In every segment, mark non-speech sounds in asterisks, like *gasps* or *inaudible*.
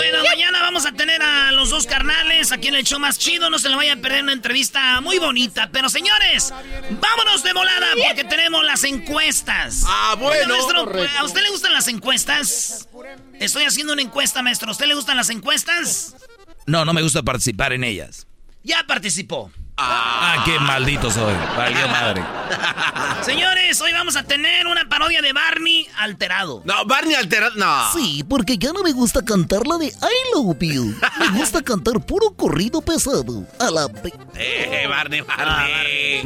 Bueno, mañana vamos a tener a los dos carnales aquí en el show más chido. No se le vaya a perder una entrevista muy bonita. Pero señores, vámonos de volada porque tenemos las encuestas. Ah, bueno. Oiga, maestro, Correcto. ¿a usted le gustan las encuestas? Estoy haciendo una encuesta, maestro. ¿A usted le gustan las encuestas? No, no me gusta participar en ellas. Ya participó. Ah, qué maldito soy. Valió madre. *laughs* Señores, hoy vamos a tener una parodia de Barney alterado. No, Barney alterado. No. Sí, porque ya no me gusta cantar la de I Love You. Me gusta *laughs* cantar puro corrido pesado. A la... pe- Eh, Barney, Barney.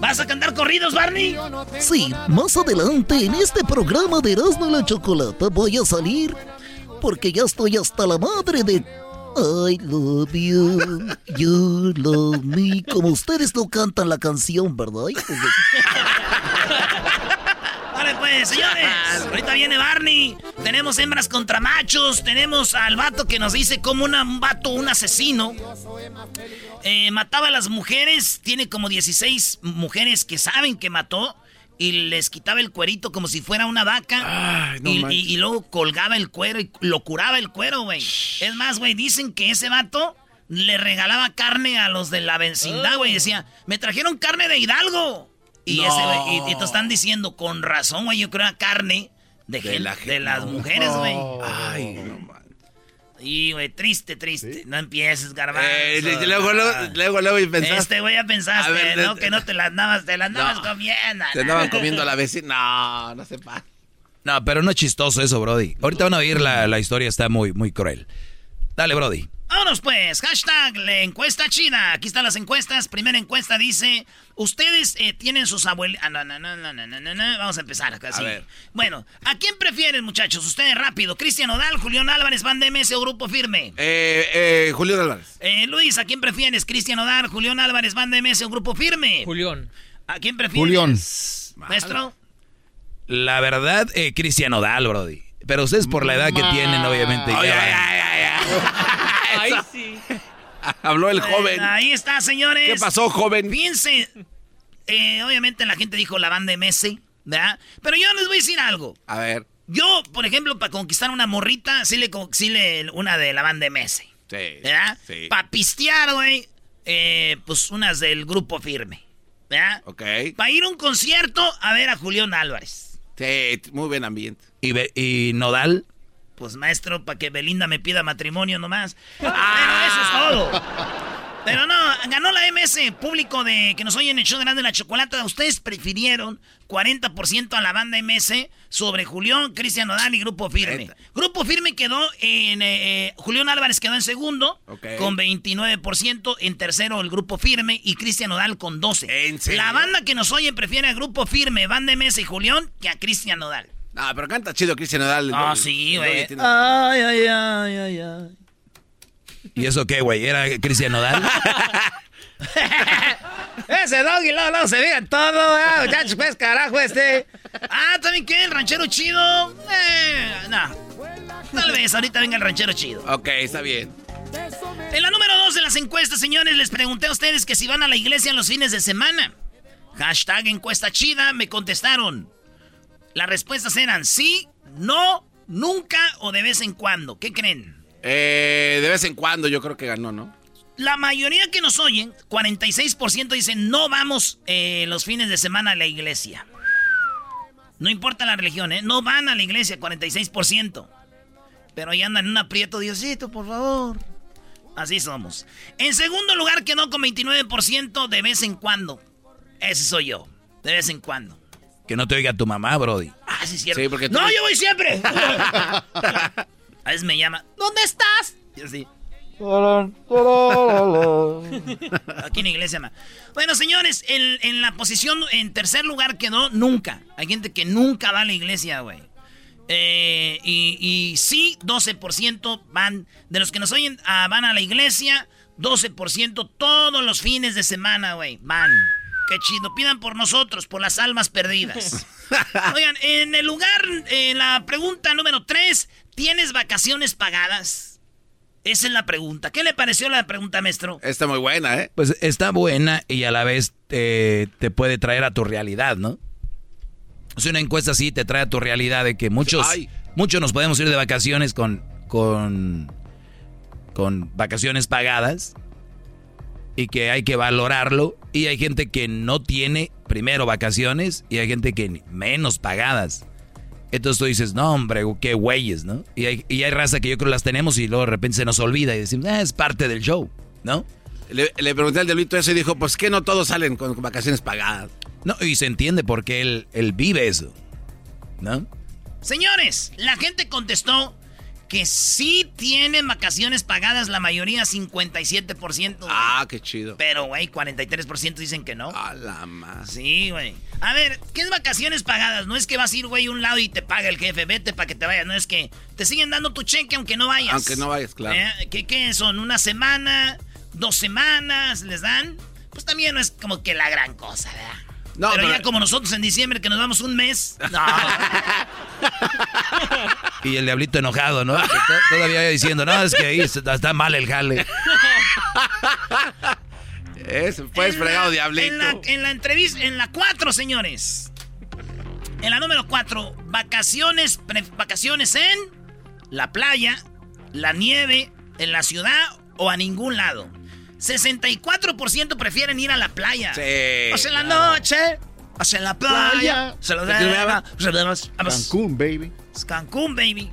¿Vas a cantar corridos, Barney? Sí, más adelante en este programa de Erasmo y la Chocolata voy a salir porque ya estoy hasta la madre de I love you, you love me. Como ustedes no cantan la canción, ¿verdad? de- Vale, pues, señores. Ahorita viene Barney. Tenemos hembras contra machos. Tenemos al vato que nos dice como un vato, un asesino. Eh, mataba a las mujeres. Tiene como 16 mujeres que saben que mató. Y les quitaba el cuerito como si fuera una vaca. no y, y- y luego colgaba el cuero y lo curaba el cuero, güey. Es más, güey, dicen que ese vato le regalaba carne a los de la vecindad, güey. Decía, me trajeron carne de Hidalgo. Y, No. ese, güey, y, y te están diciendo, con razón, güey, yo creo era carne de, De gen- la de gente. las mujeres, güey. Ay, no. Y, güey, triste, triste. No empieces, garbanzo. Eh, luego, luego, luego, luego, y pensaste. Este güey ya pensaste, A ver, ¿no? de- Que no te la andabas, te la andabas No. comiendo. Se andaban comiendo a la vecina. No, no sepa. No, pero no es chistoso eso, Brody. Ahorita van a oír la, la historia, está muy, muy cruel. Dale, Brody. Vámonos pues, hashtag la encuesta chida. Aquí están las encuestas. Primera encuesta dice, ustedes eh, tienen sus abuelos... Ah, no, no, no, no, no, no, no, Vamos a empezar acá. Sí. Bueno, ¿a quién prefieren muchachos? Ustedes rápido. Cristian Odal, Julián Álvarez, Van MS o Grupo Firme. Eh, eh, Julián Álvarez. Eh, Luis, ¿a quién prefieres? Cristian Odal, Julián Álvarez, Van MS o Grupo Firme. Julián. ¿A quién prefieres? Julián. Maestro. La verdad, eh, Cristian Odal, Brody. Pero ustedes por la edad que tienen, obviamente. Oh, ya, ya, sí. *laughs* Habló el joven. Ahí está, señores. ¿Qué pasó, joven? Fíjense, eh, obviamente la gente dijo la banda de Messi, ¿verdad? Pero yo les voy a decir algo. A ver. Yo, por ejemplo, para conquistar una morrita, sí le, sí le una de la banda de Messi, Sí. ¿verdad? Sí. Para pistear, güey, eh, pues unas del grupo firme, ¿verdad? Ok. Para ir a un concierto a ver a Julián Álvarez. Sí, muy buen ambiente. ¿Y, y Nodal? Pues maestro, para que Belinda me pida matrimonio nomás. *laughs* Pero eso es todo. Pero no, ganó la MS, público de que nos oye en el show de Grande la Chocolata. Ustedes prefirieron 40% a la banda MS sobre Julián, Cristian Nodal y Grupo Firme. Grupo Firme quedó en... eh, eh, Julián Álvarez quedó en segundo con 29%. En tercero el Grupo Firme y Cristian Nodal con 12%. ¿En serio? La banda que nos oye prefiere a Grupo Firme, banda MS y Julián que a Cristian Nodal. No, pero canta chido Cristian Nodal. Ah, sí, güey. Ay, ay, ay, ay, ay. ¿Y eso qué, güey? ¿Era Cristian Nodal? *laughs* Ese doggy luego, luego se veía todo, ¿eh? muchachos, pues carajo este. Ah, ¿también qué? ¿El ranchero chido? Eh, no. Tal vez ahorita venga el ranchero chido. Ok, está bien. En la número dos de las encuestas, señores, les pregunté a ustedes que si van a la iglesia en los fines de semana. Hashtag encuesta chida, me contestaron. Las respuestas eran sí, no, nunca o de vez en cuando. ¿Qué creen? Eh, de vez en cuando yo creo que ganó, ¿no? La mayoría que nos oyen, 46% dicen no vamos eh, los fines de semana a la iglesia. No importa la religión, ¿eh? No van a la iglesia, 46%. Pero ahí andan en un aprieto, Diosito, por favor. Así somos. En segundo lugar quedó con 29% de vez en cuando. Ese soy yo, de vez en cuando. Que no te oiga tu mamá, Brody. Ah, sí, cierto. Sí, porque tú- No, yo voy siempre. *laughs* a veces me llama, ¿dónde estás? Y así. *laughs* Aquí en la iglesia, ma. Bueno, señores, en, en la posición, en tercer lugar quedó nunca. Hay gente que nunca va a la iglesia, güey. Eh, y, y sí, 12% van, de los que nos oyen, ah, van a la iglesia, 12% todos los fines de semana, güey, van. Qué chido, pidan por nosotros, por las almas perdidas. *laughs* Oigan, en el lugar, en la pregunta número 3, ¿tienes vacaciones pagadas? Esa es la pregunta. ¿Qué le pareció la pregunta, maestro? Está muy buena, ¿eh? Pues está buena y a la vez te, te puede traer a tu realidad, ¿no? Si una encuesta así te trae a tu realidad de que muchos, Ay. muchos nos podemos ir de vacaciones con, con, con vacaciones pagadas y que hay que valorarlo. Y hay gente que no tiene primero vacaciones y hay gente que menos pagadas. Entonces tú dices, no, hombre, qué güeyes, ¿no? Y hay, y hay raza que yo creo las tenemos y luego de repente se nos olvida y decimos, ah, es parte del show, ¿no? Le, le pregunté al diablito eso y dijo, pues que no todos salen con vacaciones pagadas. No, y se entiende porque él, él vive eso, ¿no? Señores, la gente contestó que sí tienen vacaciones pagadas, la mayoría 57%. güey. Ah, qué chido. Pero, güey, 43% dicen que no. A la más. Sí, güey. A ver, ¿qué es vacaciones pagadas? No es que vas a ir, güey, a un lado y te paga el jefe, vete para que te vayas. No es que te siguen dando tu cheque aunque no vayas. Aunque no vayas, claro. ¿Eh? ¿Qué, qué son? ¿Una semana? ¿Dos semanas les dan? Pues también no es como que la gran cosa, ¿verdad? No, pero, pero- ya como nosotros en diciembre que nos vamos un mes. No. *laughs* Y el diablito enojado, ¿no? Todavía diciendo, no, es que ahí está mal el jale. *laughs* Es, pues En la- fregado, diablito. En la, en la entrevista, en la 4, señores. En la número 4, vacaciones, pre- vacaciones en la playa, la nieve, en la ciudad o a ningún lado. 64% prefieren ir a la playa. Sí. O sea, en la noche, o sea, en la playa. Playa. Se lo ¿Qué me llama? Cancún, baby. Cancún, baby.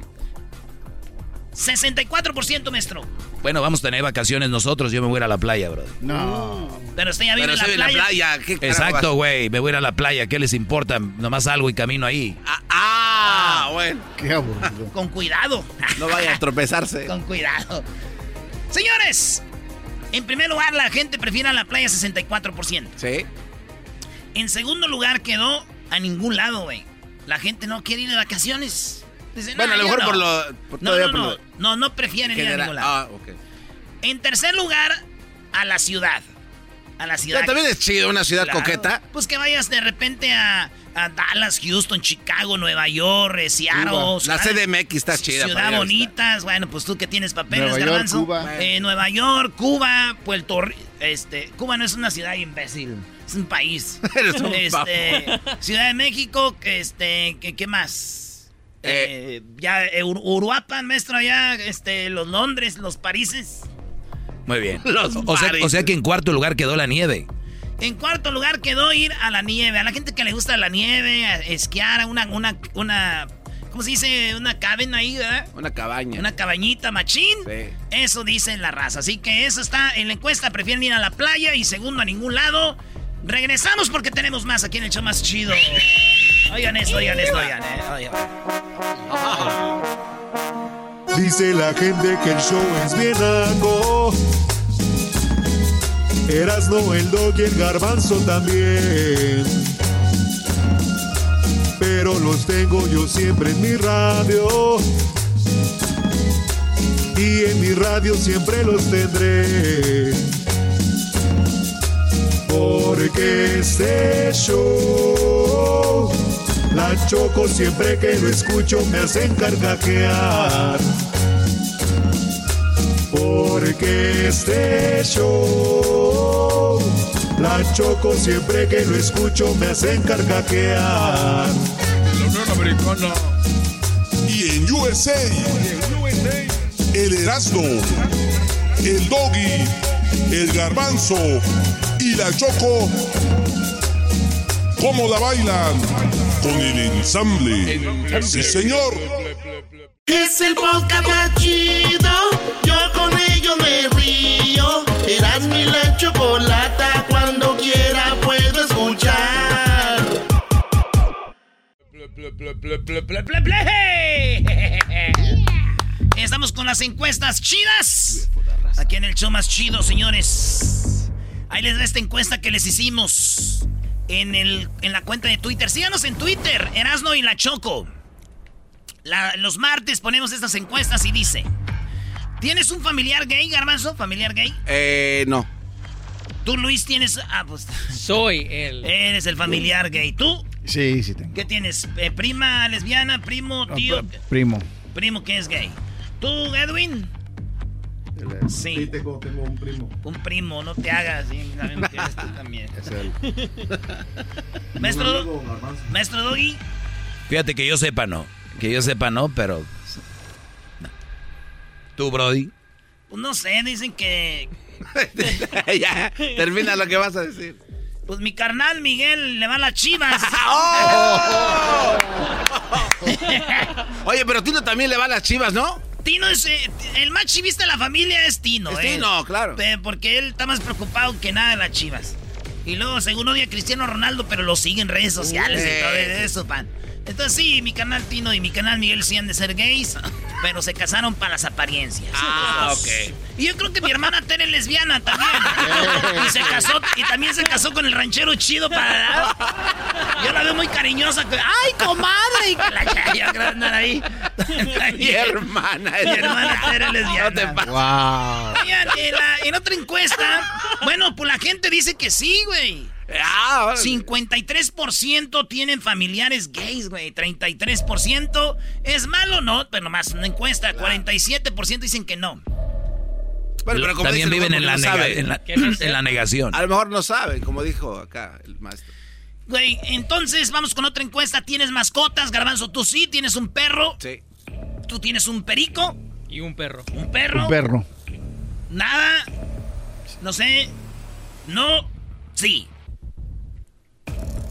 64%, maestro. Bueno, vamos a tener vacaciones nosotros, yo me voy a ir a la playa, bro. No. Pero usted ya vive en la playa. playa. ¿qué carajo Exacto, güey, me voy a ir a la playa, ¿qué les importa? Nomás salgo y camino ahí. Ah, ah, bueno. Qué aburrido. Con cuidado. No vaya a tropezarse. Con cuidado. Señores, en primer lugar, la gente prefiere a la playa 64%. Sí. En segundo lugar, quedó a ningún lado, güey. La gente no quiere ir de vacaciones. Dicen, Bueno, a "No, lo mejor no". por lo. por No, todavía no, por no, lo no, no prefieren ir a ningún lado. Ah, ok. En tercer lugar, a la ciudad. A la ciudad. Ya, también es chido, una ciudad Claro. coqueta. Pues que vayas de repente a, a Dallas, Houston, Chicago, Nueva York, eh, Seattle. Cuba. La CDMX está chida para Ciudad ir a bonitas. Bueno, pues tú que tienes papeles, Nueva York, garbanzo. Cuba. Eh, Nueva York, Cuba, Puerto Rico. Este, Cuba no es una ciudad imbécil. Es un país. *laughs* Eres un este, *laughs* Ciudad de México, este, ¿qué, qué más? Eh, ya, eh, Ur- Uruapan, maestro, allá, este, los Londres, los Parises. Muy bien. *laughs* Los O sea, paris. o sea que en cuarto lugar quedó la nieve. En cuarto lugar quedó ir a la nieve. A la gente que le gusta la nieve, a esquiar, a una, una, una ¿cómo se dice? Una cabina ahí, ¿verdad? Una cabaña. Una cabañita machín. Sí. Eso dice la raza. Así que eso está en la encuesta. Prefieren ir a la playa y segundo a ningún lado. Regresamos porque tenemos más aquí en el show más chido. Oigan esto, oigan esto, oigan. eh, oigan. Dice la gente que el show es bien naco. Erasno, el dog y el garbanzo también. Pero los tengo yo siempre en mi radio. Y en mi radio siempre los tendré. Porque este show, la choco siempre que lo escucho me hacen carcajear. Porque este show, la choco siempre que lo escucho me hacen carcajear. La Unión Americana. Y en USA, el Erasmo, el Doggy, el Garbanzo y la Choco, ¿cómo la bailan? Con el ensamble. Sí, señor. Es el podcast más chido. Mi la chocolata. Cuando quiera puedo escuchar. Estamos con las encuestas chidas. Aquí en el show más chido, señores. Ahí les da esta encuesta que les hicimos en, el, en la cuenta de Twitter. Síganos en Twitter, Erasno y la Choco. La- los martes ponemos estas encuestas y dice: ¿Tienes un familiar gay, Garbanzo? ¿Familiar gay? Eh, no. Tú, Luis, tienes. Ah, pues. Soy el. Eres el familiar gay. ¿Tú? Sí, sí tengo. ¿Qué tienes? Eh, ¿Prima lesbiana? ¿Primo? No, ¿Tío? pr- primo. Primo que es gay. ¿Tú, Edwin? Sí. tengo, tengo un primo. Un primo, no te hagas. sí, sabemos que eres tú también. *laughs* Es él. *laughs* Maestro, maestro Doggy. Fíjate que yo sepa no. Que yo sepa no, pero... no. ¿Tú, Brody? Pues no sé, dicen que. *laughs* ya, termina lo que vas a decir. Pues mi carnal Miguel le va a las chivas. *laughs* ¡Oh! *laughs* Oye, pero Tino también le va a las chivas, ¿no? Tino es. eh, el más chivista de la familia es Tino, Es eh. Tino, claro. Porque él está más preocupado que nada de las chivas. Y luego, según odia a Cristiano Ronaldo, pero lo sigue en redes sociales y Eh. todo eso, pan. Entonces, sí, mi canal Tino y mi canal Miguel sí han de ser gays, pero se casaron para las apariencias. Ah, ok. Y yo creo que mi hermana Tere es lesbiana también. *laughs* y se casó, y también se casó con el ranchero chido para. Yo la veo muy cariñosa. ¡Ay, comadre! Y que la *laughs* andar ahí. Mi *laughs* hermana. Mi hermana Tere es lesbiana. No te pases. Wow. En, la- en otra encuesta, bueno, pues la gente dice que sí, güey. Ah, órale. 53% tienen familiares gays, güey. 33% es malo, no, pero nomás una encuesta. 47% dicen que no. Bueno, pero como También viven en la, no en la negación. A lo mejor no saben, como dijo acá el maestro. Güey, entonces vamos con otra encuesta. ¿Tienes mascotas, Garbanzo? Tú sí, tienes un perro. Sí. Tú tienes un perico, Y un perro. un perro. Un perro. Nada. No sé. No. Sí.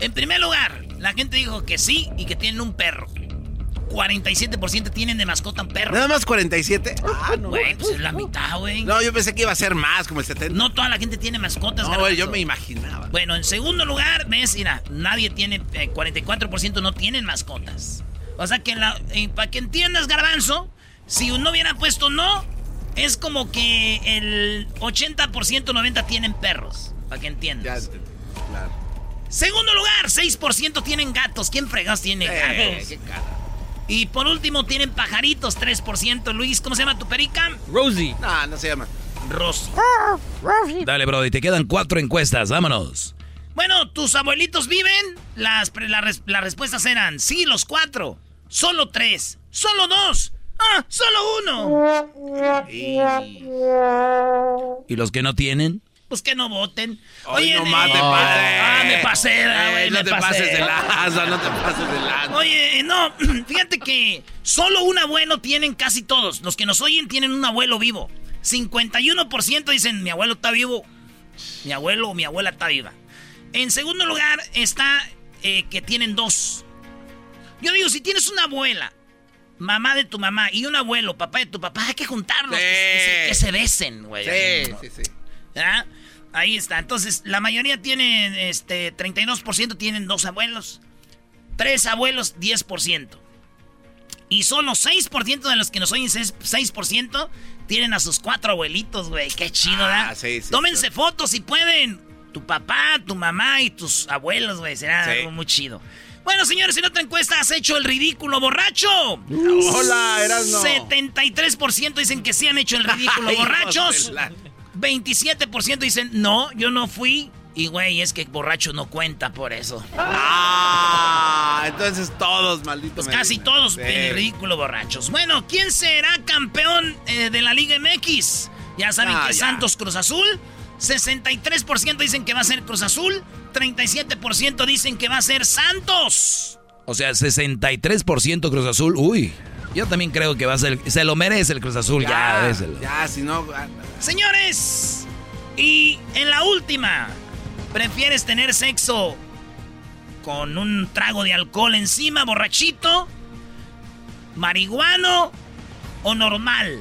En primer lugar, la gente dijo que sí y que tienen un perro. 47% tienen de mascota un perro. ¿Nada más 47? Ah, no. Güey, pues es la mitad, güey. No, yo pensé que iba a ser más, como el 70. No toda la gente tiene mascotas, No, güey, yo me imaginaba. Bueno, en segundo lugar, ves, mira, nadie tiene, eh, 44% no tienen mascotas. O sea que, la- eh, para que entiendas, Garbanzo, si no hubiera puesto no, es como que el 80%, 90% tienen perros. Para que entiendas. claro. Segundo lugar, 6% tienen gatos. ¿Quién fregas tiene Eh, gatos? qué cara. Y por último, tienen pajaritos, 3%. Luis, ¿cómo se llama tu perica? Rosie. No, no se llama. Rosy. Dale, Brody, te quedan cuatro encuestas, vámonos. Bueno, ¿tus abuelitos viven? Las, las respuestas eran sí, los cuatro. Solo tres. Solo dos. Ah, solo uno. ¿Y los que no tienen? Pues que no voten. Oye, no eh, más te pases. Ah, me pasé, güey, Eh, No te pases de lanza, no te pases de lanza. Oye, no, *clears throat* fíjate que solo un abuelo tienen casi todos. Los que nos oyen tienen un abuelo vivo. 51% dicen, mi abuelo está vivo. Mi abuelo o mi abuela está viva. En segundo lugar está eh, que tienen dos. Yo digo, si tienes una abuela mamá de tu mamá y un abuelo, papá de tu papá, hay que juntarlos, que, que se, que se besen, güey. Sí, ¿no? sí, sí. ¿Ah? Ahí está. Entonces, la mayoría tienen, este, 32% tienen dos abuelos. Tres abuelos, 10%. Y solo 6% de los que nos oyen, 6%, 6% tienen a sus cuatro abuelitos, güey. Qué chido, ¿verdad? Ah, sí, sí, Tómense sí. fotos si pueden. Tu papá, tu mamá y tus abuelos, güey. Será algo muy chido. Bueno, señores, en otra encuesta has hecho el ridículo, borracho. Hola, Erasno. 73% dicen que sí han hecho el ridículo, *laughs* borrachos. De la- 27% dicen, no, yo no fui. Y, güey, es que borracho no cuenta por eso. Ah, entonces todos, maldito. Pues Medina. casi todos Sí. ridículo borrachos. Bueno, ¿quién será campeón eh, de la Liga MX? Ya saben Ah, que ya. Santos Cruz Azul. 63% dicen que va a ser Cruz Azul. 37% dicen que va a ser Santos. O sea, 63% Cruz Azul. Uy, yo también creo que va a ser. Se lo merece el Cruz Azul, ya, Ya, déselo. ya, si no. ah, Señores, y en la última, ¿prefieres tener sexo con un trago de alcohol encima, borrachito, marihuano o normal?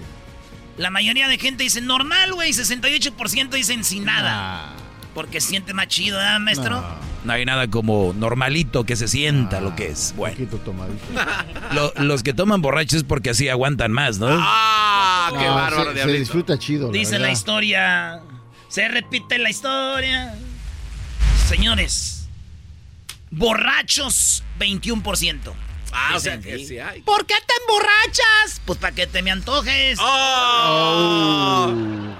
La mayoría de gente dice normal, güey, 68% dicen sin nada. Porque siente más chido, ¿verdad, maestro? No hay nada como normalito que se sienta lo que es. Bueno, Poquito tomadito. *laughs* lo- los que toman borrachos es porque así aguantan más, ¿no? Ah, qué No, bárbaro, se, disfruta chido. la Dice la historia. Se repite la historia. Señores, borrachos 21%. Ah, o sea Dicen, que sí hay. ¿Por qué tan borrachas? Pues para que te me antojes. ¡Oh!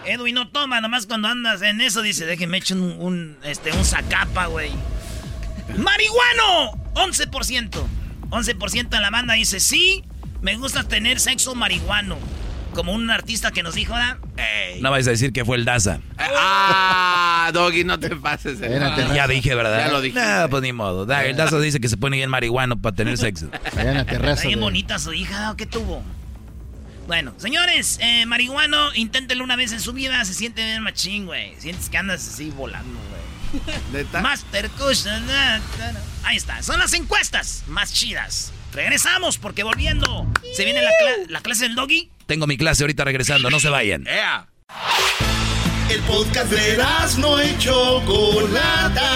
Edwin no toma, nomás cuando andas en eso dice, déjenme echar un, un, este, un zacapa, güey. ¡Marihuano! 11%. 11% en la banda dice, sí, me gusta tener sexo marihuano. Como un artista que nos dijo, ¿verdad? Ey. No vais a decir que fue el Daza. Ah, Doggy, no te pases. eh. Ya dije, ¿verdad? Ya lo dije. No, pues ni modo. El Daza dice que se pone bien marihuano para tener sexo. Allá. Está bien bonita su hija, ¿o ¿qué tuvo? Bueno, señores, eh, marihuano, inténtelo una vez en su vida, se siente bien machín, güey. Sientes que andas así volando, güey. *laughs* Master Cushion. Ahí está, son las encuestas más chidas. Regresamos porque volviendo, se viene la, cla- la clase del doggy. Tengo mi clase ahorita regresando, no se vayan. *laughs* ¡Ea! El podcast de no y Chocolata.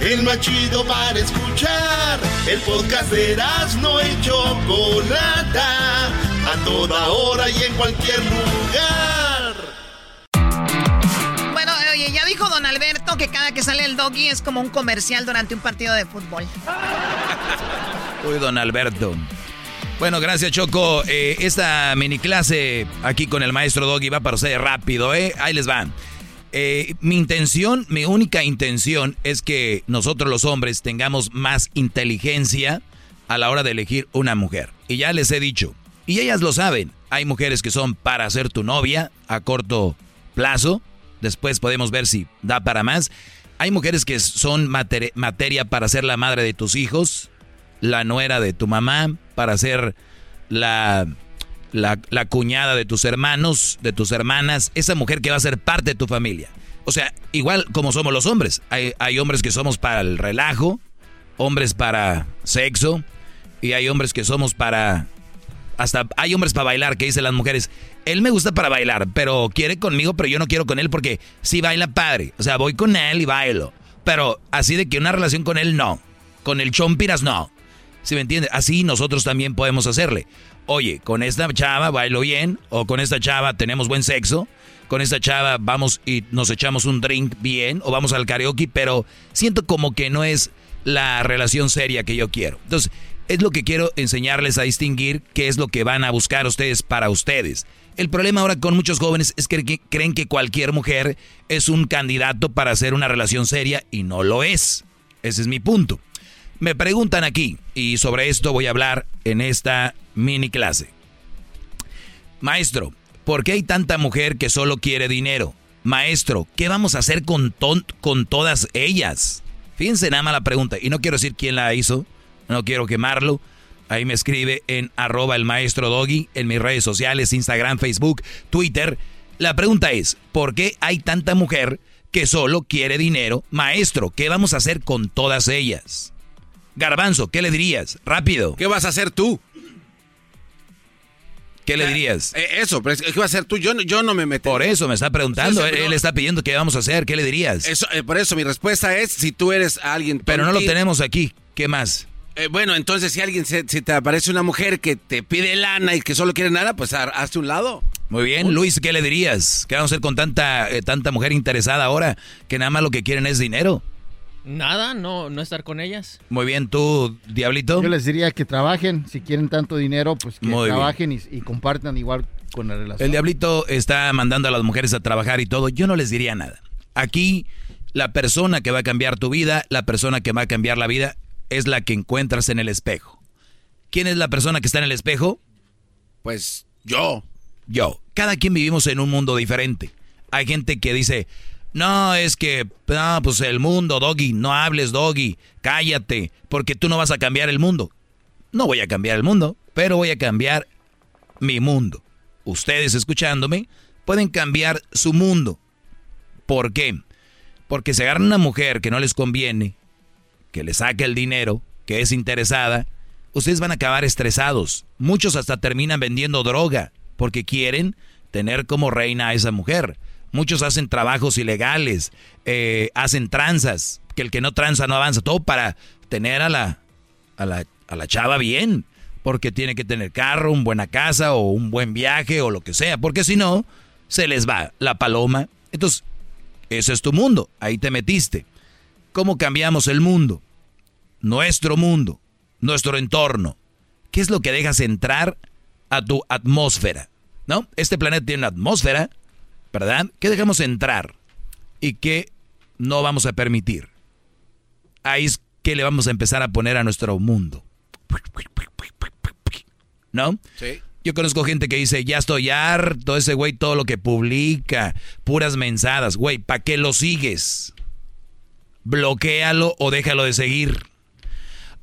El más chido para escuchar. El podcast de no y Chocolata. A toda hora y en cualquier lugar. Bueno, oye, ya dijo don Alberto que cada que sale el doggy es como un comercial durante un partido de fútbol. Uy, don Alberto. Bueno, gracias Choco. Eh, esta mini clase aquí con el maestro Doggy va para ustedes rápido, ¿eh? Ahí les va. Eh, mi intención, mi única intención es que nosotros los hombres tengamos más inteligencia a la hora de elegir una mujer. Y ya les he dicho, y ellas lo saben, hay mujeres que son para ser tu novia a corto plazo, después podemos ver si da para más. Hay mujeres que son mater- materia para ser la madre de tus hijos, la nuera de tu mamá, para ser la, la, cuñada de tus hermanos, de tus hermanas, esa mujer que va a ser parte de tu familia. O sea, igual como somos los hombres. Hay, hay hombres que somos para el relajo, hombres para sexo, y hay hombres que somos para... Hasta hay hombres para bailar que dicen las mujeres, él me gusta para bailar, pero quiere conmigo, pero yo no quiero con él porque sí baila padre. O sea, voy con él y bailo. Pero así de que una relación con él no. Con el chompiras no. ¿Sí me entiendes? Así nosotros también podemos hacerle. Oye, con esta chava bailo bien, o con esta chava tenemos buen sexo, con esta chava vamos y nos echamos un drink bien, o vamos al karaoke, pero siento como que no es la relación seria que yo quiero. Entonces, es lo que quiero enseñarles a distinguir qué es lo que van a buscar ustedes para ustedes. El problema ahora con muchos jóvenes es que que creen que cualquier mujer es un candidato para hacer una relación seria y no lo es. Ese es mi punto. Me preguntan aquí, y sobre esto voy a hablar en esta mini clase. Maestro, ¿por qué hay tanta mujer que solo quiere dinero? Maestro, ¿qué vamos a hacer con, con todas ellas? Fíjense nada más la pregunta, y no quiero decir quién la hizo, no quiero quemarlo. Ahí me escribe en arroba el maestro Doggy, en mis redes sociales, Instagram, Facebook, Twitter. La pregunta es, ¿por qué hay tanta mujer que solo quiere dinero? Maestro, ¿qué vamos a hacer con todas ellas? Garbanzo, ¿qué le dirías? Rápido. ¿Qué vas a hacer tú? ¿Qué le dirías? Eh, eso, pero que va a ser tú, yo, no- yo no me meto. Por eso me está preguntando, Sí, sí, él, está pidiendo qué vamos a hacer, ¿qué le dirías? Eso, eh, por eso mi respuesta es, si tú eres alguien... Pero no lo tenemos aquí, ¿qué más? Eh, bueno, entonces si alguien, se, si te aparece una mujer que te pide lana y que solo quiere nada, pues ha- hazte un lado. Muy bien, Luis, ¿qué le dirías? ¿Qué vamos a hacer con tanta, eh, tanta mujer interesada ahora que nada más lo que quieren es dinero? Nada, no, no estar con ellas. Muy bien, tú, Diablito. Yo les diría que trabajen, si quieren tanto dinero, pues que Muy trabajen y, y compartan igual con la relación. El Diablito está mandando a las mujeres a trabajar y todo. Yo no les diría nada. Aquí, la persona que va a cambiar tu vida, la persona que va a cambiar la vida, es la que encuentras en el espejo. ¿Quién es la persona que está en el espejo? Pues yo. Yo. Cada quien vivimos en un mundo diferente. Hay gente que dice, no, es que, no, pues el mundo, Doggy, no hables, Doggy, cállate, porque tú no vas a cambiar el mundo. No voy a cambiar el mundo, pero voy a cambiar mi mundo. Ustedes escuchándome pueden cambiar su mundo. ¿Por qué? Porque se agarran una mujer que no les conviene, que le saque el dinero, que es interesada, ustedes van a acabar estresados. Muchos hasta terminan vendiendo droga porque quieren tener como reina a esa mujer. Muchos hacen trabajos ilegales, eh, hacen tranzas, que el que no tranza no avanza, todo para tener a la, a la, a la chava bien, porque tiene que tener carro, una buena casa o un buen viaje o lo que sea, porque si no, se les va la paloma. Entonces, ese es tu mundo, ahí te metiste. ¿Cómo cambiamos el mundo? Nuestro mundo, nuestro entorno. ¿Qué es lo que dejas entrar a tu atmósfera? ¿No? Este planeta tiene una atmósfera, ¿verdad? ¿Qué dejamos entrar y qué no vamos a permitir? Ahí es que le vamos a empezar a poner a nuestro mundo. ¿No? Sí. Yo conozco gente que dice, ya estoy harto, ese güey todo lo que publica, puras mensadas. Güey, ¿para qué lo sigues? Bloquéalo o déjalo de seguir.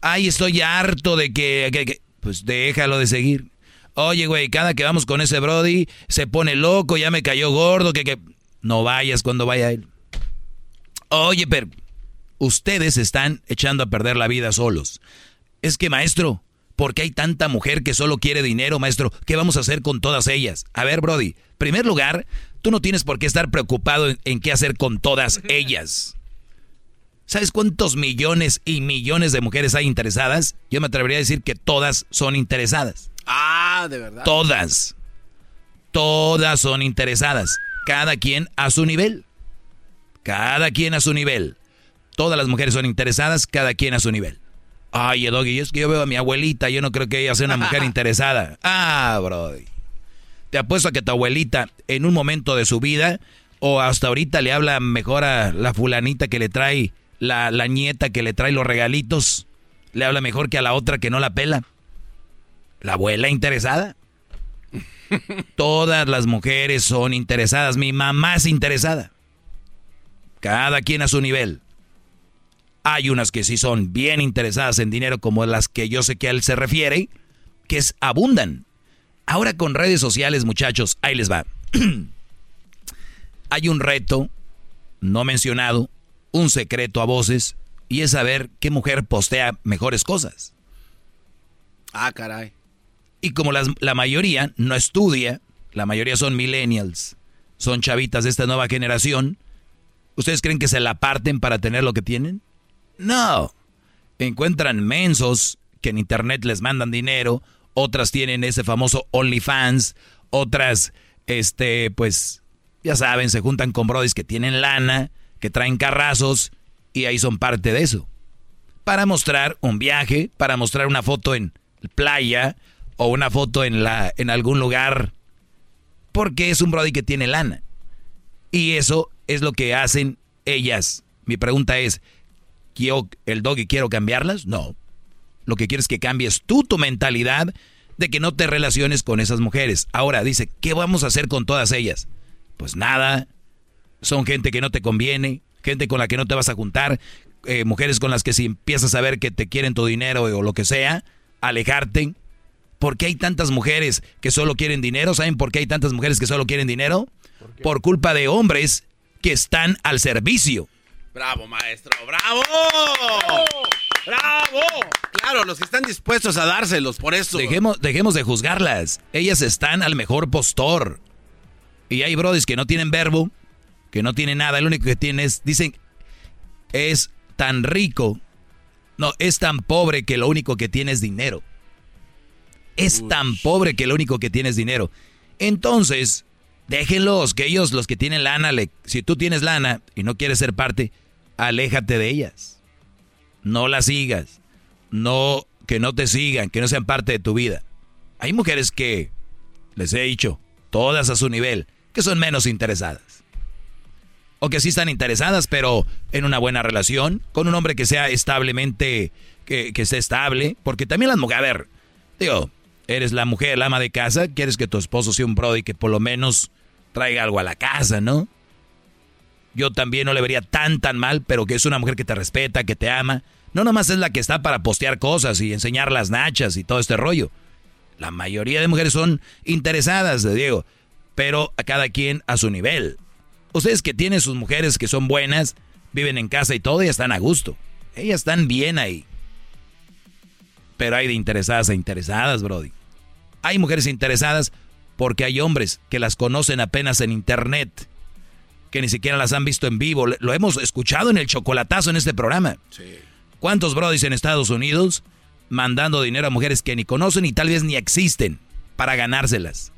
Ay, estoy harto de que, que- que-". Pues déjalo de seguir. Oye, güey, cada que vamos con ese Brody se pone loco, ya me cayó gordo, que, que... No vayas cuando vaya él. Oye, pero ustedes están echando a perder la vida solos. Es que, maestro, ¿por qué hay tanta mujer que solo quiere dinero, maestro? ¿Qué vamos a hacer con todas ellas? A ver, Brody, primer lugar, tú no tienes por qué estar preocupado en, en qué hacer con todas *laughs* ellas. ¿Sabes cuántos millones y millones de mujeres hay interesadas? Yo me atrevería a decir que todas son interesadas. Ah, de verdad. Todas. Todas son interesadas. Cada quien a su nivel. Cada quien a su nivel. Todas las mujeres son interesadas, cada quien a su nivel. Ay, Doggy, es que yo veo a mi abuelita, yo no creo que ella sea una mujer *laughs* interesada. Ah, brody. Te apuesto a que tu abuelita, en un momento de su vida, o hasta ahorita le habla mejor a la fulanita que le trae, la, la nieta que le trae los regalitos, le habla mejor que a la otra que no la pela. La abuela interesada. Todas las mujeres son interesadas. Mi mamá es interesada. Cada quien a su nivel. Hay unas que sí son bien interesadas en dinero, como las que yo sé que a él se refiere, que abundan. Ahora con redes sociales, muchachos, ahí les va. *clears throat* Hay un reto no mencionado, un secreto a voces, y es saber qué mujer postea mejores cosas. Ah, caray. Y como las- la mayoría no estudia, la mayoría son millennials, son chavitas de esta nueva generación, ¿ustedes creen que se la parten para tener lo que tienen? No. Encuentran mensos que en internet les mandan dinero, otras tienen ese famoso OnlyFans, otras, este, pues, ya saben, se juntan con brodis que tienen lana, que traen carrazos, y ahí son parte de eso. Para mostrar un viaje, para mostrar una foto en playa, o una foto en, la, en algún lugar, porque es un brody que tiene lana. Y eso es lo que hacen ellas. Mi pregunta es, ¿quiero, ¿el doggy quiero cambiarlas? No. Lo que quiero es que cambies tú tu mentalidad de que no te relaciones con esas mujeres. Ahora dice, ¿qué vamos a hacer con todas ellas? Pues nada. Son gente que no te conviene, gente con la que no te vas a juntar, eh, mujeres con las que si empiezas a ver que te quieren tu dinero o lo que sea, alejarte. ¿Por qué hay tantas mujeres que solo quieren dinero? ¿Saben por qué hay tantas mujeres que solo quieren dinero? Por, culpa de hombres que están al servicio. Bravo, maestro, bravo. ¡Bravo! Claro, los que están dispuestos a dárselos, por eso. Dejemos, dejemos de juzgarlas. Ellas están al mejor postor. Y hay brodis que no tienen verbo, que no tienen nada. Lo único que tienen es, dicen, es tan rico. No, es tan pobre que lo único que tiene es dinero. Es tan pobre que lo único que tiene es dinero. Entonces, déjenlos, que ellos, los que tienen lana, le, si tú tienes lana y no quieres ser parte, aléjate de ellas. No las sigas. No, que no te sigan, que no sean parte de tu vida. Hay mujeres que, les he dicho, todas a su nivel, que son menos interesadas. O que sí están interesadas, pero en una buena relación, con un hombre que sea establemente, que, que esté estable. Porque también las mujeres, a ver, digo, eres la mujer, la ama de casa, quieres que tu esposo sea un brody que por lo menos traiga algo a la casa, ¿no? Yo también no le vería tan tan mal, pero que es una mujer que te respeta, que te ama. No nomás es la que está para postear cosas y enseñar las nachas y todo este rollo. La mayoría de mujeres son interesadas, Diego, pero a cada quien a su nivel. Ustedes que tienen sus mujeres que son buenas, viven en casa y todo, y están a gusto. Ellas están bien ahí. Pero hay de interesadas a interesadas, Brody. Hay mujeres interesadas porque hay hombres que las conocen apenas en internet, que ni siquiera las han visto en vivo. Lo hemos escuchado en el chocolatazo en este programa. ¿Cuántos brodis en Estados Unidos mandando dinero a mujeres que ni conocen y tal vez ni existen para ganárselas?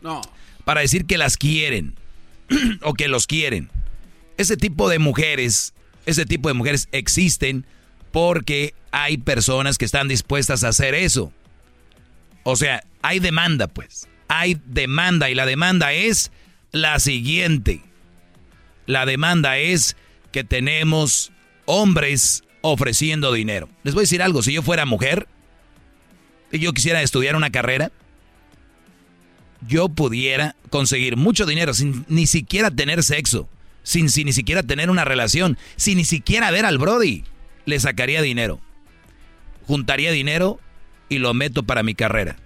No. Para decir que las quieren *clears throat* o que los quieren. Ese tipo de mujeres, ese tipo de mujeres existen porque hay personas que están dispuestas a hacer eso. O sea, hay demanda, pues. Hay demanda y la demanda es la siguiente. La demanda es que tenemos hombres ofreciendo dinero. Les voy a decir algo, si yo fuera mujer y yo quisiera estudiar una carrera, yo pudiera conseguir mucho dinero sin ni siquiera tener sexo, sin, sin ni siquiera tener una relación, sin ni siquiera ver al Brody, le sacaría dinero. Juntaría dinero y lo meto para mi carrera.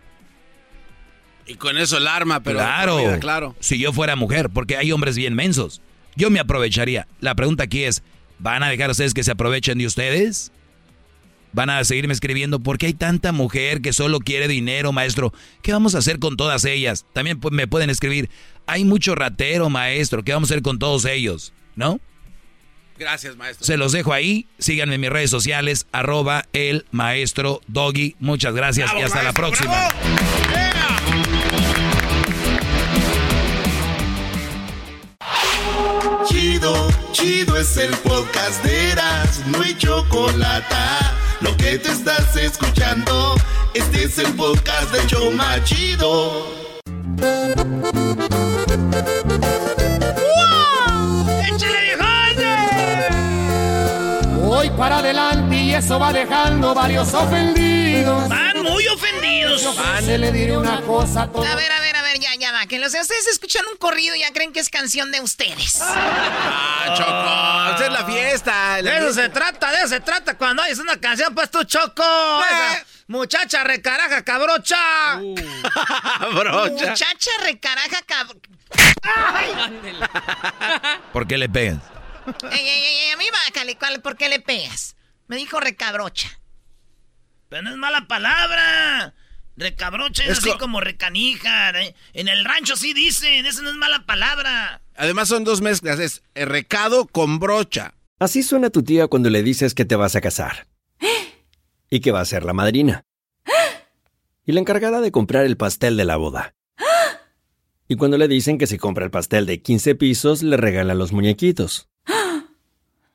Y con eso el arma, pero... Claro, Vida, claro. si yo fuera mujer, porque hay hombres bien mensos. Yo me aprovecharía. La pregunta aquí es, ¿van a dejar ustedes que se aprovechen de ustedes? Van a seguirme escribiendo, ¿por qué hay tanta mujer que solo quiere dinero, maestro? ¿Qué vamos a hacer con todas ellas? También me pueden escribir, hay mucho ratero, maestro, ¿qué vamos a hacer con todos ellos? ¿No? Gracias, maestro. Se los dejo ahí. Síganme en mis redes sociales, arroba el maestro Doggy. Muchas gracias y hasta la próxima. Chido, chido es el podcast de Eras, no hay chocolate. Lo que te estás escuchando, este es el podcast de Choma Chido. Para adelante y eso va dejando varios ofendidos. Van muy ofendidos. Se le diré una cosa a todos. A ver, a ver, a ver, ya, ya va. Que los ustedes escuchan un corrido y ya creen que es canción de ustedes. Ah, Choco, esta es la fiesta. la De eso fiesta. se trata, de eso se trata cuando hayas una canción, pues tú, Choco. Esa muchacha recaraja, cabrocha. *laughs* Brocha. Muchacha recaraja cab... ¿Por qué le pegan? Ey, ey, ey, a mí bájale, ¿cuál- ¿por qué le pegas? Me dijo recabrocha. Pero no es mala palabra. Recabrocha es, Es así co- como recanija. ¿eh? En el rancho sí dicen, eso no es mala palabra. Además son dos mezclas, es el recado con brocha. Así suena tu tía cuando le dices que te vas a casar. *gasps* Y que va a ser la madrina. *gasps* Y la encargada de comprar el pastel de la boda. *gasps* Y cuando le dicen que si compra el pastel de 15 pisos, le regalan los muñequitos.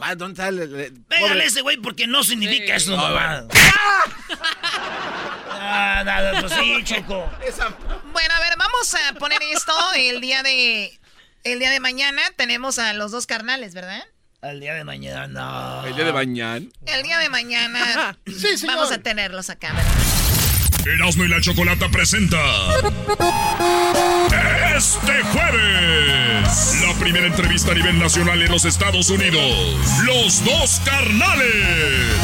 Ah, ¿Dónde está el- el- el- Pégale ese güey porque no significa eso, Ah, mamá. *laughs* Ah, nada, pues sí, Choco. Bueno, a ver, vamos a poner esto el día de el día de mañana tenemos a los dos carnales, ¿verdad? Al día de mañana. El día de mañana. El día de mañana *laughs* vamos a tenerlos acá, ¿verdad? Erasmo y la Chocolata presenta este jueves la primera entrevista a nivel nacional en los Estados Unidos. Los dos carnales.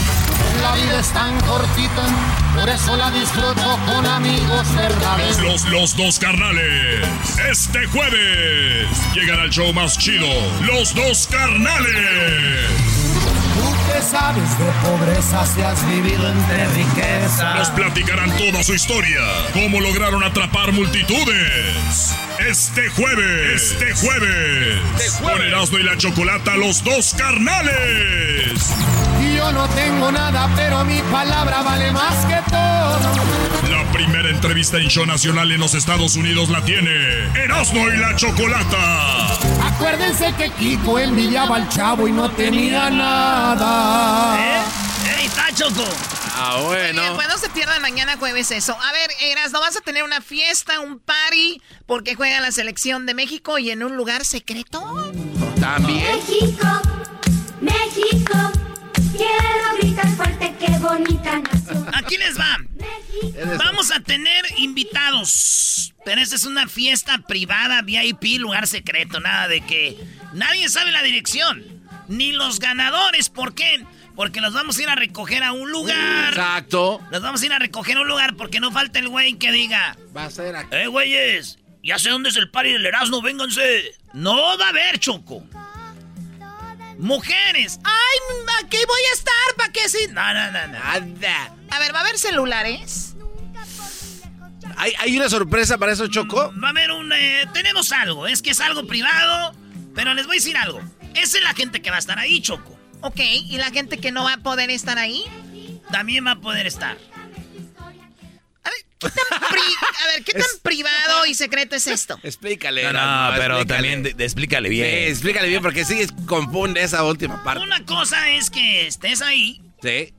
La vida es tan cortita, por eso la disfruto con amigos verdaderos. Los, los dos carnales. Este jueves llegan al show más chido. Los dos carnales. Sabes de pobreza si has vivido entre riqueza. Nos platicarán toda su historia. Cómo lograron atrapar multitudes. Este jueves. Este jueves. Con Erasmo y la Chocolata, los dos carnales. Yo no tengo nada, pero mi palabra vale más que todo. La primera entrevista en show nacional en los Estados Unidos la tiene Erasmo y la Chocolata. Acuérdense que Kiko envidiaba al chavo y no tenía nada. ¿Eh? ¡Ey, está, Choco! Ah, bueno. Bien, pues no se pierdan mañana jueves eso. A ver, Eras, ¿no vas a tener una fiesta, un party, porque juega la selección de México y en un lugar secreto? También. México, México, quiero gritar fuerte, qué bonita nación. Aquí les va. Vamos a tener invitados. Pero esta es una fiesta privada, VIP, lugar secreto. Nada de que nadie sabe la dirección. Ni los ganadores. ¿Por qué? Porque los vamos a ir a recoger a un lugar. Exacto. Los vamos a ir a recoger a un lugar porque no falta el güey que diga. Va a ser aquí. ¡Eh, güeyes! Ya sé dónde es el party del Erasmo, vénganse. No va a haber, Choco. Mujeres. ¡Ay, aquí voy a estar! ¿Para qué sí? No, no, no, no. Nada. A ver, ¿va a haber celulares? ¿Hay, hay una sorpresa para eso, Choco? Va a haber un... eh, tenemos algo. Es que es algo privado. Pero les voy a decir algo. Esa es la gente que va a estar ahí, Choco. Ok, ¿y la gente que no va a poder estar ahí? También va a poder estar. A ver, ¿qué tan privado y secreto es esto? Explícale. No, no, pero explícale. también de- de- explícale bien. Sí, explícale bien porque sí confunde esa última parte. Una cosa es que estés ahí. Sí.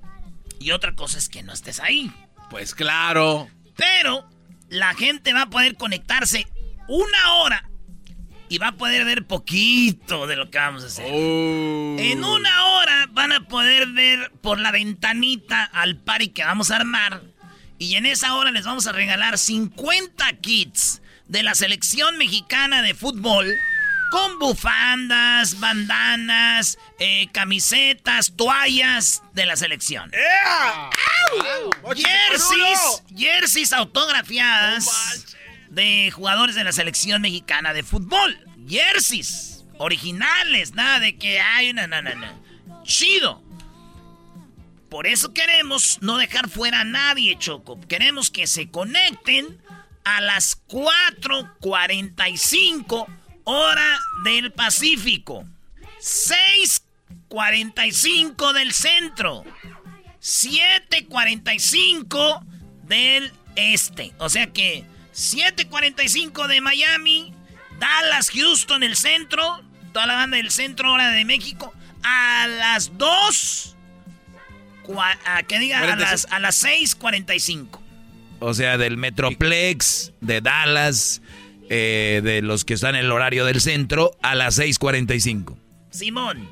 Y otra cosa es que no estés ahí. Pues claro. Pero la gente va a poder conectarse una hora y va a poder ver poquito de lo que vamos a hacer. Oh. En una hora van a poder ver por la ventanita al party que vamos a armar. Y en esa hora les vamos a regalar 50 kits de la selección mexicana de fútbol. Con bufandas, bandanas, eh, camisetas, toallas de la selección. ¡Au! Jerseys, jerseys autografiadas de jugadores de la selección mexicana de fútbol. Jerseys originales, nada de que hay, no, no, no, no. Chido. Por eso queremos no dejar fuera a nadie, Choco. Queremos que se conecten a las 4:45 hora del Pacífico. 6:45 del centro. 7:45 del este. O sea que 7:45 de Miami, Dallas, Houston, el centro, toda la banda del centro, hora de México, a las 2, cua- a, que diga, a las, a las 6:45. O sea, del Metroplex, de Dallas, eh, de los que están en el horario del centro, a las 6:45. Simón.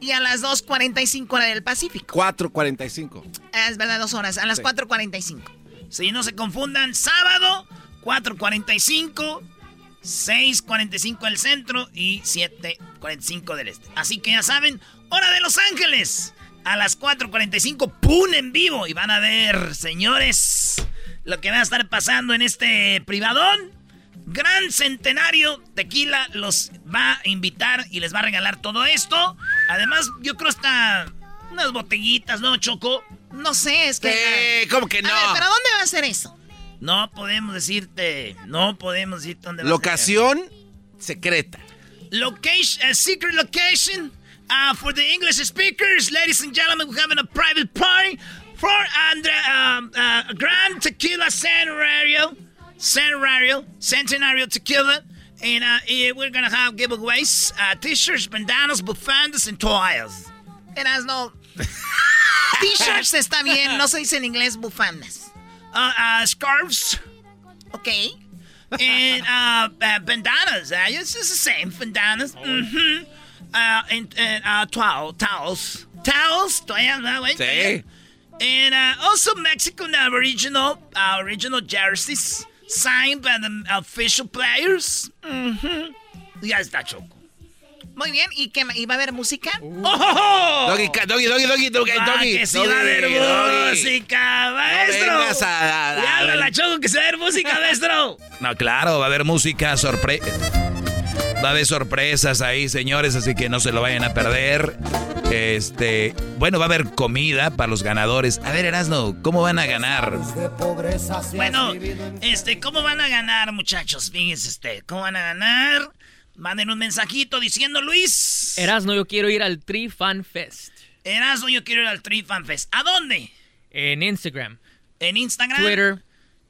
Y a las 2.45 hora del Pacífico. 4.45. Ah, es verdad, dos horas. A las Sí. 4.45. Si no se confundan, sábado, 4.45, 6.45 del centro y 7.45 del este. Así que ya saben, hora de Los Ángeles. A las 4.45, ¡pum! en vivo. Y van a ver, señores, lo que va a estar pasando en este privadón. Gran Centenario Tequila los va a invitar y les va a regalar todo esto. Además, yo creo hasta unas botellitas, ¿no, Choco? No sé, es que... Eh, ¿Cómo que no? A ver, ¿pero dónde va a ser eso? No podemos decirte, no podemos decirte dónde va Locación secreta. a ser. Location, a secret location. Uh, for the English speakers, ladies and gentlemen, we're having a private party for Andre, um, uh, Grand Tequila Centenario, Centenario, Centenario Tequila. And uh, eh, we're gonna have giveaways, uh, t-shirts, bandanas, bufandas, and toallas. Erasno. *laughs* T-shirts está bien, no se dice en inglés bufandas. Uh, uh, scarves. Ok. and uh, uh, bandanas. Uh, it's just the same bandanas. Mm-hmm. Uh, and and uh, towel, towels, towels. Toallas, ¿no, güey? Sí. And uh, also Mexican uh, original, uh, original jerseys signed by the official players. Mm-hmm. Ya está choco. Muy bien, ¿y qué ¿Y va a haber música? ¡Oh! Doggy, doggy, doggy, doggy, doggy, Ah, doggy. que sí va a haber doggy, música, maestro. No vengas a- a- Ya a- habla la choco que se va a ver música, maestro. *laughs* No, claro, va a haber música, sorpre... Va a haber sorpresas ahí, señores, así que no se lo vayan a perder. Este, bueno, va a haber comida para los ganadores. A ver, Erasno, ¿cómo van a ganar? Bueno, este, ¿cómo van a ganar, muchachos? Fíjense este, ¿cómo van a ganar? Manden un mensajito diciendo, Luis. Erasno, yo quiero ir al Tree Fan Fest. Erasmo, yo quiero ir al Tree Fan Fest. ¿A dónde? En Instagram. En Instagram. Twitter.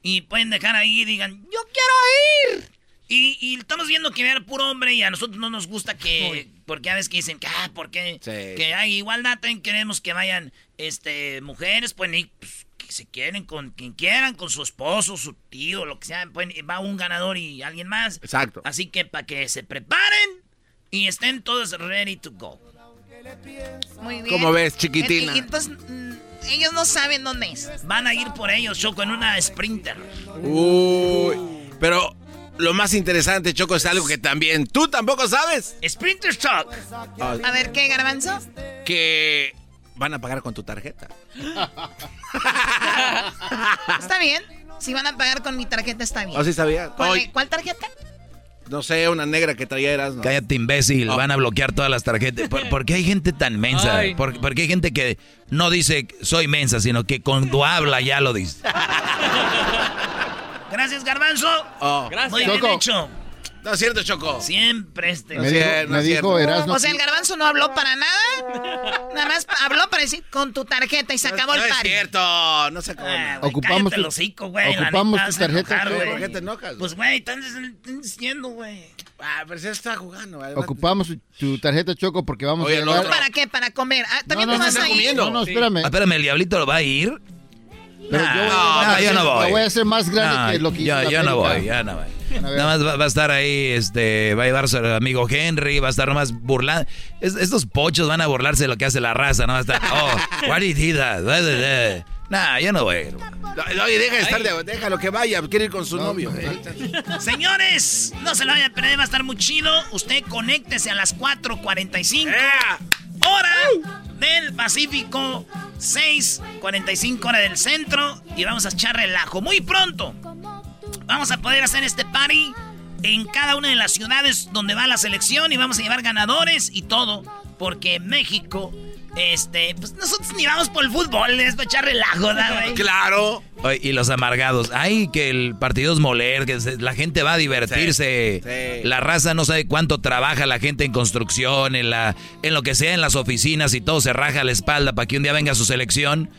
Y pueden dejar ahí y digan, yo quiero ir. Y, y estamos viendo que ver puro hombre y a nosotros no nos gusta que... Porque a veces que dicen que, ah, porque Sí. que hay igualdad, también queremos que vayan este, mujeres, pueden ir, pues, que se quieren con quien quieran, con su esposo, su tío, lo que sea. Pueden, va un ganador y alguien más. Exacto. Así que para que se preparen y estén todos ready to go. Muy bien. ¿Cómo ves, chiquitina? Y- y entonces, mm, ellos no saben dónde es. Van a ir por ellos, Choco, en una Sprinter. Uy, pero lo más interesante, Choco, es algo que también tú tampoco sabes. Sprinter Talk. A ver, ¿qué, Garbanzo? Que van a pagar con tu tarjeta. *laughs* Está bien. Si van a pagar con mi tarjeta, está bien. ¿Oh, sí sabía? ¿Cuál, Ay. cuál tarjeta? No sé, una negra que traía Erasmo. Cállate, imbécil. Van a bloquear todas las tarjetas. ¿Por, por qué hay gente tan mensa? ¿Por, por qué hay gente que no dice soy mensa, sino que cuando habla ya lo dice? *laughs* Gracias, Garbanzo. Oh. Muy bien Choco. hecho. No es cierto, Choco. Siempre este. Me dijo, no me es dijo. Erasmo. O sea, el Garbanzo no habló para nada. Nada más habló para decir con tu tarjeta y se acabó no el es party. cierto, no se acabó. Ah, nada. güey, Ocupamos tu- hocico, la ocupamos neta, tu tarjeta, enojar, Choco. güey. ¿Por qué te enojas? Pues, güey, están están diciendo, güey. Ah, pero si está jugando. güey. Ocupamos tu tarjeta Choco porque vamos Oye, a llevar. ¿Para qué? ¿Para comer? Ah, ¿También no, te vas a ir? comiendo. No, no, espérame. Ah, espérame, ¿el diablito lo va a ir? Pero Nah, yo voy no, llevar- yo no voy. voy a hacer más grande No, que lo que hizo yo, la yo no voy, ya no voy. Nada más va, va a estar ahí, este, va a llevar su amigo Henry, va a estar nomás burlando. Es- estos pochos van a burlarse de lo que hace la raza, ¿no? Va a estar, oh, *laughs* why did he blah. Nah, yo no voy. No, Oye, deja de estar de, déjalo que vaya, quiere ir con su novio. Señores, no se lo vayan a perder, va a estar muy chido. Usted conéctese a las 4.45 hora del Pacífico, 6.45 hora del centro y vamos a echar relajo. Muy pronto vamos a poder hacer este party en cada una de las ciudades donde va la selección y vamos a llevar ganadores y todo, porque México, este, pues nosotros ni vamos por el fútbol, es para echar relajo, ¿verdad, güey? *laughs* Claro. Oye, y los amargados. Ay, que el partido es moler, que se- la gente va a divertirse. Sí, sí. La raza no sabe cuánto trabaja la gente en construcción, en, la, en lo que sea, en las oficinas y todo se raja la espalda para que un día venga su selección.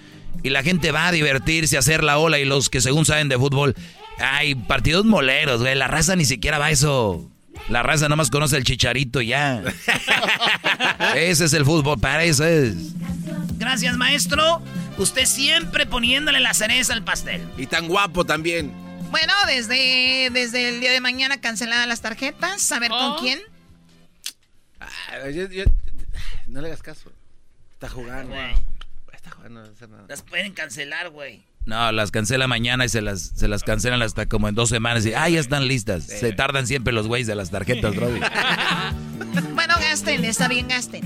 Y la gente va a divertirse, a hacer la ola y los que según saben de fútbol. Ay, partidos moleros, güey. La raza ni siquiera va a eso. La raza nomás conoce el chicharito y ya. *laughs* Ese es el fútbol, para eso es. Gracias, maestro. Usted siempre poniéndole la cereza al pastel. Y tan guapo también. Bueno, desde, desde el día de mañana canceladas las tarjetas. A ver Oh. con quién. Ah, yo- yo- no le hagas caso. Está jugando. Güey, Está jugando, no hace nada. las pueden cancelar, güey. No, las cancela mañana y se las, se las cancelan hasta como en dos semanas. Y, ah, ya están listas. Se tardan siempre los güeyes de las tarjetas, *laughs* Brody. Bueno, gasten, está bien, gasten.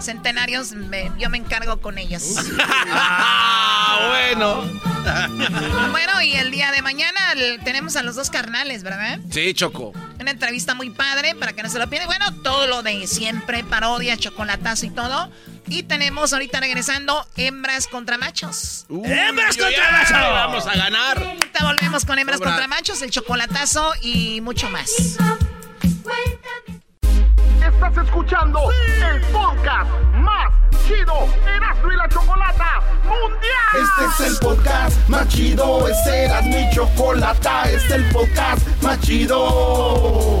Centenarios, me- yo me encargo con ellos. *laughs* Ah, bueno. bueno, y el día de mañana el- tenemos a los dos carnales, ¿verdad? Sí, Choco. Una entrevista muy padre para que no se lo pierdan. Bueno, todo lo de siempre, parodia, chocolatazo y todo. Y tenemos ahorita regresando hembras contra machos. ¡Hembras contra machos! Vamos a ganar. Ahorita volvemos con hembras contra machos, el chocolatazo y mucho más. Estás escuchando el podcast más chido Erasmo y la Chocolata Mundial. Este es el podcast más chido, este era mi chocolata, este es el podcast más chido.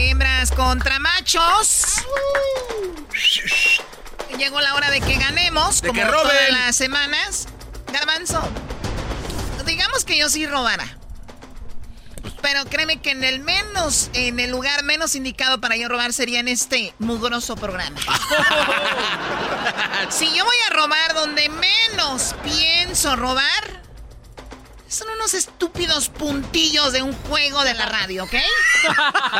contra machos. Llegó la hora de que ganemos, De como que roben. todas las semanas. Garbanzo, digamos que yo sí robara. Pero créeme que en el menos, en el lugar menos indicado para yo robar sería en este mugroso programa. *laughs* si yo voy a robar donde menos pienso robar, son unos estúpidos puntillos de un juego de la radio, ¿ok?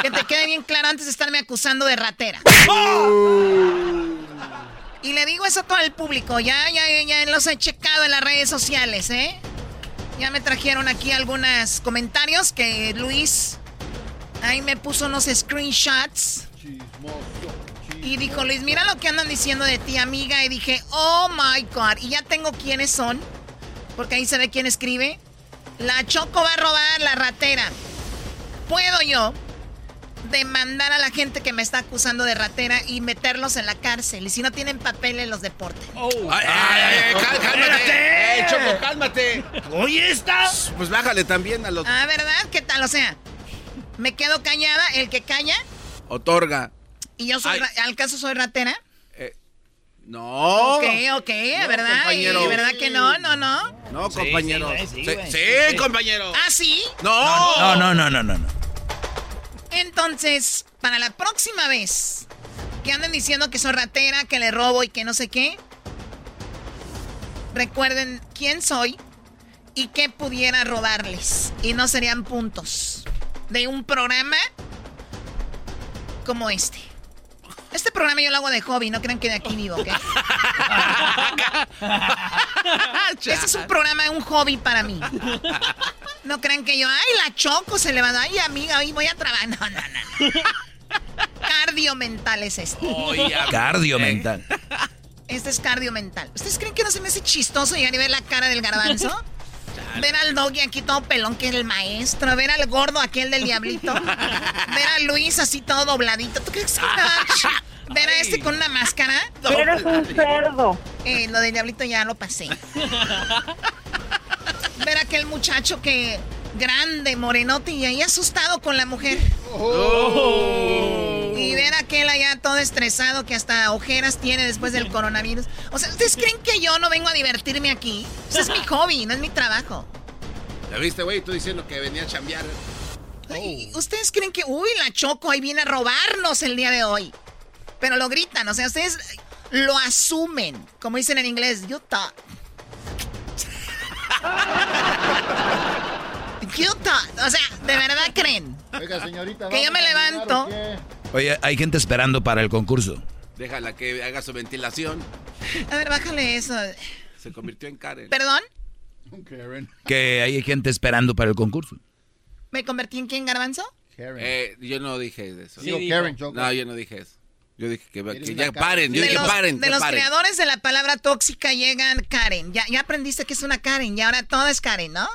que te quede bien claro antes de estarme acusando de ratera. Y le digo eso a todo el público. Ya, ya, ya los he checado en las redes sociales, ¿eh? Ya me trajeron aquí algunos comentarios que Luis ahí me puso unos screenshots. Y dijo, Luis, mira lo que andan diciendo de ti, amiga. Y dije, oh my God. Y ya tengo quiénes son. Porque ahí se ve quién escribe. La Choco va a robar la ratera. ¿Puedo yo demandar a la gente que me está acusando de ratera y meterlos en la cárcel? Y si no tienen papeles los deportes. Ay, ay, ay, cal- cálmate. Eh, Choco, cálmate. Oye, esta. Pues bájale también a los. Ah, ¿verdad? ¿Qué tal? O sea, me quedo callada, el que calla, Otorga. y yo soy, ¿al caso soy ratera? No. Ok, ok, No, ¿verdad? compañero. ¿Y ¿Verdad que no? No, no. No, Sí, compañero. sí, güey, sí, Sí, güey. sí, Sí. compañero. ¿Ah, sí? No. No, no, no, no, no. no. Entonces, para la próxima vez que anden diciendo que soy ratera, que le robo y que no sé qué, recuerden quién soy y qué pudiera robarles. Y no serían puntos de un programa como este. Este programa yo lo hago de hobby, no crean que de aquí vivo, ¿ok? *laughs* este es un programa, un hobby para mí. No crean que yo, ay, la choco se levanta, ay, amiga, hoy voy a trabajar. No, no, no. Cardio mental es este. Cardio mental. Este es cardio mental. ¿Ustedes creen que no se me hace chistoso llegar y ver la cara del garbanzo? Ver al doggy aquí todo pelón, que es el maestro. Ver al gordo aquel del diablito. *laughs* Ver a Luis así todo dobladito. ¿Tú crees que no? *laughs* Ver a este con una máscara. Eres un cerdo. Eh, lo del diablito ya lo pasé. *laughs* Ver a aquel muchacho que grande, morenote y ahí asustado con la mujer. Y ver a aquel allá todo estresado que hasta ojeras tiene después del coronavirus. O sea, ¿ustedes creen que yo no vengo a divertirme aquí? Ese es mi *laughs* hobby, no es mi trabajo. ¿Ya viste, güey? Tú diciendo que venía a chambear. Ay, ¿Ustedes creen que, uy, la Choco ahí viene a robarnos el día de hoy? Pero lo gritan, o sea, ustedes lo asumen. Como dicen en inglés, you thought. *laughs* You thought. O sea, ¿de verdad creen? Oiga, señorita. Que yo ¿vamos me levanto. Oye, hay gente esperando para el concurso. Déjala que haga su ventilación. A ver, bájale eso. Se convirtió en Karen. ¿Perdón? Que hay gente esperando para el concurso. ¿Me convertí en quién, garbanzo? Eh, yo no dije eso. Digo Karen, Choco. No, yo no dije eso. Yo dije que, que ya Karen. paren. Yo de dije los, paren. de los paren. creadores de la palabra tóxica llegan Karen. Ya, ya aprendiste que es una Karen y ahora todo es Karen, ¿no?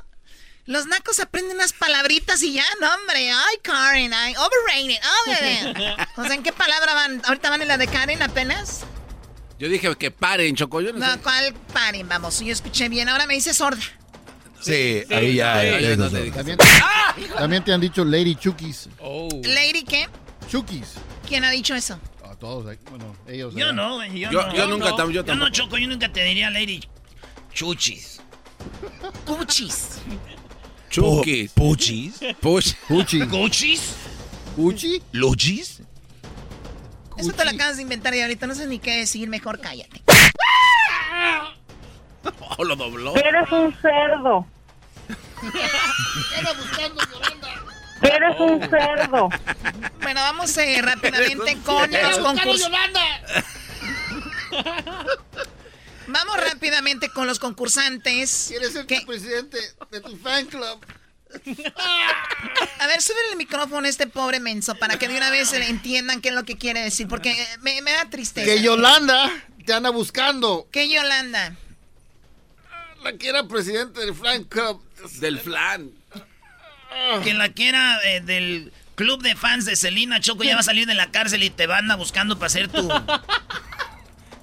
Los nacos aprenden unas palabritas y ya, no, hombre. Ay, Karen, ay, overrated. overrated. *laughs* o sea, ¿en qué palabra van? ¿Ahorita van en la de Karen apenas? Yo dije que paren, Choco. Yo no, No, sé. ¿cuál Karen? Vamos, yo escuché bien. Ahora me dice sorda. Sí, ahí ya. no te dije. También, también te han dicho Lady Chukis. ¿Lady qué? Chukis. ¿Quién ha dicho eso? A todos, ahí, bueno, ellos. Yo no. Yo, Yo- no. yo nunca no. yo Yo no. Choco, yo nunca te diría Lady Chuchis. Cuchis. Chukis. Puchis. Puch. Puchi. ¿Cochis? ¿Puchi? ¿Lochis? Eso te lo acabas de inventar y ahorita no sé ni qué decir, mejor cállate. Oh, lo dobló. Eres un cerdo. Eres un cerdo. Bueno, vamos eh, rápidamente *laughs* con los concursos. Vamos rápidamente con los concursantes. ¿Quieres ser tu presidente de tu fan club? A ver, sube el micrófono a este pobre menso para que de una vez entiendan qué es lo que quiere decir, porque me, me da tristeza. Que Yolanda te anda buscando. ¿Qué Yolanda? La que era presidente del fan club. Del flan. Que la quiera eh, del club de fans de Selena Choco ya va a salir de la cárcel y te van a buscando para hacer tu...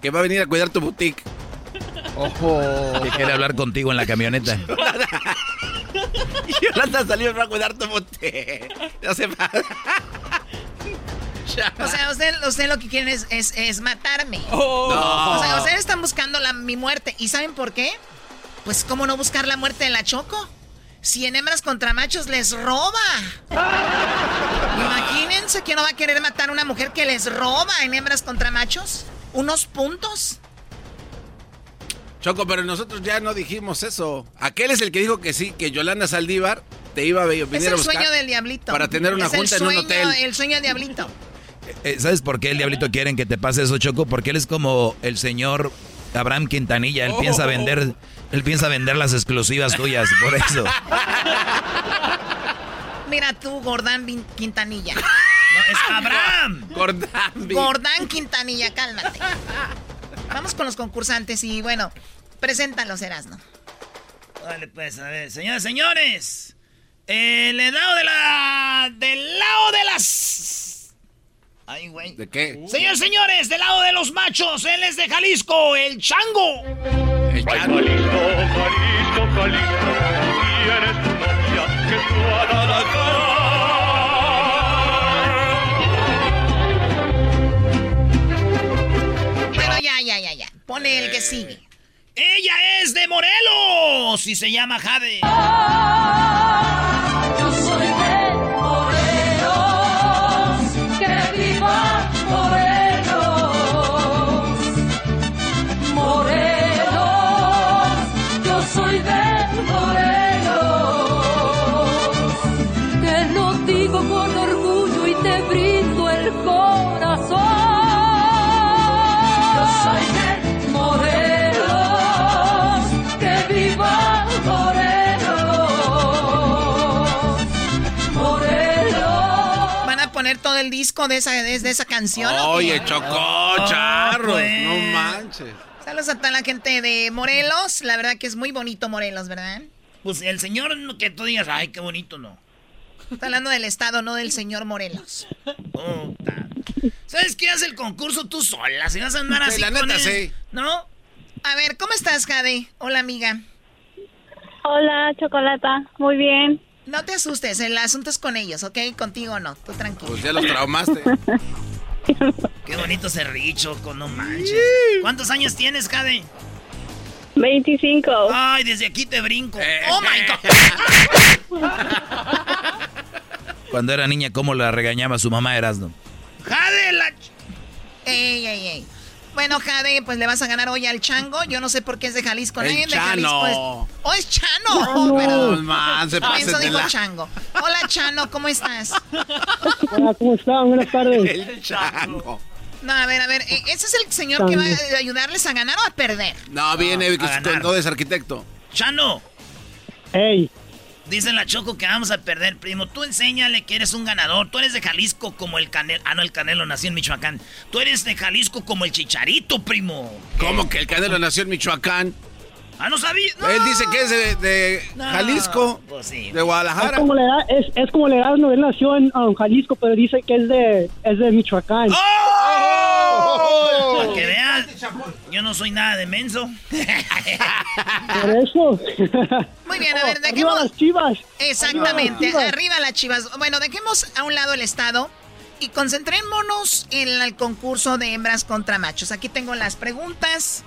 Que va a venir a cuidar tu boutique. Ojo. Que quiere hablar contigo en la camioneta. *laughs* Yolanda salió para cuidar tu boutique. No se va. O sea, usted, usted lo que quieren es, es, es matarme. Oh. No. O sea, ustedes están buscando la, mi muerte. ¿Y saben por qué? Pues, ¿cómo no buscar la muerte de la Choco? Si en hembras contra machos les roba. *laughs* Imagínense que no va a querer matar a una mujer que les roba en hembras contra machos. Unos puntos. Choco, pero nosotros ya no dijimos eso. Aquel es el que dijo que sí, que Yolanda Saldívar te iba a venir Es a el buscar. sueño del diablito. para tener una Es el junta en un hotel. El sueño del diablito. Eh, ¿Sabes por qué el diablito quieren que te pase eso, Choco? Porque él es como el señor Abraham Quintanilla. Él Oh. piensa vender, él piensa vender las exclusivas tuyas, por eso. Mira tú, Gordán Quintanilla. No, es Abraham. Gordán Quintanilla, cálmate. Vamos con los concursantes y bueno, preséntalos, Erasno. Vale, pues, a ver, señores, señores. El lado de la... Del lado de las... Ay, güey. ¿De qué? Señores, señores, del lado de los machos, él es de Jalisco, el chango. El Ay, chango. Jalisco, Jalisco, Jalisco, Pone el que sigue. Ella es de Morelos y se llama Jade. Disco de esa, de, de esa canción. Oye, Chocó, charros. pues. No manches. Saludos a toda la gente de Morelos. La verdad que es muy bonito Morelos, ¿verdad? Pues el señor que tú digas, ay, qué bonito, no. Está hablando del estado, no del señor Morelos. Puta. ¿Sabes qué? Haz el concurso tú sola. Si vas a andar Sí, así la con neta, él, sí. ¿No? A ver, ¿cómo estás, Jade? Hola, amiga. Hola, Chocolata. Muy bien. No te asustes, el asunto es con ellos, ¿ok? Contigo no, tú tranquilo. Pues ya los traumaste. *laughs* Qué bonito ese Choco, no manches. ¿Cuántos años tienes, Jade? 25. Ay, desde aquí te brinco. Eh. ¡Oh, my God! *laughs* Cuando era niña, ¿cómo la regañaba su mamá Erasno? ¡Jade, la... ch- Ey, ey, ey. Bueno, Jade, pues le vas a ganar hoy al Chango. Yo no sé por qué es de Jalisco. El Nadie de Chano. Jalisco es... ¡Oh, es Chano! No, Perdón. man, se pasen de dijo la... Chango. Hola, Chano, ¿cómo estás? Hola, ¿cómo están? Buenas tardes. El chango. No, a ver, a ver. eh, ¿Ese es el señor que va a ayudarles a ganar o a perder? No, viene a con ganar. todo es arquitecto. Chano, Ey, dice la Choco que vamos a perder, primo. Tú enséñale que eres un ganador. Tú eres de Jalisco como el Canelo. Ah, no, el Canelo nació en Michoacán. Tú eres de Jalisco como el Chicharito, primo. ¿Cómo que el Canelo nació en Michoacán? Ah, no sabía. No. Él dice que es de, de No, Jalisco, pues sí. de es Guadalajara. como le da, es, es como le da, no, él nació en um, Jalisco, pero dice que es de, es de Michoacán. ¡Oh! Para que veas, yo no soy nada de menso. Por eso. Muy bien, a Oh, ver, arriba dejemos... las chivas. Exactamente, Arriba las arriba las chivas. Bueno, dejemos a un lado el estado y concentrémonos en el concurso de hembras contra machos. Aquí tengo las preguntas.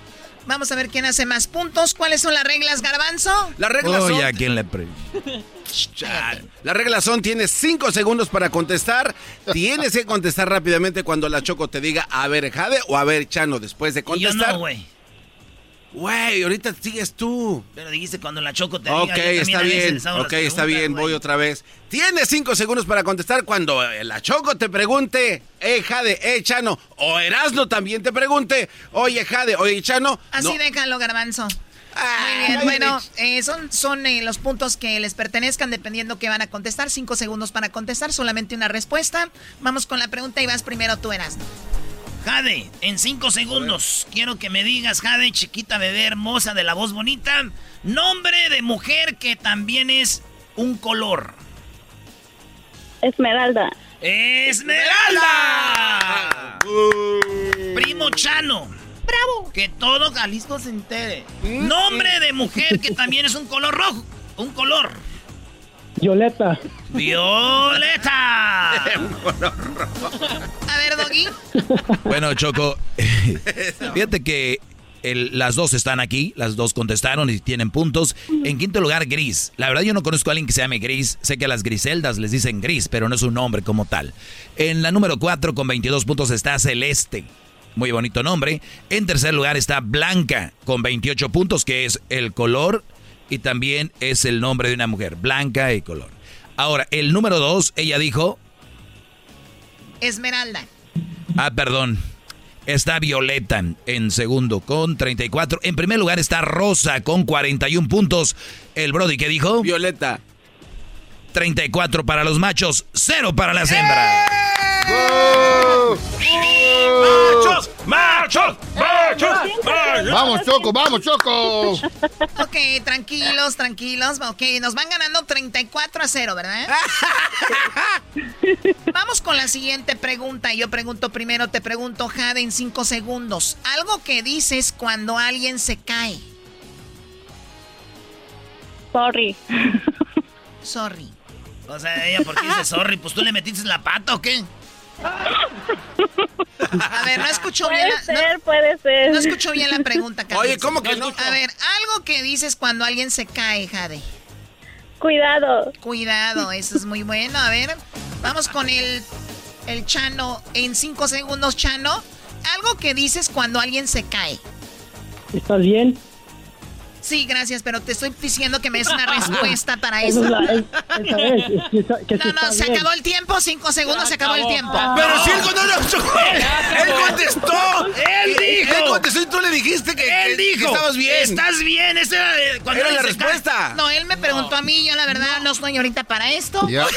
Vamos a ver quién hace más puntos. ¿Cuáles son las reglas, Garbanzo? Las reglas Oye, son... ¿a quién le pre... *laughs* Las reglas son, tienes cinco segundos para contestar. Tienes que contestar rápidamente cuando la Choco te diga, a ver, Jade o a ver, Chano, después de Y yo contestar. no, güey. Güey, ahorita sigues tú. Pero dijiste cuando la choco te Ok, diga. está bien. Ok, está bien. Voy otra vez. Tienes cinco segundos para contestar cuando eh, la Choco te pregunte, eh, Jade, eh, Chano, o Erasno también te pregunte, oye, Jade, oye, Chano. Así no. déjalo, Garbanzo. Muy bien, ay, bueno, eh, son, son eh, los puntos que les pertenezcan dependiendo que van a contestar. Cinco segundos para contestar, solamente una respuesta. Vamos con la pregunta y vas primero tú, Erasmo. Jade, en cinco segundos, quiero que me digas, Jade, chiquita bebé hermosa de la voz bonita, nombre de mujer que también es un color. Esmeralda. ¡Esmeralda! Primo Chano. ¡Bravo! Que todo Jalisco se entere. Nombre de mujer que también es un color rojo. Un color. Violeta. ¡Violeta! A ver, Doggy. Bueno, Choco, *laughs* fíjate que el- las dos están aquí, las dos contestaron y tienen puntos. En quinto lugar, Gris. La verdad yo no conozco a alguien que se llame Gris. Sé que a las Griseldas les dicen Gris, pero no es un nombre como tal. En la número 4 con 22 puntos está Celeste. Muy bonito nombre. En tercer lugar está Blanca con 28 puntos, que es el color y también es el nombre de una mujer. Blanca y color. Ahora, el número 2, ella dijo... Esmeralda. Ah, perdón. Está Violeta en segundo con 34. En primer lugar está Rosa con 41 puntos. El Brody que dijo. Violeta. 34 para los machos, 0 para las hembras. ¡Machos! ¡Machos! ¡Machos! ¡Machos! Vamos, Choco, vamos, Choco. *laughs* Ok, tranquilos, tranquilos. Ok, nos van ganando 34 a 0, ¿verdad? *laughs* Vamos con la siguiente pregunta. Yo pregunto primero, te pregunto, Jade, en 5 segundos. Algo que dices cuando alguien se cae. Sorry. Sorry. O sea, ella, ¿por qué dice *laughs* sorry? Pues tú le metiste la pata o qué? A ver, no escuchó Puede bien la, ser, no, puede ser. no escuchó bien la pregunta, Carlos. Oye, ¿cómo que no? A ver, algo que dices cuando alguien se cae, Jade. Cuidado. Cuidado, eso es muy bueno. A ver, vamos con el, el Chano. En cinco segundos, Chano. Algo que dices cuando alguien se cae. ¿Estás bien? Sí, gracias, pero te estoy diciendo que me des una *laughs* respuesta para eso. es la- es- esa es, es que, está- *laughs* que sí No, no, se bien. acabó el tiempo. Cinco segundos, se acabó el tiempo. Pero si él no, no, Choco, él contestó. Él dijo. Él contestó y tú le dijiste que, Él que- dijo. que estabas bien. Estás bien. Esa era, cuando Era la respuesta. No, él me preguntó a mí, yo la verdad no estoy ahorita para esto. Ya. *laughs*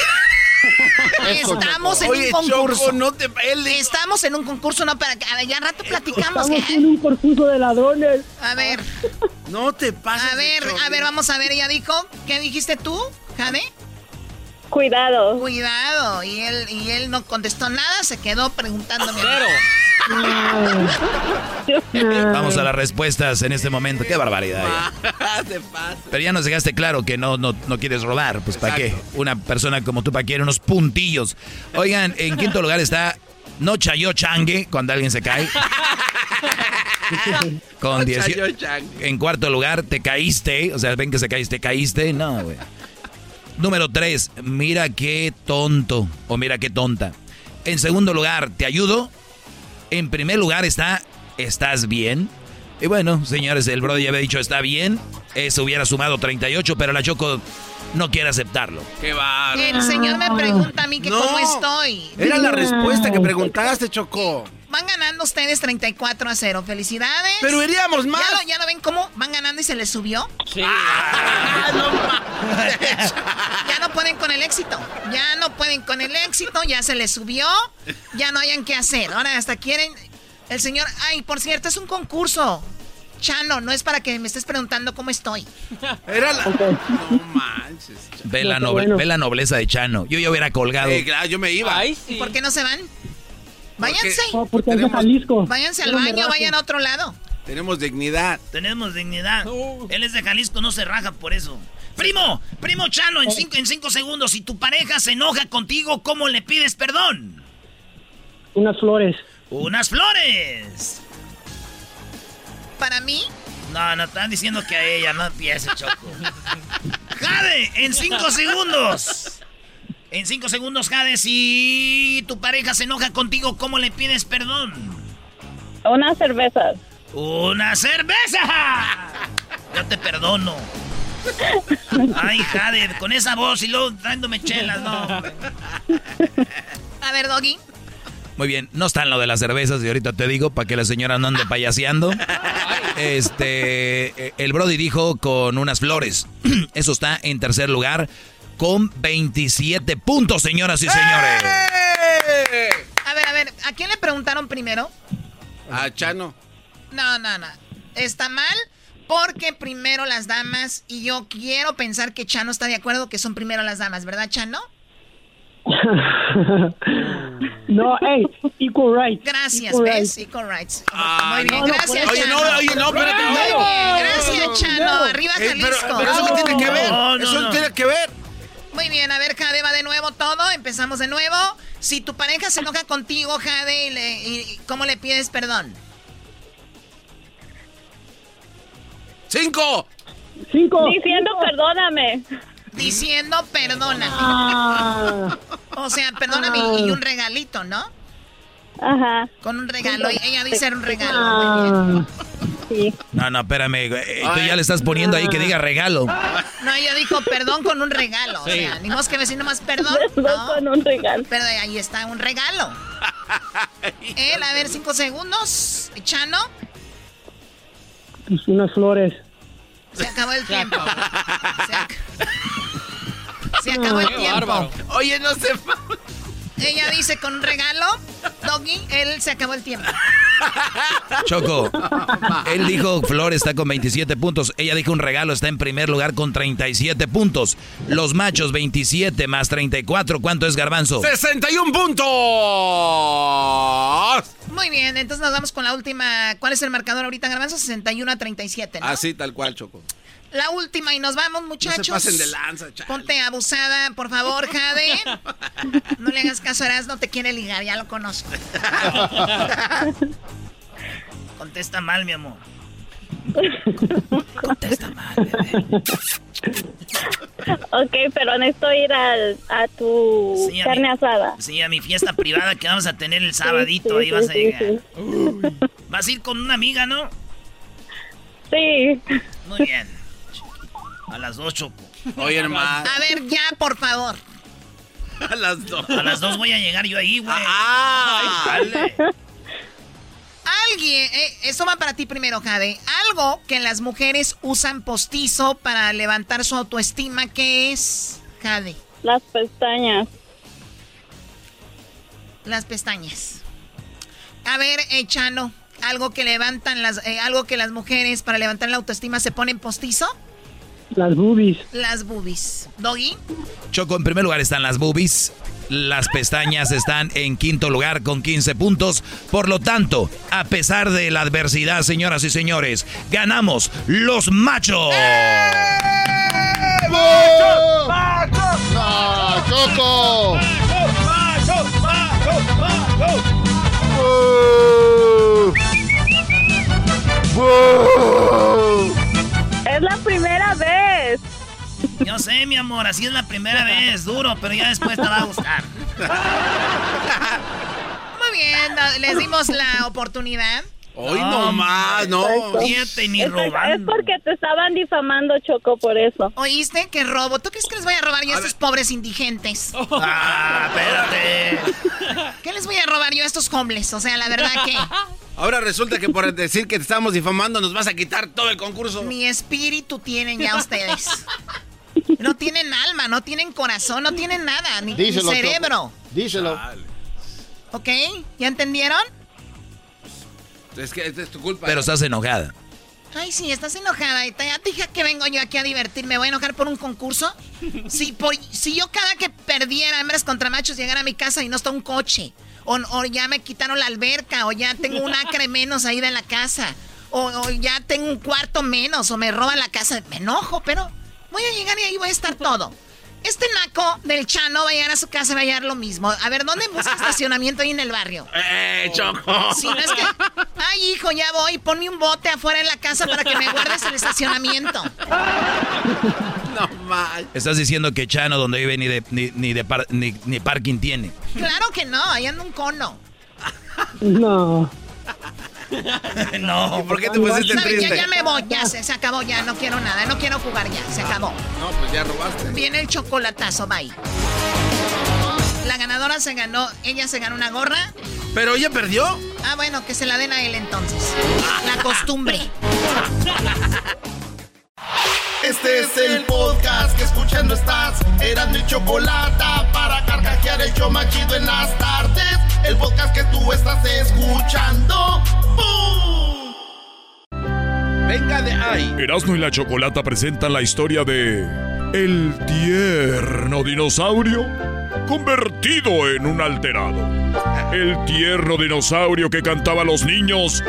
Estamos en Oye, un concurso. Choco, no te... Estamos en un concurso, no para que. A ver, ya al rato platicamos. Estamos ¿qué? en un concurso de ladrones. A ver, No te pases a ver, a ver, vamos a ver. Ella dijo, ¿qué dijiste tú, Jade? Cuidado. Cuidado. Y él, y él no contestó nada, se quedó preguntándome. Vamos a las respuestas en este momento. Qué barbaridad. ya. Pases. Pero ya nos dejaste claro que no, no, no quieres robar. Pues ¿para qué? Una persona como tú, ¿para quiere unos puntillos? Oigan, en quinto *laughs* lugar está No Chayo Changue, cuando alguien se cae. *laughs* Con No 10. chayo changue. En cuarto lugar, te caíste. O sea, ven que se caíste, te caíste. No, güey. Número 3, mira qué tonto o mira qué tonta. En segundo lugar, ¿te ayudo? En primer lugar está, ¿estás bien? Y bueno, señores, el Brody ya había dicho, está bien. Eso hubiera sumado 38, pero la Choco no quiere aceptarlo. Qué bárbaro. El señor me pregunta a mí que No. cómo estoy. Era la respuesta que preguntaste, Choco. Van ganando ustedes 34 a 0. Felicidades. Pero iríamos más. ¿Ya lo, ya lo ven cómo van ganando y se les subió? Sí. Ah, no. *laughs* Ya no pueden con el éxito. Ya no pueden con el éxito. Ya se les subió. Ya no hayan qué hacer. Ahora hasta quieren. El señor. Ay, por cierto, es un concurso. Chano, no es para que me estés preguntando cómo estoy. Era la... No manches. Ve, la noble- bueno. ve la nobleza de Chano. Yo ya hubiera colgado. Sí, claro, yo me iba. Ay, ¿Y por qué no se van? Váyanse. No, porque es de Tenemos- Jalisco. Váyanse al baño, vayan a otro lado. Tenemos dignidad. Tenemos dignidad. Él es de Jalisco, no se raja por eso. Primo, primo Chano, en cinco, en cinco segundos, si tu pareja se enoja contigo, ¿cómo le pides perdón? Unas flores. Unas flores. Para mí, No, no, están diciendo que a ella, no empiece, Choco. *laughs* Jade, en cinco segundos. En cinco segundos, Jade, si tu pareja se enoja contigo, ¿cómo le pides perdón? Una cerveza. ¡Una cerveza! *laughs* Yo te perdono. *laughs* Ay, Jade, con esa voz y luego dándome chelas, no. *laughs* A ver, Doggy. Muy bien, no está en lo de las cervezas y ahorita te digo para que la señora no ande payaseando. Este, el Brody dijo con unas flores. *clears throat* Eso está en tercer lugar con 27 puntos, señoras y señores. A ver, a ver, ¿a quién le preguntaron primero? A Chano. No, no, no. Está mal porque primero las damas y yo quiero pensar que Chano está de acuerdo que son primero las damas, ¿verdad, Chano? *laughs* no, hey, equal rights. Gracias, Equal ¿ves? rights. Equal rights. Ah, Muy bien, no, no, gracias, oye, Chano. no, oye, no, espérate, no. gracias, No, Chano. no. Arriba, Eh, pero- Jalisco. pero eso qué tiene que ver. No, no, Eso no no. tiene que ver. Muy bien, a ver, Jade, va de nuevo todo. Empezamos de nuevo. Si tu pareja se enoja contigo, Jade, y le- y- ¿cómo le pides perdón? ¡Cinco! Cinco. Diciendo perdóname. Diciendo perdóname. Ah. *laughs* O sea, perdóname y y un regalito, ¿no? Ajá. Con un regalo. Ella dice un regalo. Muy bien. No, no, espérame. eh, Tú ya le estás poniendo ahí que diga regalo. No, ella dijo perdón con un regalo. O sea, ni más que decir nomás perdón. *laughs* Perdón No. con un regalo. Pero ahí está un regalo. *laughs* Él, a ver, cinco segundos. Chano, Pues unas flores. se acabó el tiempo. *laughs* Se, ac- se acabó el tiempo. Oye, no se... Ella dice con un regalo. Doggy, él se acabó el tiempo. *laughs* Choco, él dijo Flor está con 27 puntos. Ella dijo un regalo, está en primer lugar con 37 puntos. Los machos 27 más 34. ¿Cuánto es Garbanzo? 61 puntos. Muy bien, entonces nos vamos con la última. ¿Cuál es el marcador ahorita, Garbanzo? 61 a 37, ¿no? Así, tal cual, Choco. La última y nos vamos, muchachos. No se pasen de lanza, chale. Ponte abusada, por favor, Jade. No le hagas caso a Eras, no te quiere ligar, ya lo conozco. Contesta mal, mi amor. Ok, pero necesito ir al- a tu Sí, a carne mi- asada. Sí, a mi fiesta privada que vamos a tener el sabadito, Sí, ahí sí, vas a sí, llegar. sí. Vas a ir con una amiga, ¿no? Sí. Muy bien. A las dos, Choco. Oye, hermano. A ver, ya, por favor. *laughs* A las dos. A las dos voy a llegar yo ahí, güey. Ah. Dale. Alguien, eh, eso va para ti primero, Jade. Algo que las mujeres usan postizo para levantar su autoestima, ¿qué es, Jade? Las pestañas. Las pestañas. A ver, eh, Chano, algo que levantan las, eh, algo que las mujeres para levantar la autoestima se ponen postizo. Las boobies. Las boobies. Doggy. Choco, en primer lugar están las boobies. Las pestañas están en quinto lugar con 15 puntos. Por lo tanto, a pesar de la adversidad, señoras y señores, ganamos los machos. ¡No, Choco! Es la primera vez. Yo sé, mi amor, así es la primera vez, duro, pero ya después te va a gustar. Muy bien, no, les dimos la oportunidad. Hoy no más, no. Fíjate, ni Es, por- es robando. porque te estaban difamando, Choco, por eso. ¿Oíste? Que robo. ¿Tú crees que les voy a robar yo a estos pobres indigentes? *laughs* Ah, espérate. ¿Qué les voy a robar yo a estos homeless? O sea, la verdad que Ahora resulta que por decir que te estamos difamando nos vas a quitar todo el concurso. ni espíritu tienen ya ustedes. No tienen alma, no tienen corazón, no tienen nada, ni, ni Díselo, cerebro. Choco. Díselo. ¿Ok? ¿Ya entendieron? Es que esta es tu culpa. Pero estás enojada. Ay, sí, estás enojada. Y te, ya te dije que vengo yo aquí a divertirme. ¿Voy a enojar por un concurso? Si, por- si yo cada que perdiera hembras contra machos llegara a mi casa y no está un coche, o, o ya me quitaron la alberca, o ya tengo un acre menos ahí de la casa, o, o ya tengo un cuarto menos, o me roban la casa, me enojo, pero voy a llegar y ahí voy a estar todo. Este naco del Chano va a llegar a su casa y va a hallar lo mismo. A ver, ¿dónde busca *laughs* estacionamiento ahí en el barrio? ¡Eh, Choco! Si no es que. Ay, hijo, ya voy. Ponme un bote afuera en la casa para que me guardes el estacionamiento. *laughs* No más. Estás diciendo que Chano, donde vive, ni de, ni, ni de par- ni, ni parking tiene. Claro que no, ahí anda un cono. No. *laughs* no. ¿Y por qué te pusiste. Ya, ya me voy, ya se, se acabó, ya no quiero nada, no quiero jugar ya, se acabó. No, pues ya robaste. Viene el chocolatazo, bye. La ganadora se ganó, ella se ganó una gorra. ¿Pero ella perdió? Ah, bueno, que se la den a él entonces. La costumbre. *laughs* Este es el podcast que escuchando estás. Eran mi chocolate para carcajear el show machido en las tardes. El podcast que tú estás escuchando. ¡Bum! Venga de ahí. Erasmo y la Chocolata presentan la historia de El tierno dinosaurio convertido en un alterado. El tierno dinosaurio que cantaba a los niños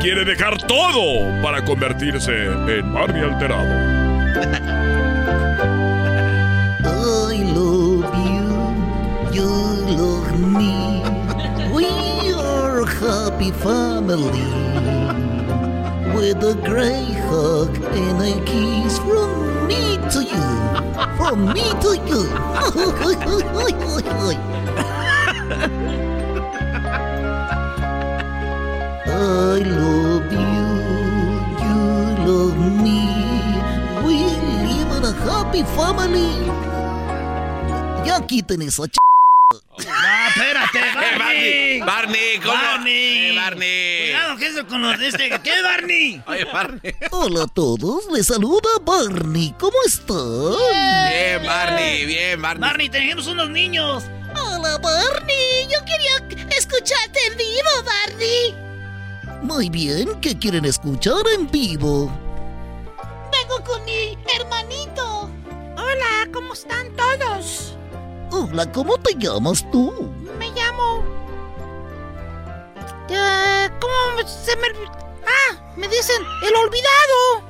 quiere dejar todo para convertirse en Barney alterado. I love you, you love me. We are a happy family. With a great hug and a kiss from me to you. From me to you. *laughs* *laughs* I love you, you love me. We live in a happy family. Ya quiten esa ch... No, espérate, *laughs* Barney. Barney, ¿cómo? Barney. Eh, Barney. Cuidado, ¿qué es con los de este? ¿Qué, Barney? Oye, Barney. Hola a todos, les saluda Barney. ¿Cómo están? Bien, Barney, bien, Barney. Barney, tenemos unos niños. Hola Barney, yo quería escucharte en vivo, Barney. Muy bien, ¿qué quieren escuchar en vivo? Vengo con mi hermanito. Hola, ¿cómo están todos? Hola, ¿cómo te llamas tú? Me llamo. Eh, ¿Cómo se me.? Ah, me dicen el olvidado.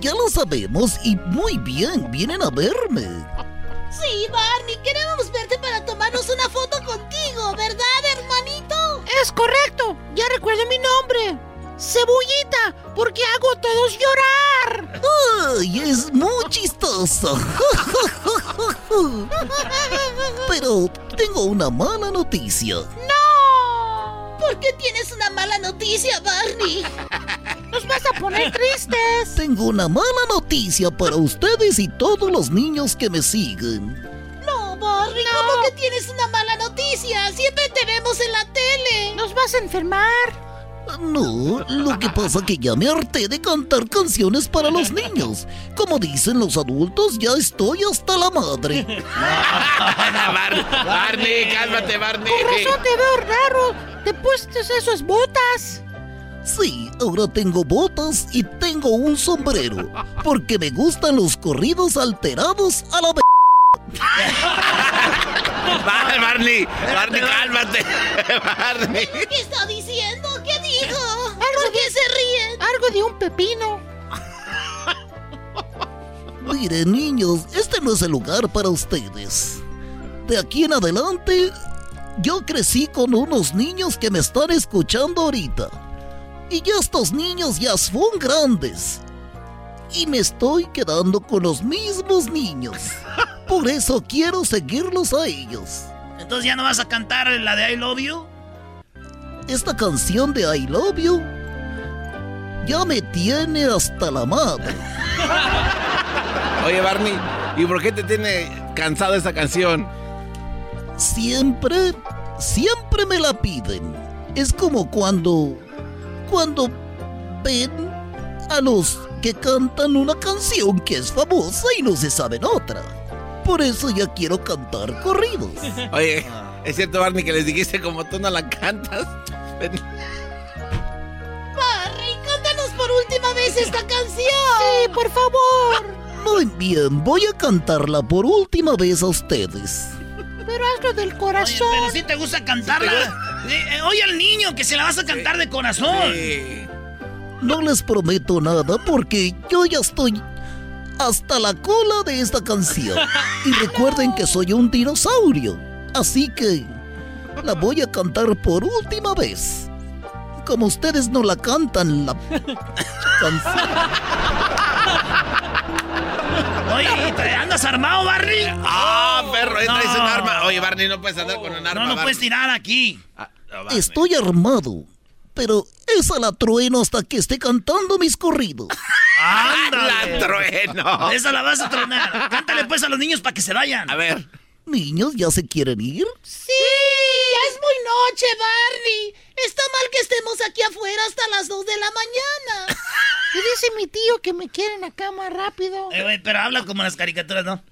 Ya lo sabemos y muy bien, vienen a verme. Sí, Barney, queremos verte para tomarnos una foto contigo, ¿verdad, hermanito? Es correcto, ya recuerdo mi nombre. Cebullita, porque hago a todos llorar. ¡Ay, es muy chistoso! *laughs* Pero tengo una mala noticia. ¡No! ¿Por qué tienes una mala noticia, Barney? Nos vas a poner tristes. Tengo una mala noticia para ustedes y todos los niños que me siguen. No, Barney, ¿cómo que tienes una mala noticia? Siempre te vemos en la tele. Nos vas a enfermar. No, lo que pasa que ya me harté de cantar canciones para los niños. Como dicen los adultos, ya estoy hasta la madre. *laughs* Bar- Barney, cálmate, Barney. Con razón te veo raro. Te pusiste esas botas. Sí, ahora tengo botas y tengo un sombrero. Porque me gustan los corridos alterados a la vez. Bar- Barney, Barney, cálmate. *laughs* Barney. ¿Qué está diciendo? ¿Qué dijo? ¿Por qué se ríen? Algo de un pepino. *laughs* Miren, niños, este no es el lugar para ustedes. De aquí en adelante, yo crecí con unos niños que me están escuchando ahorita. Y ya estos niños ya son grandes. Y me estoy quedando con los mismos niños. *laughs* Por eso quiero seguirlos a ellos. Entonces ya no vas a cantar la de I Love You. Esta canción de I Love You ya me tiene hasta la madre. *laughs* Oye, Barney, ¿y por qué te tiene cansado esa canción? Siempre, siempre me la piden. Es como cuando, cuando ven a los que cantan una canción que es famosa y no se saben otra. Por eso ya quiero cantar corridos. *laughs* Oye, ¿es cierto, Barney, que les dijiste como tú no la cantas? Barney, cántanos por última vez esta canción. Sí, por favor. Muy bien, voy a cantarla por última vez a ustedes. Pero hazlo del corazón. Oye, pero si te gusta cantarla. Eh, oye al niño que se la vas a cantar de corazón. No les prometo nada porque yo ya estoy hasta la cola de esta canción. Y recuerden que soy un dinosaurio. Así que la voy a cantar por última vez. Como ustedes no la cantan, la canción. Oye, ¿te andas armado, Barney? Ah, perro, ahí traes un No. arma. Oye, Barney, no puedes andar con un arma. No, no Barney. puedes tirar aquí. Ah, no. Estoy armado. Pero esa la trueno hasta que esté cantando mis corridos. ¡Ándale! La trueno. Esa la vas a tronar. Cántale pues a los niños para que se vayan. A ver. Niños, ¿ya se quieren ir? Sí, ya es muy noche, Barney. Está mal que estemos aquí afuera hasta las 2 de la mañana. Y dice mi tío que me quieren acá más rápido. Eh, güey, pero habla como las caricaturas, ¿no?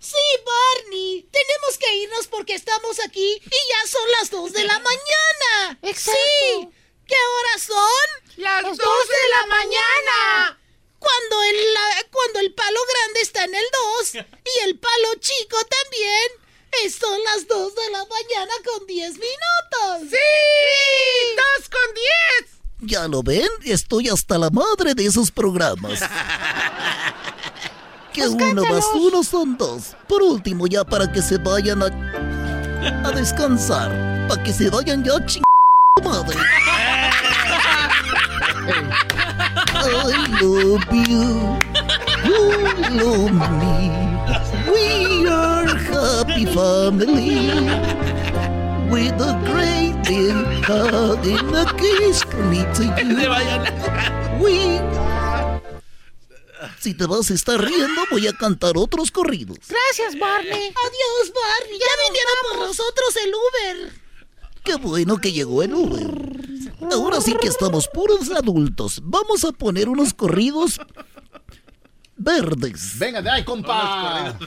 Sí, Barney. Tenemos que irnos porque estamos aquí y ya son las 2 de la mañana. Exacto. Sí. ¿Qué horas son? Las dos de la mañana. Cuando el, la- cuando el palo grande está en el 2 *laughs* y el palo chico también. Son las 2 de la mañana con 10 minutos. ¡Sí! ¡Dos con diez! Ya lo ven, estoy hasta la madre de esos programas. *laughs* Que uno más uno son dos. Por último, ya para que se vayan a, a descansar. Para que se vayan ya ching I love you. You love me. We are happy family. With a great hug and a kiss from me to you. *laughs* We si te vas a estar riendo, voy a cantar otros corridos. Gracias, Barney. Adiós, Barney. Ya, vinieron por nosotros el Uber. Qué bueno que llegó el Uber. Ahora sí que estamos puros adultos. Vamos a poner unos corridos verdes. Venga de ahí, compa. Adiós,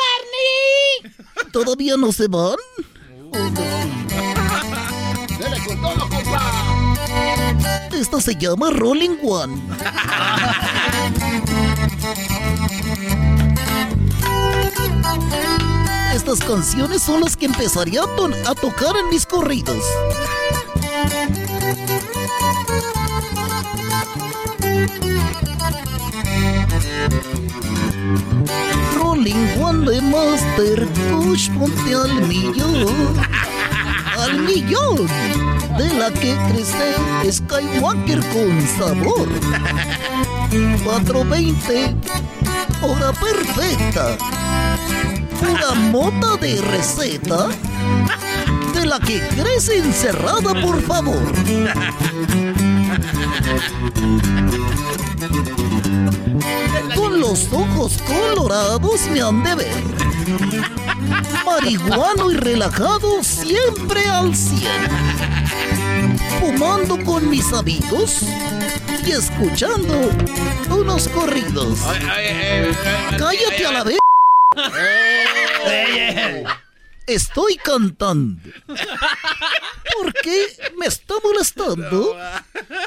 Barney. ¿Todavía no se van? Dele con todo, compa. Esta se llama Rolling One. *laughs* Estas canciones son las que empezaría a, tocar en mis corridos. Rolling One de Master Push, ponte al millón. Al millón. De la que crece Skywalker con sabor. 420. Hora perfecta. Una mota de receta. De la que crece encerrada, por favor. Con los ojos colorados me han de ver. Marihuano y relajado siempre al cien. Fumando con mis amigos y escuchando unos corridos. Cállate a la vez. Estoy cantando. ¿Por qué me está molestando?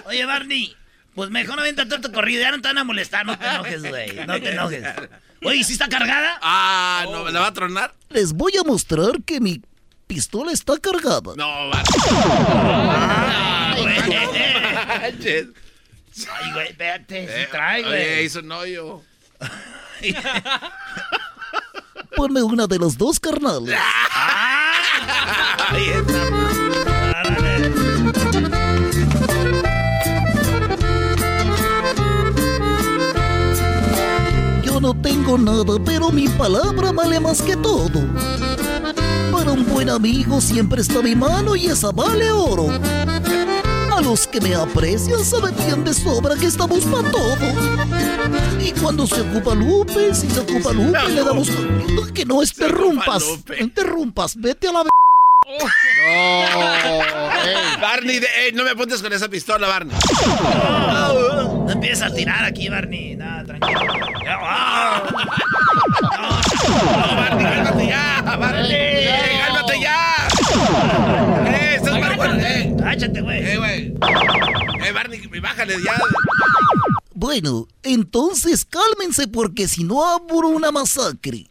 Oye, Barney, pues mejor no vente todo tu corrido. Ya no te van a molestar. No te enojes, güey. No te enojes. Oye, ¿sí está cargada? Ah, no, ¿la va a tronar? Les voy a mostrar que mi pistola está cargada. No, va. Ay, Manches. Ay, güey, espérate. Eh, trae, oye, güey. hizo un hoyo. *laughs* Ponme una de los dos carnales. Yo no tengo nada, pero mi palabra vale más que todo. Para un buen amigo siempre está mi mano y esa vale oro. A los que me aprecian saben bien de sobra que estamos para todo. Y cuando se ocupa Lupe, si se ocupa Lupe, le damos... Que no interrumpas, no interrumpas, vete a la... Barney, de- no me apuntes con esa pistola, Barney. No empieza a tirar aquí, Barney. Nada, tranquilo. Ah. No, Barney, cálmate ya, Barney. Eh, cálmate ya. Eh, estás mal, güey. Eh, Cállate, güey. eh, güey. Eh, Barney, bájale ya. Bueno, entonces cálmense porque si no abro una masacre.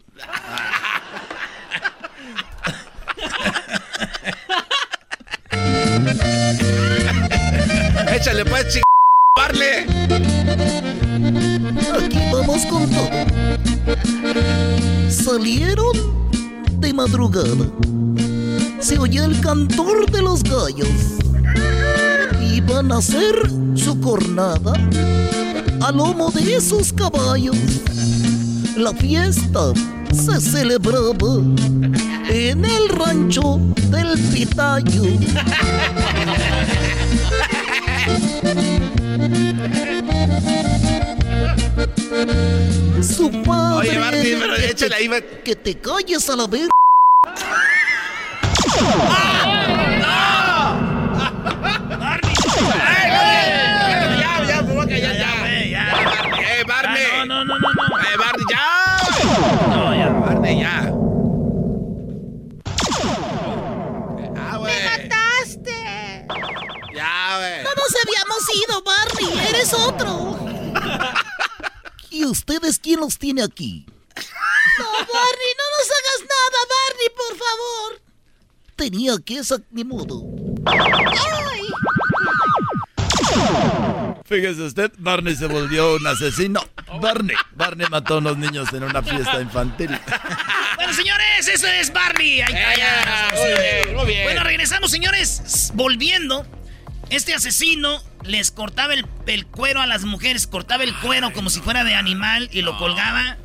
Échale pues. Barney. Aquí vamos con todo. Salieron de madrugada. Se oye el cantor de los gallos. Iban a hacer su cornada a lomo de esos caballos. La fiesta se celebraba en el rancho del Pitayo. Su padre. Oye, Martín, pero échale ahí, Que te calles a la vez. Ya, nos habíamos ido, Barney. Eres otro. ¿Y ustedes quién los tiene aquí? No, Barney, no nos hagas nada, Barney, por favor. Tenía que esa ni modo. ¡Ay! Fíjese usted, Barney se volvió un asesino. Barney, Barney mató a unos niños en una fiesta infantil. Bueno, señores, eso es Barney. Ahí está, ya. muy bien, muy bien. Bueno, regresamos, señores. Volviendo, este asesino les cortaba el, el cuero a las mujeres, cortaba el cuero como si fuera de animal y lo colgaba.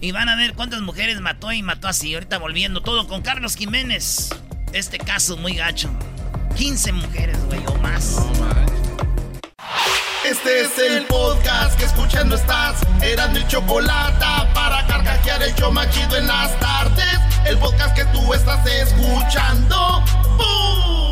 Y van a ver cuántas mujeres mató y mató así. Ahorita volviendo todo con Carlos Jiménez. Este caso muy gacho. 15 mujeres, güey, o más. Este es el podcast que escuchando estás. Eran mi chocolate para carcajear el show machido en las tardes. El podcast que tú estás escuchando. ¡Bum!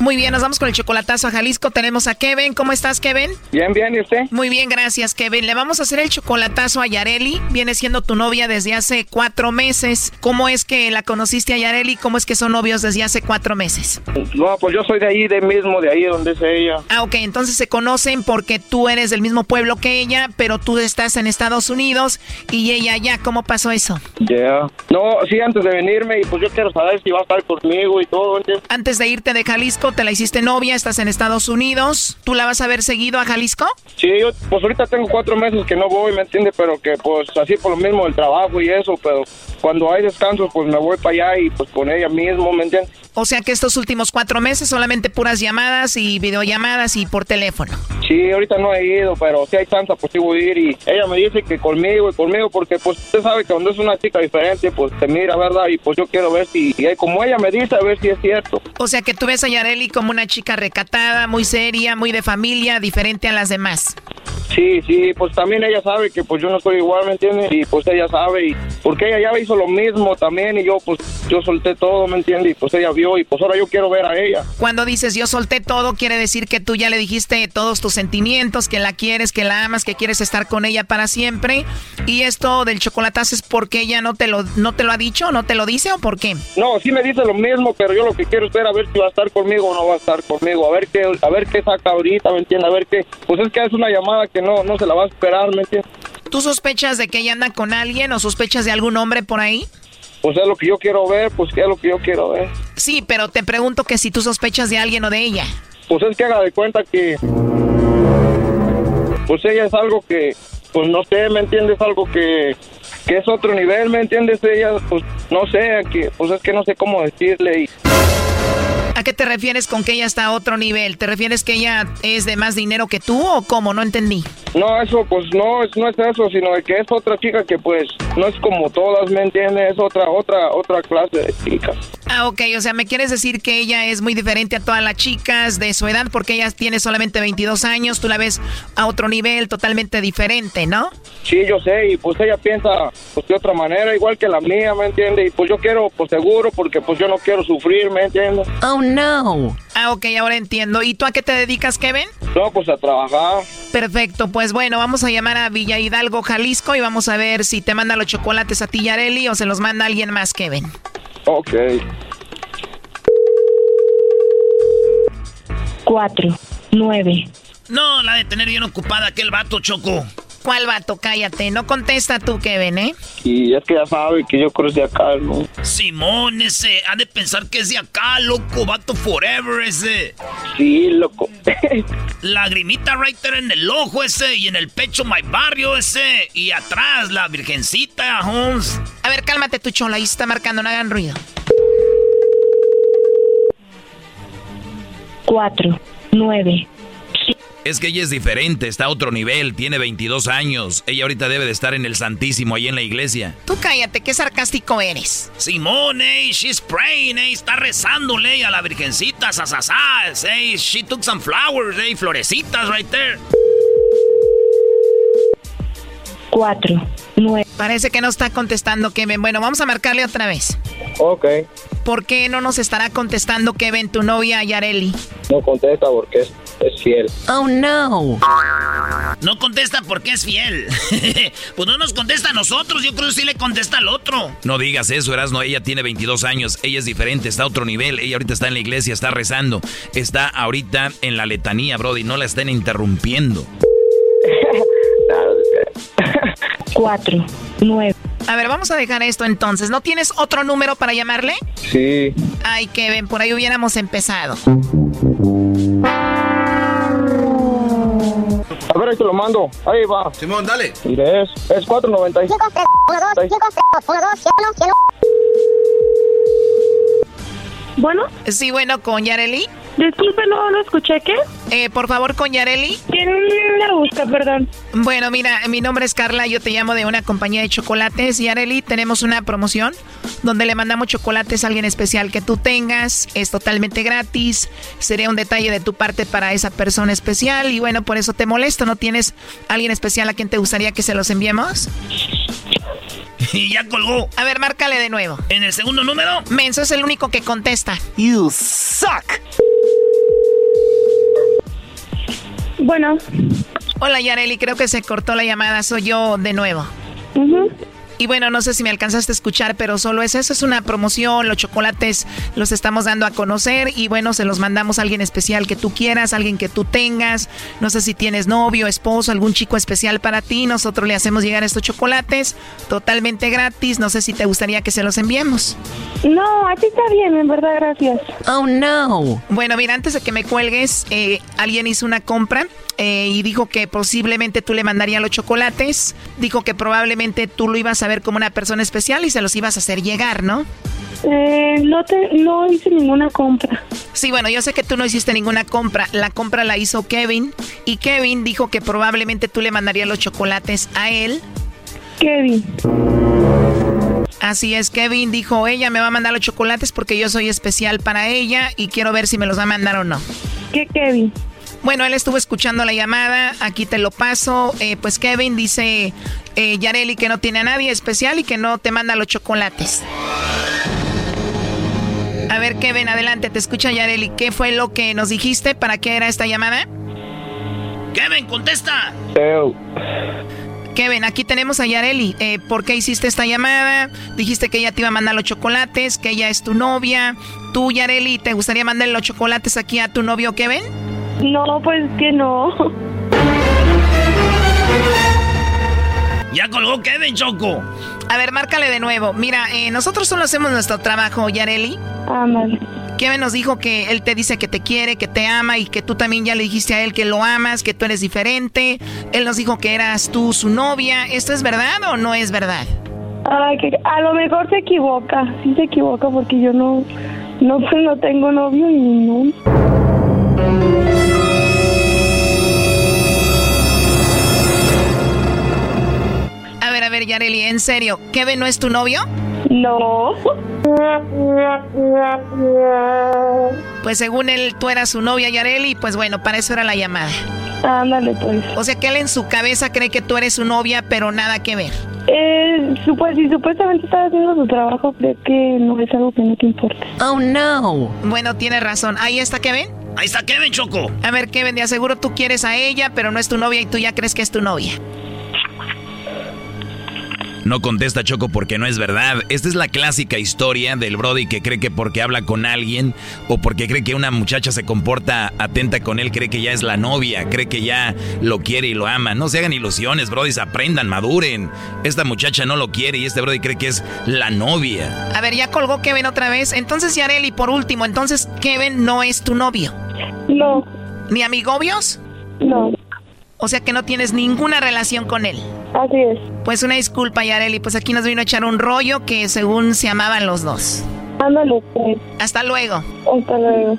Muy bien, nos vamos con el chocolatazo a Jalisco. Tenemos a Kevin. ¿Cómo estás, Kevin? Bien, bien, ¿y usted? Muy bien, gracias, Kevin. Le vamos a hacer el chocolatazo a Yareli. Viene siendo tu novia desde hace cuatro meses. ¿Cómo es que la conociste a Yareli? ¿Cómo es que son novios desde hace cuatro meses? No, pues yo soy de ahí, de mismo, de ahí donde es ella. Ah, ok, entonces se conocen porque tú eres del mismo pueblo que ella, pero tú estás en Estados Unidos y ella allá. ¿Cómo pasó eso? Ya. No, sí, antes de venirme, y pues yo quiero saber si va a estar conmigo y todo. Antes de irte de Jalisco, te la hiciste novia, estás en Estados Unidos. ¿Tú la vas a ver seguido a Jalisco? Sí, yo, pues ahorita tengo cuatro meses que no voy, ¿me entiendes? Pero que pues así por lo mismo el trabajo y eso, pero cuando hay descanso, pues me voy para allá y pues con ella mismo, ¿me entiendes? O sea que estos últimos cuatro meses solamente puras llamadas y videollamadas y por teléfono. Sí, ahorita no he ido, pero si hay chance, pues sí voy a ir. Y ella me dice que conmigo y conmigo, porque pues usted sabe que cuando es una chica diferente, pues te mira, ¿verdad? Y pues yo quiero ver si, y como ella me dice, a ver si es cierto. O sea que tú ves a Yareli como una chica recatada, muy seria, muy de familia, diferente a las demás. Sí, sí, pues también ella sabe que pues yo no estoy igual, ¿me entiendes? Y pues ella sabe, y porque ella ya hizo lo mismo también, y yo pues yo solté todo, ¿me entiendes? Y pues ella vio, y pues ahora yo quiero ver a ella. Cuando dices yo solté todo, quiere decir que tú ya le dijiste todos tus sentimientos, que la quieres, que la amas, que quieres estar con ella para siempre. Y esto del chocolatazo es porque ella no te lo, no te lo ha dicho, no te lo dice o por qué? No, sí me dice lo mismo, pero yo lo que quiero es ver a ver si va a estar conmigo o no va a estar conmigo, a ver qué, a ver qué saca ahorita, ¿me entiendes? A ver qué, pues es que es una llamada que no, no se la va a esperar, ¿me entiendes? ¿Tú sospechas de que ella anda con alguien o sospechas de algún hombre por ahí? Pues es lo que yo quiero ver, pues que es lo que yo quiero ver. Sí, pero te pregunto que si tú sospechas de alguien o de ella. Pues es que haga de cuenta que, pues ella es algo que, pues no sé, ¿me entiendes? Algo que, que es otro nivel, ¿me entiendes? Ella, pues no sé, que, pues es que no sé cómo decirle y... ¿A qué te refieres con que ella está a otro nivel? ¿Te refieres que ella es de más dinero que tú o cómo? No entendí. No, eso pues no es, no es eso, sino de que es otra chica que pues no es como todas, ¿me entiendes? Es otra, otra, otra clase de chica. Ah, ok, o sea, ¿me quieres decir que ella es muy diferente a todas las chicas de su edad porque ella tiene solamente 22 años, tú la ves a otro nivel totalmente diferente, ¿no? Sí, yo sé, y pues ella piensa pues de otra manera, igual que la mía, ¿me entiendes? Y pues yo quiero pues seguro porque pues yo no quiero sufrir, ¿me entiendes? Oh, no. Ah, ok, ahora entiendo. ¿Y tú a qué te dedicas, Kevin? No, pues a trabajar. Perfecto, pues bueno, vamos a llamar a Villa Hidalgo, Jalisco y vamos a ver si te manda los chocolates a ti, Yareli, o se los manda alguien más, Kevin. Ok. Cuatro, nueve. No, la de tener bien ocupada aquel vato, Choco. ¿Cuál vato? Cállate. No contesta tú, Kevin, ¿eh? Y es que ya sabe que yo creo de acá, ¿no? Simón, ese. Ha de pensar que es de acá, loco. Vato forever, ese. Sí, loco. *laughs* Lagrimita right there en el ojo, ese. Y en el pecho, my barrio, ese. Y atrás, la virgencita, Holmes. A ver, cálmate, tu chola. Ahí está marcando. No hagan ruido. Cuatro, nueve. Es que ella es diferente, está a otro nivel, tiene 22 años. Ella ahorita debe de estar en el Santísimo ahí en la iglesia. Tú cállate, qué sarcástico eres. Simón, eh, she's praying, eh, está rezándole a la virgencita, sasasá, eh, she took some flowers, eh, florecitas right there. Cuatro, nueve. Parece que no está contestando Kevin. Bueno, vamos a marcarle otra vez. Ok. ¿Por qué no nos estará contestando Kevin, tu novia Yareli? No contesta porque es, fiel. Oh, no. No contesta porque es fiel. *laughs* pues no nos contesta a nosotros, yo creo que sí le contesta al otro. No digas eso, Erasno, ella tiene 22 años, ella es diferente, está a otro nivel, ella ahorita está en la iglesia, está rezando, está ahorita en la letanía, Brody, no la estén interrumpiendo. *laughs* *laughs* Cuatro, nueve. A ver, vamos a dejar esto entonces. ¿No tienes otro número para llamarle? Sí. Ay, Kevin, por ahí hubiéramos empezado. A ver, ahí te lo mando. Ahí va. Simón, dale. Mire, es, es 495. Bueno. Sí, bueno, con Yareli. Disculpe, no lo escuché, ¿qué? Eh, por favor, con Yareli. ¿Quién la busca, perdón? Bueno, mira, mi nombre es Carla, yo te llamo de una compañía de chocolates. Yareli, tenemos una promoción donde le mandamos chocolates a alguien especial que tú tengas. Es totalmente gratis. Sería un detalle de tu parte para esa persona especial. Y bueno, por eso te molesto. ¿No tienes alguien especial a quien te gustaría que se los enviemos? *laughs* Y ya colgó. A ver, márcale de nuevo. En el segundo número. Menso es el único que contesta. You suck. Bueno. Hola, Yareli. Creo que se cortó la llamada. Soy yo de nuevo. Y bueno, no sé si me alcanzaste a escuchar, pero solo es eso, es una promoción, los chocolates los estamos dando a conocer y bueno, se los mandamos a alguien especial que tú quieras, alguien que tú tengas, no sé si tienes novio, esposo, algún chico especial para ti, nosotros le hacemos llegar estos chocolates totalmente gratis, no sé si te gustaría que se los enviemos. No, aquí está bien, en verdad, gracias. Oh, no. Bueno, mira, antes de que me cuelgues, eh, alguien hizo una compra eh, y dijo que posiblemente tú le mandarías los chocolates. Dijo que probablemente tú lo ibas a ver como una persona especial y se los ibas a hacer llegar, ¿no? Eh, no, te, no hice ninguna compra. Sí, bueno, yo sé que tú no hiciste ninguna compra. La compra la hizo Kevin y Kevin dijo que probablemente tú le mandarías los chocolates a él. Kevin. Así es, Kevin dijo, ella me va a mandar los chocolates porque yo soy especial para ella y quiero ver si me los va a mandar o no. ¿Qué Kevin? Bueno, él estuvo escuchando la llamada, aquí te lo paso. Eh, pues Kevin dice, eh, Yareli, que no tiene a nadie especial y que no te manda los chocolates. A ver, Kevin, adelante, te escucha Yareli. ¿Qué fue lo que nos dijiste? ¿Para qué era esta llamada? Kevin, contesta. Kevin, aquí tenemos a Yareli. Eh, ¿Por qué hiciste esta llamada? Dijiste que ella te iba a mandar los chocolates, que ella es tu novia. ¿Tú, Yareli, te gustaría mandarle los chocolates aquí a tu novio Kevin? No, pues que no. Ya colgó Kevin, Choco. A ver, márcale de nuevo. Mira, eh, nosotros solo hacemos nuestro trabajo, Yareli. Ándale. Kevin nos dijo que él te dice que te quiere, que te ama y que tú también ya le dijiste a él que lo amas, que tú eres diferente. Él nos dijo que eras tú su novia. ¿Esto es verdad o no es verdad? Ay, que a lo mejor se equivoca. Sí se equivoca porque yo no, no, pues *laughs* no tengo novio y no. Ver, a ver, Yareli, en serio, ¿Kevin no es tu novio? No. Pues según él, tú eras su novia, Yareli, pues bueno, para eso era la llamada. Ándale, pues. O sea que él en su cabeza cree que tú eres su novia, pero nada que ver. Eh, supu- si supuestamente estaba haciendo su trabajo, creo que no es algo que no te importa. Oh, no. Bueno, tiene razón. Ahí está Kevin. Ahí está Kevin Choco. A ver, Kevin, de aseguro tú quieres a ella, pero no es tu novia y tú ya crees que es tu novia. No contesta Choco porque no es verdad. Esta es la clásica historia del Brody que cree que porque habla con alguien o porque cree que una muchacha se comporta atenta con él, cree que ya es la novia, cree que ya lo quiere y lo ama. No se hagan ilusiones, Brody, aprendan, maduren. Esta muchacha no lo quiere y este Brody cree que es la novia. A ver, ya colgó Kevin otra vez. Entonces, Yareli, por último, entonces Kevin no es tu novio. No. ¿Ni amigobios? No. O sea que no tienes ninguna relación con él. Así es. Pues una disculpa, Yareli. Pues aquí nos vino a echar un rollo que según se amaban los dos. Ándale. Hasta luego. Hasta luego.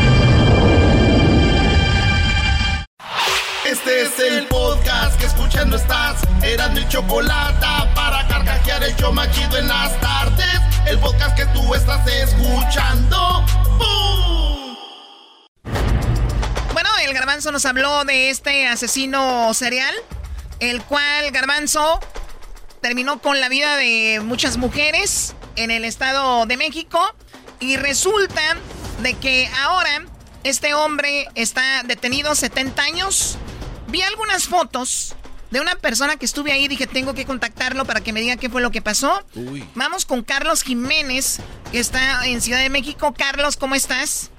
Este es el podcast que escuchando estás. Eran mi chocolate para carcajear el yo machido en las tardes. El podcast que tú estás escuchando. ¡Bum! Bueno, el garbanzo nos habló de este asesino serial, el cual garbanzo terminó con la vida de muchas mujeres en el Estado de México y resulta de que ahora este hombre está detenido 70 años. Vi algunas fotos de una persona que estuve ahí. Dije, tengo que contactarlo para que me diga qué fue lo que pasó. Vamos con Carlos Jiménez, que está en Ciudad de México. Carlos, ¿cómo estás?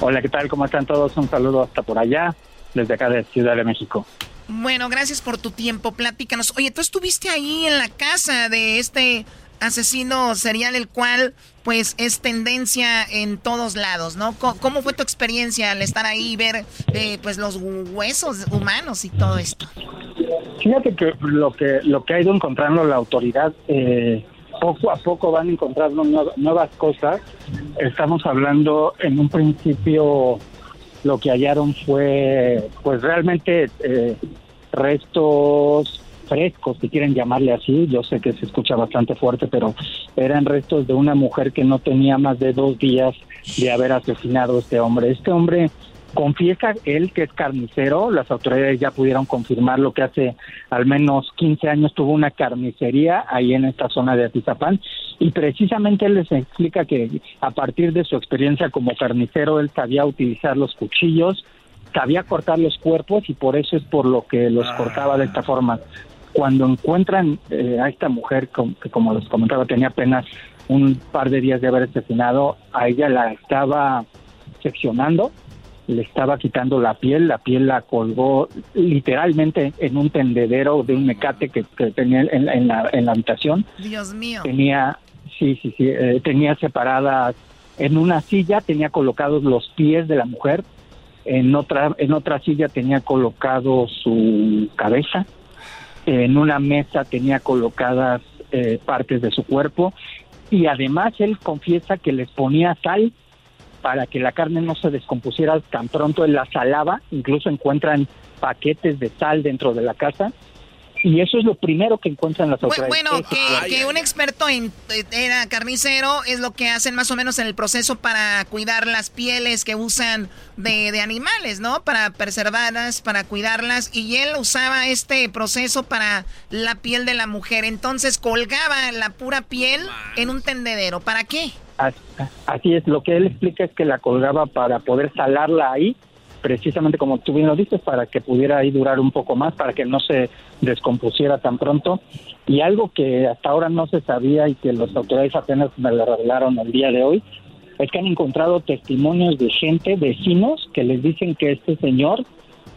Hola, ¿qué tal? ¿Cómo están todos? Un saludo hasta por allá, desde acá de Ciudad de México. Bueno, gracias por tu tiempo. Platícanos. Oye, tú estuviste ahí en la casa de este asesino serial, el cual pues es tendencia en todos lados, ¿no? ¿Cómo, fue tu experiencia al estar ahí y ver eh, pues los huesos humanos y todo esto? Fíjate que lo que lo que ha ido encontrando la autoridad, eh, poco a poco van encontrando nue- nuevas cosas. Estamos hablando en un principio lo que hallaron fue pues realmente eh, restos frescos, si quieren llamarle así, yo sé que se escucha bastante fuerte, pero eran restos de una mujer que no tenía más de dos días de haber asesinado a este hombre. Este hombre confiesa él que es carnicero, las autoridades ya pudieron confirmar lo que hace al menos 15 años tuvo una carnicería ahí en esta zona de Atizapán y precisamente él les explica que a partir de su experiencia como carnicero él sabía utilizar los cuchillos, sabía cortar los cuerpos y por eso es por lo que los cortaba de esta forma. Cuando encuentran eh, a esta mujer, que como les comentaba tenía apenas un par de días de haber asesinado, a ella la estaba seccionando, le estaba quitando la piel, la piel la colgó literalmente en un tendedero de un mecate que, que tenía en, en la, en la habitación Dios mío. tenía sí sí sí eh, tenía separadas en una silla tenía colocados los pies de la mujer en otra en otra silla tenía colocado su cabeza en una mesa tenía colocadas eh, partes de su cuerpo y además él confiesa que les ponía sal para que la carne no se descompusiera tan pronto. Él la salaba incluso encuentran paquetes de sal dentro de la casa y eso es lo primero que encuentran las autoridades Bueno, que, que un experto en era carnicero es lo que hacen más o menos en el proceso para cuidar las pieles que usan de, de animales, ¿no? Para preservarlas, para cuidarlas. Y él usaba este proceso para la piel de la mujer. Entonces colgaba la pura piel en un tendedero. ¿Para qué? As- Así es, lo que él explica es que la colgaba para poder salarla ahí, precisamente como tú bien lo dices, para que pudiera ahí durar un poco más, para que no se descompusiera tan pronto. Y algo que hasta ahora no se sabía y que las autoridades apenas me lo revelaron el día de hoy, es que han encontrado testimonios de gente, vecinos, que les dicen que este señor,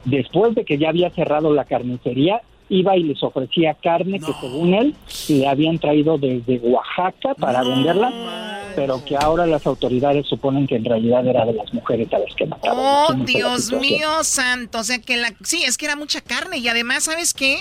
después de que ya había cerrado la carnicería, iba y les ofrecía carne que según él le habían traído desde Oaxaca para venderla, pero que ahora las autoridades suponen que en realidad era de las mujeres a las que mataron. Oh, Dios mío santo. O sea que la... Sí, es que era mucha carne. Y además, ¿sabes qué?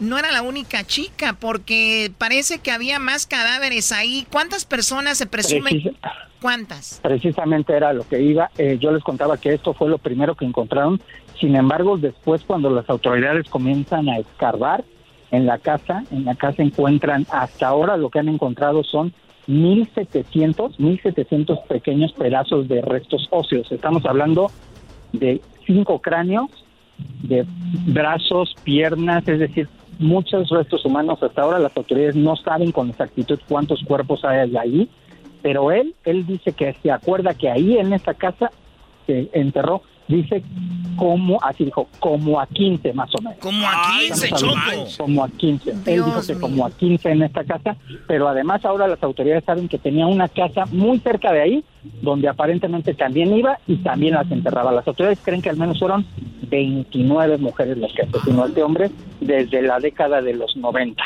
No era la única chica, porque parece que había más cadáveres ahí. ¿Cuántas personas se presumen? Precisa- ¿Cuántas? Precisamente era lo que iba. Eh, yo les contaba que esto fue lo primero que encontraron. Sin embargo, después cuando las autoridades comienzan a escarbar, en la casa, en la casa encuentran hasta ahora lo que han encontrado son 1700, 1700 pequeños pedazos de restos óseos. Estamos hablando de cinco cráneos, de brazos, piernas, es decir, muchos restos humanos. Hasta ahora las autoridades no saben con exactitud cuántos cuerpos hay ahí, pero él, él dice que se acuerda que ahí en esta casa se enterró dice como, así dijo, como a 15 más o menos. Como a 15, Choco. Como a 15. Él dijo que como a 15 en esta casa, pero además ahora las autoridades saben que tenía una casa muy cerca de ahí, donde aparentemente también iba y también las enterraba. Las autoridades creen que al menos fueron 29 mujeres las que asesinó a este hombre desde la década de los 90.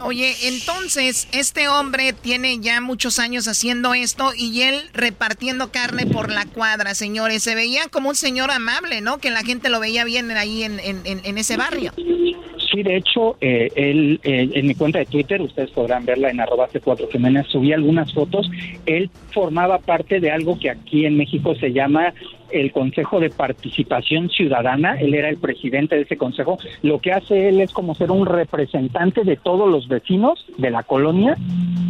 Oye, entonces este hombre tiene ya muchos años haciendo esto y él repartiendo carne por la cuadra, señores. Se veía como un señor amable, ¿no? Que la gente lo veía bien ahí en, en, ese barrio. Sí, de hecho, eh, él, eh, en mi cuenta de Twitter, ustedes podrán verla en arroba C4 Jiménez, subí algunas fotos. Él formaba parte de algo que aquí en México se llama el Consejo de Participación Ciudadana, él era el presidente de ese consejo, lo que hace él es como ser un representante de todos los vecinos de la colonia,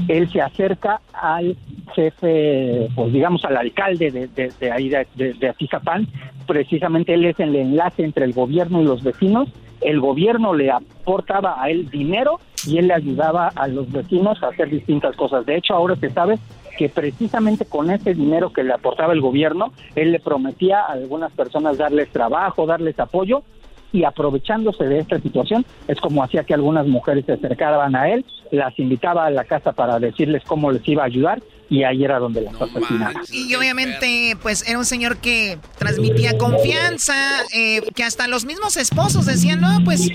él se acerca al jefe, pues digamos al alcalde de, de, de ahí de, precisamente él es el enlace entre el gobierno y los vecinos, el gobierno le aportaba a él dinero y él le ayudaba a los vecinos a hacer distintas cosas. De hecho, ahora se sabe que precisamente con ese dinero que le aportaba el gobierno, él le prometía a algunas personas darles trabajo, darles apoyo, y aprovechándose de esta situación es como hacía que algunas mujeres se acercaban a él, las invitaba a la casa para decirles cómo les iba a ayudar y ahí era donde las asesinaba. Y obviamente pues era un señor que transmitía confianza, eh, que hasta los mismos esposos decían, no, pues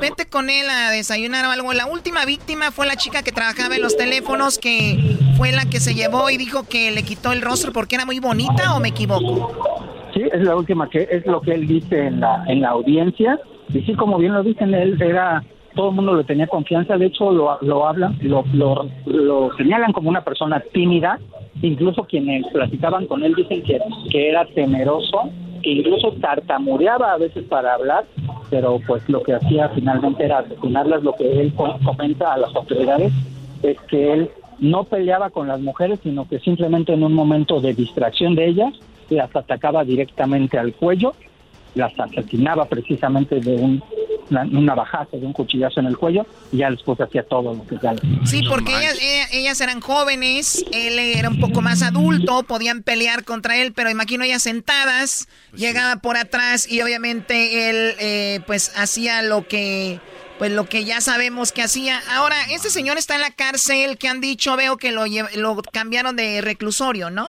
vete con él a desayunar o algo. La última víctima fue la chica que trabajaba en los teléfonos, que fue la que se llevó y dijo que le quitó el rostro porque era muy bonita o me equivoco. Sí, es la última que es lo que él dice en la en la audiencia y sí como bien lo dicen él era todo el mundo le tenía confianza, de hecho lo, lo hablan, lo, lo, lo señalan como una persona tímida, incluso quienes platicaban con él dicen que, que era temeroso, que incluso tartamudeaba a veces para hablar, pero pues lo que hacía finalmente era asesinarlas, lo que él comenta a las autoridades es que él no peleaba con las mujeres, sino que simplemente en un momento de distracción de ellas, las atacaba directamente al cuello, las asesinaba precisamente de un una, navajazo, de un cuchillazo en el cuello, y ya después hacía todo lo que ya Sí, porque ellas, ellas, eran jóvenes, él era un poco más adulto, podían pelear contra él, pero imagino ellas sentadas, pues llegaba por atrás y obviamente él eh, pues hacía lo que pues lo que ya sabemos que hacía. Ahora, este señor está en la cárcel, que han dicho, veo que lo, lo cambiaron de reclusorio, ¿no?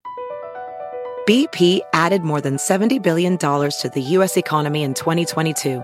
BP added more than $70 billion to the U.S. economy in 2022.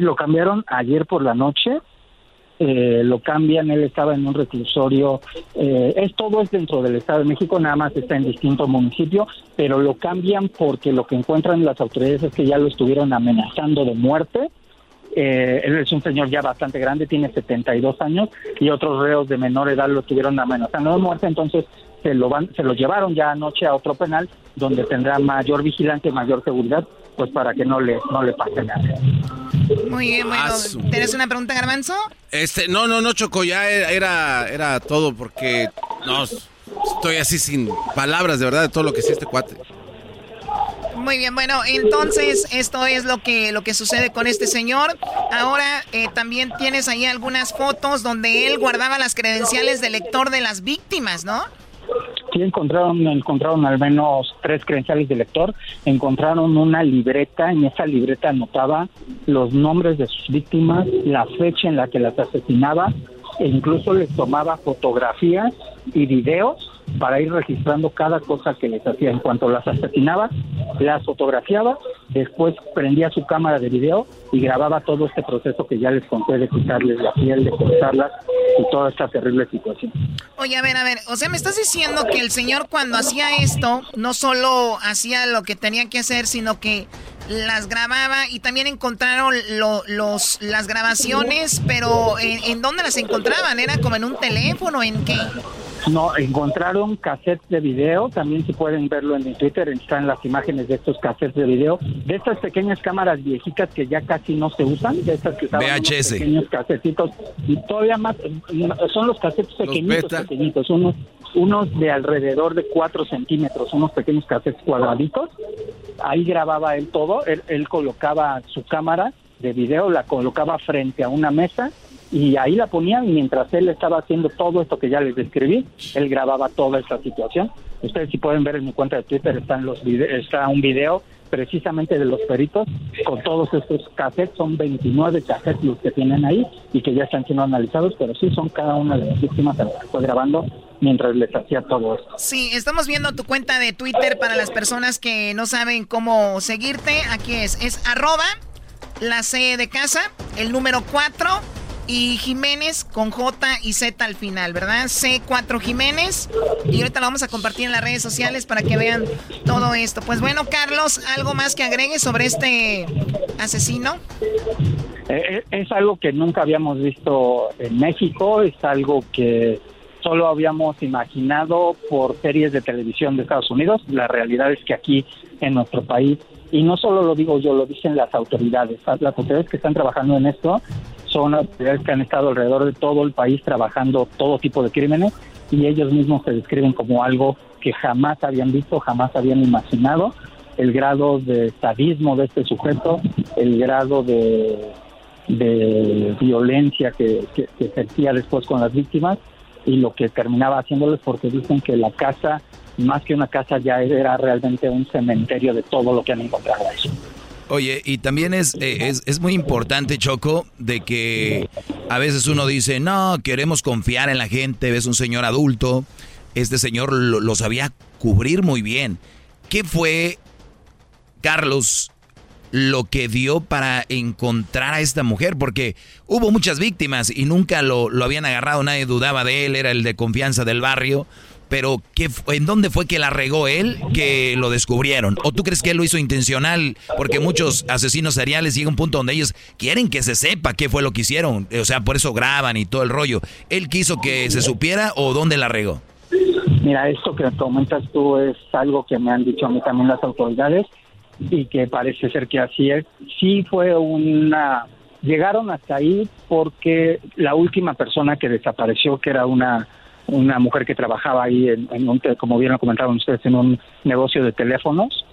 Lo cambiaron ayer por la noche. Eh, lo cambian, él estaba en un reclusorio, eh, es todo es dentro del Estado de México, nada más está en distinto municipio, pero lo cambian porque lo que encuentran las autoridades es que ya lo estuvieron amenazando de muerte. Eh, él es un señor ya bastante grande, tiene 72 años y otros reos de menor edad lo estuvieron amenazando de muerte, entonces se lo van, se lo llevaron ya anoche a otro penal donde tendrá mayor vigilancia mayor seguridad, pues para que no le no le pase nada. Muy bien, bueno. ¿Tienes una pregunta, Garbanzo? Este, no, no, no, Choco, ya era, era todo porque no, estoy así sin palabras de verdad de todo lo que es este cuate. Muy bien, bueno, entonces esto es lo que, lo que sucede con este señor. Ahora eh, también tienes ahí algunas fotos donde él guardaba las credenciales de lector de las víctimas, ¿no? Encontraron, encontraron al menos tres credenciales de lector, encontraron una libreta, en esa libreta anotaba los nombres de sus víctimas, la fecha en la que las asesinaba, e incluso les tomaba fotografías y videos para ir registrando cada cosa que les hacía. En cuanto las asesinaba, las fotografiaba, después prendía su cámara de video y grababa todo este proceso que ya les conté de quitarles la piel, de cortarlas y toda esta terrible situación. Oye, a ver, a ver, o sea, me estás diciendo que el señor cuando hacía esto, no solo hacía lo que tenía que hacer, sino que las grababa y también encontraron los, las grabaciones, pero ¿en, ¿en dónde las encontraban? ¿Era como en un teléfono? ¿En qué? No, encontraron cassettes de video, también si pueden verlo en mi Twitter, están las imágenes de estos cassettes de video, de estas pequeñas cámaras viejitas que ya casi no se usan, de estas que usaban VHS. pequeños casetitos, y todavía más, son los cassettes pequeñitos, pequeñitos, unos, unos de alrededor de 4 centímetros, unos pequeños cassettes cuadraditos, ahí grababa él todo, él, él colocaba su cámara de video, la colocaba frente a una mesa y ahí la ponían mientras él estaba haciendo todo esto que ya les describí, él grababa toda esta situación. Ustedes si pueden ver en mi cuenta de Twitter están los está un video precisamente de los peritos con todos estos cassettes, son 29 cassettes los que tienen ahí y que ya están siendo analizados, pero sí son cada una de las víctimas a las que fue grabando mientras les hacía todo esto. Sí, estamos viendo tu cuenta de Twitter para las personas que no saben cómo seguirte. Aquí es, es arroba la C de casa, el número 4 y Jiménez con J y Z al final, ¿verdad? C4 Jiménez. Y ahorita lo vamos a compartir en las redes sociales para que vean todo esto. Pues bueno, Carlos, ¿algo más que agregue sobre este asesino? Eh, es algo que nunca habíamos visto en México, es algo que solo habíamos imaginado por series de televisión de Estados Unidos. La realidad es que aquí en nuestro país, y no solo lo digo yo, lo dicen las autoridades, las autoridades que están trabajando en esto son autoridades que han estado alrededor de todo el país trabajando todo tipo de crímenes y ellos mismos se describen como algo que jamás habían visto, jamás habían imaginado, el grado de sadismo de este sujeto, el grado de, de violencia que, que, que ejercía después con las víctimas y lo que terminaba haciéndoles porque dicen que la casa, más que una casa, ya era realmente un cementerio de todo lo que han encontrado. Oye, y también es, eh, es, es muy importante, Choco, de que a veces uno dice, no, queremos confiar en la gente, ves un señor adulto, este señor lo, lo sabía cubrir muy bien. ¿Qué fue, Carlos, lo que dio para encontrar a esta mujer? Porque hubo muchas víctimas y nunca lo, lo habían agarrado, nadie dudaba de él, era el de confianza del barrio. Pero ¿qué, ¿en dónde fue que la regó él que lo descubrieron? ¿O tú crees que él lo hizo intencional? Porque muchos asesinos seriales llega un punto donde ellos quieren que se sepa qué fue lo que hicieron. O sea, por eso graban y todo el rollo. ¿Él quiso que se supiera o dónde la regó? Mira, esto que comentas tú es algo que me han dicho a mí también las autoridades y que parece ser que así es. Sí fue una... Llegaron hasta ahí porque la última persona que desapareció, que era una una mujer que trabajaba ahí, en, un, como bien lo comentaron ustedes, en un negocio de teléfonos,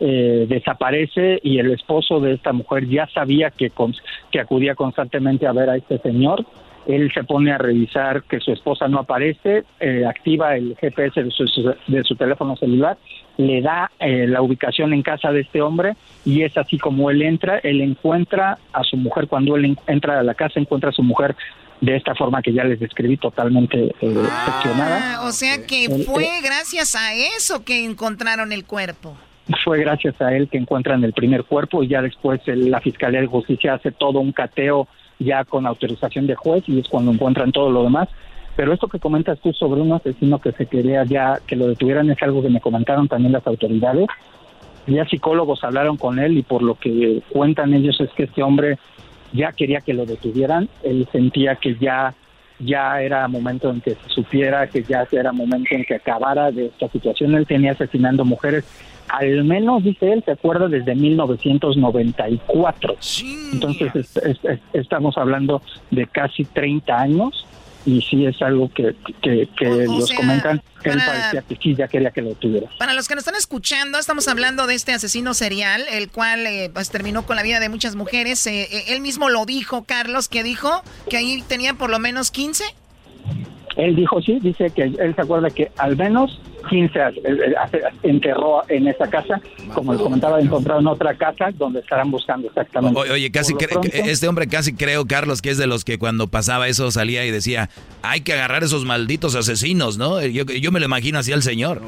eh, desaparece y el esposo de esta mujer ya sabía que, con- que acudía constantemente a ver a este señor. Él se pone a revisar que su esposa no aparece, eh, activa el GPS de su, de su teléfono celular, le da eh, la ubicación en casa de este hombre y es así como él entra, él encuentra a su mujer, cuando él en- entra a la casa encuentra a su mujer de esta forma que ya les describí, totalmente eh. Ah, o sea que fue gracias a eso que encontraron el cuerpo. fue gracias a él que encuentran el primer cuerpo y ya después el- la Fiscalía de Justicia hace todo un cateo ya con autorización de juez y es cuando encuentran todo lo demás. Pero esto que comentas tú sobre un asesino que se quería ya que lo detuvieran es algo que me comentaron también las autoridades. Ya psicólogos hablaron con él y por lo que cuentan ellos es que este hombre ya quería que lo detuvieran. Él sentía que ya ya era momento en que se supiera, que ya era momento en que acabara de esta situación. Él tenía asesinando mujeres, al menos, dice él, se acuerda desde 1994. Entonces es- es- es- estamos hablando de casi 30 años y sí es algo que, que, los comentan. Él parecía que sí, ya quería que lo tuviera. Para los que nos están escuchando, estamos hablando de este asesino serial, el cual eh, pues terminó con la vida de muchas mujeres. Eh, eh, él mismo lo dijo, Carlos, que dijo que ahí tenía por lo menos 15. Él dijo sí, dice que él se acuerda que al menos 15 enterró en esa casa, como les comentaba, encontraron otra casa donde estarán buscando exactamente. oye, casi este hombre casi creo, Carlos, que es de los que cuando pasaba eso salía y decía, hay que agarrar esos malditos asesinos, ¿no? Yo, yo me lo imagino así al señor.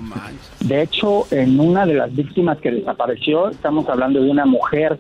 De hecho, en una de las víctimas que desapareció, estamos hablando de una mujer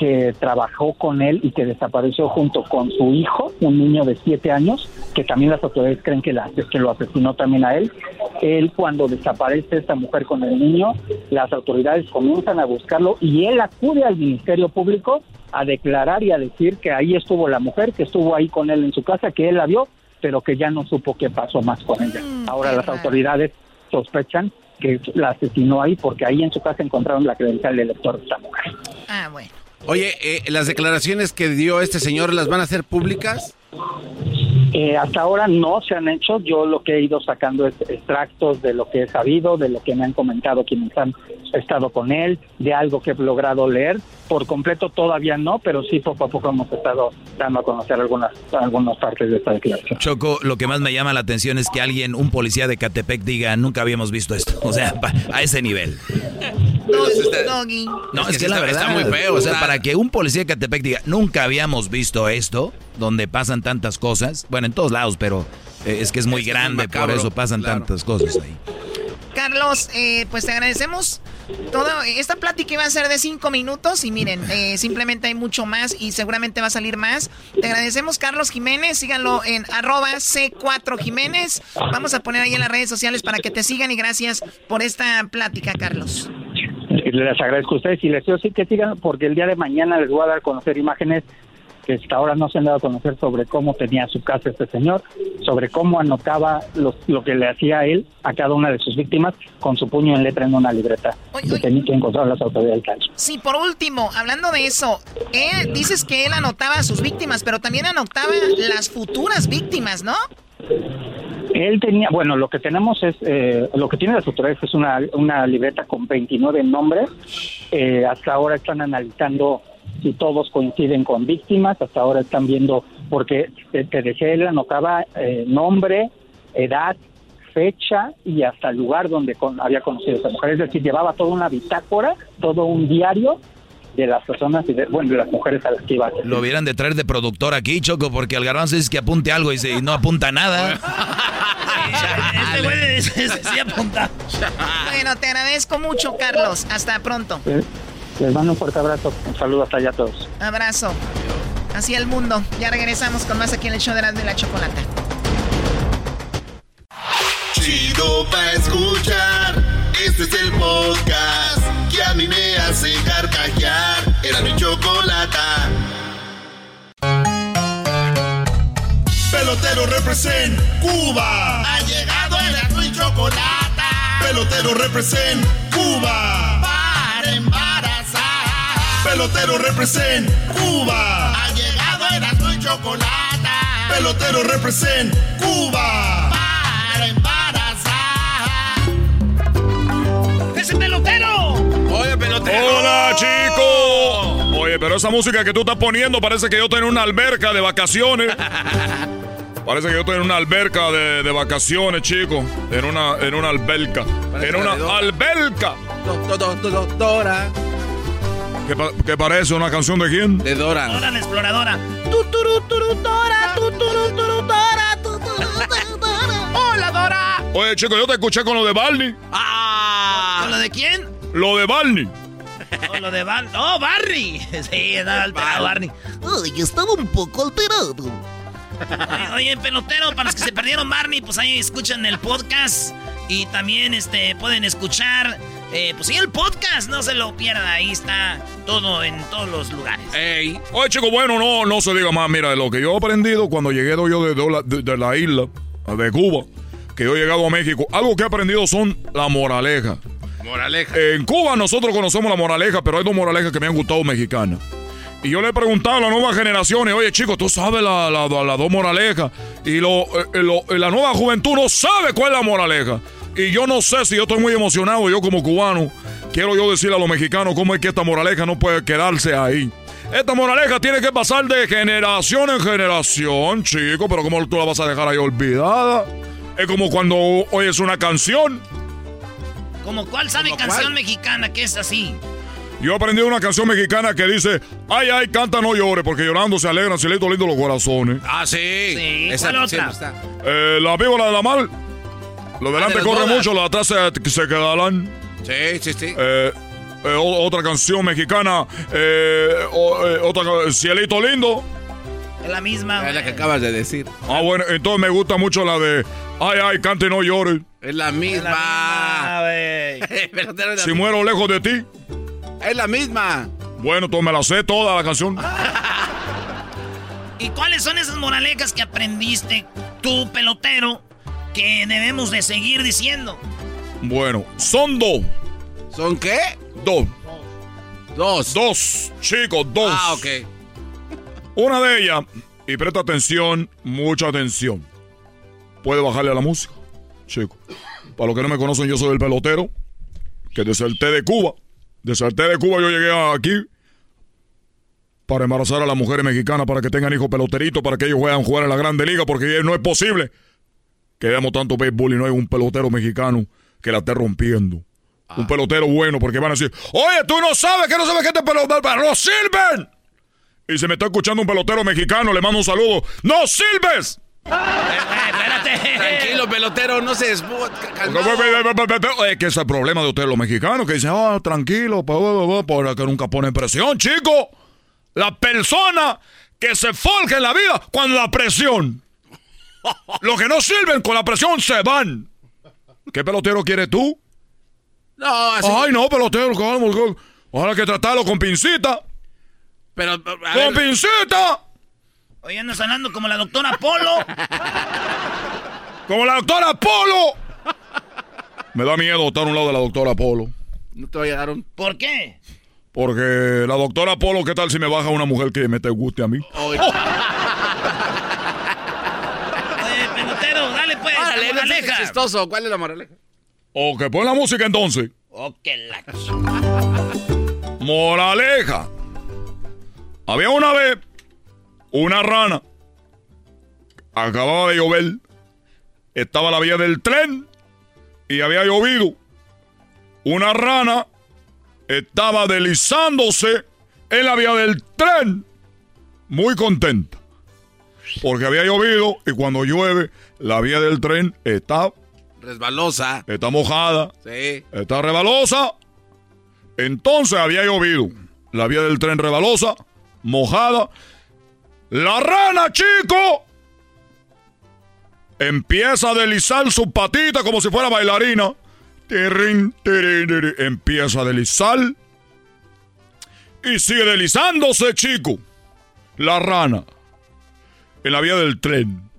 que trabajó con él y que desapareció junto con su hijo, un niño de siete años, que también las autoridades creen que, la, que lo asesinó también a él. Él cuando desaparece esta mujer con el niño, las autoridades comienzan a buscarlo y él acude al Ministerio Público a declarar y a decir que ahí estuvo la mujer, que estuvo ahí con él en su casa, que él la vio, pero que ya no supo qué pasó más con ella. Mm, Ahora las autoridades sospechan que la asesinó ahí porque ahí en su casa encontraron la credencial del elector de esta mujer. Ah, bueno. Oye, eh, ¿las declaraciones que dio este señor las van a hacer públicas? Eh, hasta ahora no se han hecho. Yo lo que he ido sacando es extractos de lo que he sabido, de lo que me han comentado quienes han estado con él, de algo que he logrado leer. Por completo todavía no, pero sí poco a poco hemos estado dando a conocer algunas, algunas partes de esta declaración. Choco, lo que más me llama la atención es que alguien, un policía de Catepec, diga, nunca habíamos visto esto. *laughs* O sea, a ese nivel. No, es que la verdad está muy feo. O sea, para que un policía de Catepec diga, nunca habíamos visto esto, donde pasan tantas cosas. Bueno, en todos lados, pero eh, es que es muy grande, por eso pasan tantas cosas ahí. Carlos, eh, pues te agradecemos todo. Esta plática iba a ser de cinco minutos y miren, eh, *laughs* simplemente hay mucho más y seguramente va a salir más. Te agradecemos, Carlos Jiménez. Síganlo en arroba C4 Jiménez. Vamos a poner ahí en las redes sociales para que te sigan y gracias por esta plática, Carlos. Les agradezco a ustedes y les digo sí que sigan porque el día de mañana les voy a dar a conocer imágenes que hasta ahora no se han dado a conocer sobre cómo tenía su casa este señor, sobre cómo anotaba lo, que le hacía él a cada una de sus víctimas con su puño en letra en una libreta que tenía que encontrar las autoridades del Sí, por último, hablando de eso, él, dices que él anotaba a sus víctimas, pero también anotaba las futuras víctimas, ¿no? Él tenía, bueno, lo que tenemos es, eh, lo que tiene las autoridades es una, una libreta con 29 nombres. Eh, hasta ahora están analizando si todos coinciden con víctimas, hasta ahora están viendo, porque te, dejé, él anotaba eh, nombre, edad, fecha y hasta el lugar donde había conocido a esa mujer. Es decir, llevaba toda una bitácora, todo un diario de las personas y de, bueno, de las mujeres a las que iba. Lo hubieran de traer de productor aquí, Choco, porque al garbanzo es que apunte algo y, no apunta nada. *laughs* este güey sí apunta. bueno, te agradezco mucho, Carlos. Hasta pronto. Les mando un fuerte abrazo. Un saludo hasta allá a todos. Abrazo. Así el mundo. Ya regresamos con más aquí en el show de la, de la chocolata. Chido pa escuchar. Este es el podcast que a mí me hace carcajear. Era mi chocolata. Pelotero represent Cuba. Ha llegado el mi chocolata. Pelotero represent Cuba. Pelotero represent Cuba. Ha llegado el y chocolate. Pelotero represent Cuba. Para embarazar. ¡Ese pelotero! Oye, pelotero. Hola, chico. Oye, pero esa música que tú estás poniendo parece que yo tengo una alberca de vacaciones. *laughs* Parece que yo estoy en una alberca de, de vacaciones, chico. En una, en una alberca. en una alberca. Dora. ¿Qué, parece? ¿Una canción de quién? De Dora. Dora la exploradora. Hola, Dora. Oye, chico, yo te escuché con lo de Barney. Ah. ¿Con lo de quién? Lo de Barney. Oh, lo de Barney. ¡Oh, Barney! *laughs* Sí, estaba alterado, Barney. Ay, estaba un poco alterado. Oye, oye, pelotero, para los que se perdieron Barney, pues ahí escuchan el podcast. Y también este, pueden escuchar eh, pues sí, el podcast, no se lo pierda, ahí está todo en todos los lugares. Ey. Oye, chico, bueno, no, no se diga más. Mira, lo que yo he aprendido cuando llegué yo de, de, la isla, de Cuba, que yo he llegado a México, algo que he aprendido son la moraleja. Moraleja. En Cuba nosotros conocemos la moraleja, pero hay dos moralejas que me han gustado mexicanas. Y yo le he preguntado a las nuevas generaciones, oye chicos, tú sabes la, la, la dos moralejas. Y lo, eh, lo, la nueva juventud no sabe cuál es la moraleja. Y yo no sé si yo estoy muy emocionado, yo como cubano, quiero yo decirle a los mexicanos cómo es que esta moraleja no puede quedarse ahí. Esta moraleja tiene que pasar de generación en generación, chico, pero ¿cómo tú la vas a dejar ahí olvidada? Es como cuando oyes una canción. ¿Como cuál sabe canción mexicana que es así? Yo aprendí una canción mexicana que dice, ay, ay, canta, no llore, porque llorando se alegran, se le lindo los corazones. Ah, sí. Sí, Esa ¿cuál otra? está. Eh, la víbora de la mar. Lo delante Ah, de corre bodas. mucho, lo de atrás se, se quedarán. Sí, sí, sí. Eh, eh, otra canción mexicana, eh, o- eh, otra, Cielito Lindo. Es la misma. Es la güey. que acabas de decir. Ah, bueno, entonces me gusta mucho la de, ay, ay, cante, no llore. Es la Es misma. la es la *laughs* Si misma. muero lejos de ti. Es la misma. Bueno, entonces me la sé toda la canción. *laughs* ¿Y cuáles son esas moralejas que aprendiste tú, pelotero, que debemos de seguir diciendo? Bueno, son dos. ¿Son qué? Dos. Dos. Dos, chicos, dos. Ah, ok. Una de ellas, y presta atención, mucha atención. Puede bajarle a la música, chico. Para los que no me conocen, yo soy el pelotero, que deserté de Cuba. Deserté de Cuba, yo llegué aquí para embarazar a las mujeres mexicanas, para que tengan hijos peloteritos, para que ellos puedan jugar en la Grande Liga, porque no es posible que veamos tanto béisbol y no hay un pelotero mexicano que la esté rompiendo. Un pelotero bueno, porque van a decir, oye, tú no sabes que no sabes que este pelotero, ¡no sirven! Y se me está escuchando un pelotero mexicano, le mando un saludo. ¡No sirves! espérate. Tranquilo, pelotero, no se desbo- calmado. Es que es el problema de ustedes los mexicanos, que dicen, oh, tranquilo, pa, pa, pa, para que nunca ponen presión, chico. La persona que se forja en la vida cuando la presión. *laughs* Los que no sirven con la presión se van. ¿Qué pelotero quieres tú? No, así. Ay, no, pelotero. Ahora hay que tratarlo con pincita. Pero, a ¡Con ver, pincita! Hoy andas hablando como la doctora Polo. *laughs* Como la doctora Polo. Me da miedo estar a un lado de la doctora Polo. no te voy a dar un. ¿Por qué? Porque la doctora Polo, ¿qué tal si me baja una mujer que me te guste a mí? Oye, *laughs* Oye, pelotero, dale moraleja. chistoso. ¿Cuál es la moraleja? Ok, pon la música entonces. Que la... *laughs* Moraleja. Había una vez una rana. Acababa de llover. Estaba la vía del tren y había llovido. Una rana estaba deslizándose en la vía del tren. Muy contenta. Porque había llovido y cuando llueve, la vía del tren está, Resbalosa. está mojada. Sí. Está rebalosa. Entonces había llovido. La vía del tren rebalosa, mojada. La rana, chico, empieza a deslizar su patita como si fuera bailarina. Empieza a deslizar. Y sigue deslizándose, chico. La rana. En la vía del tren.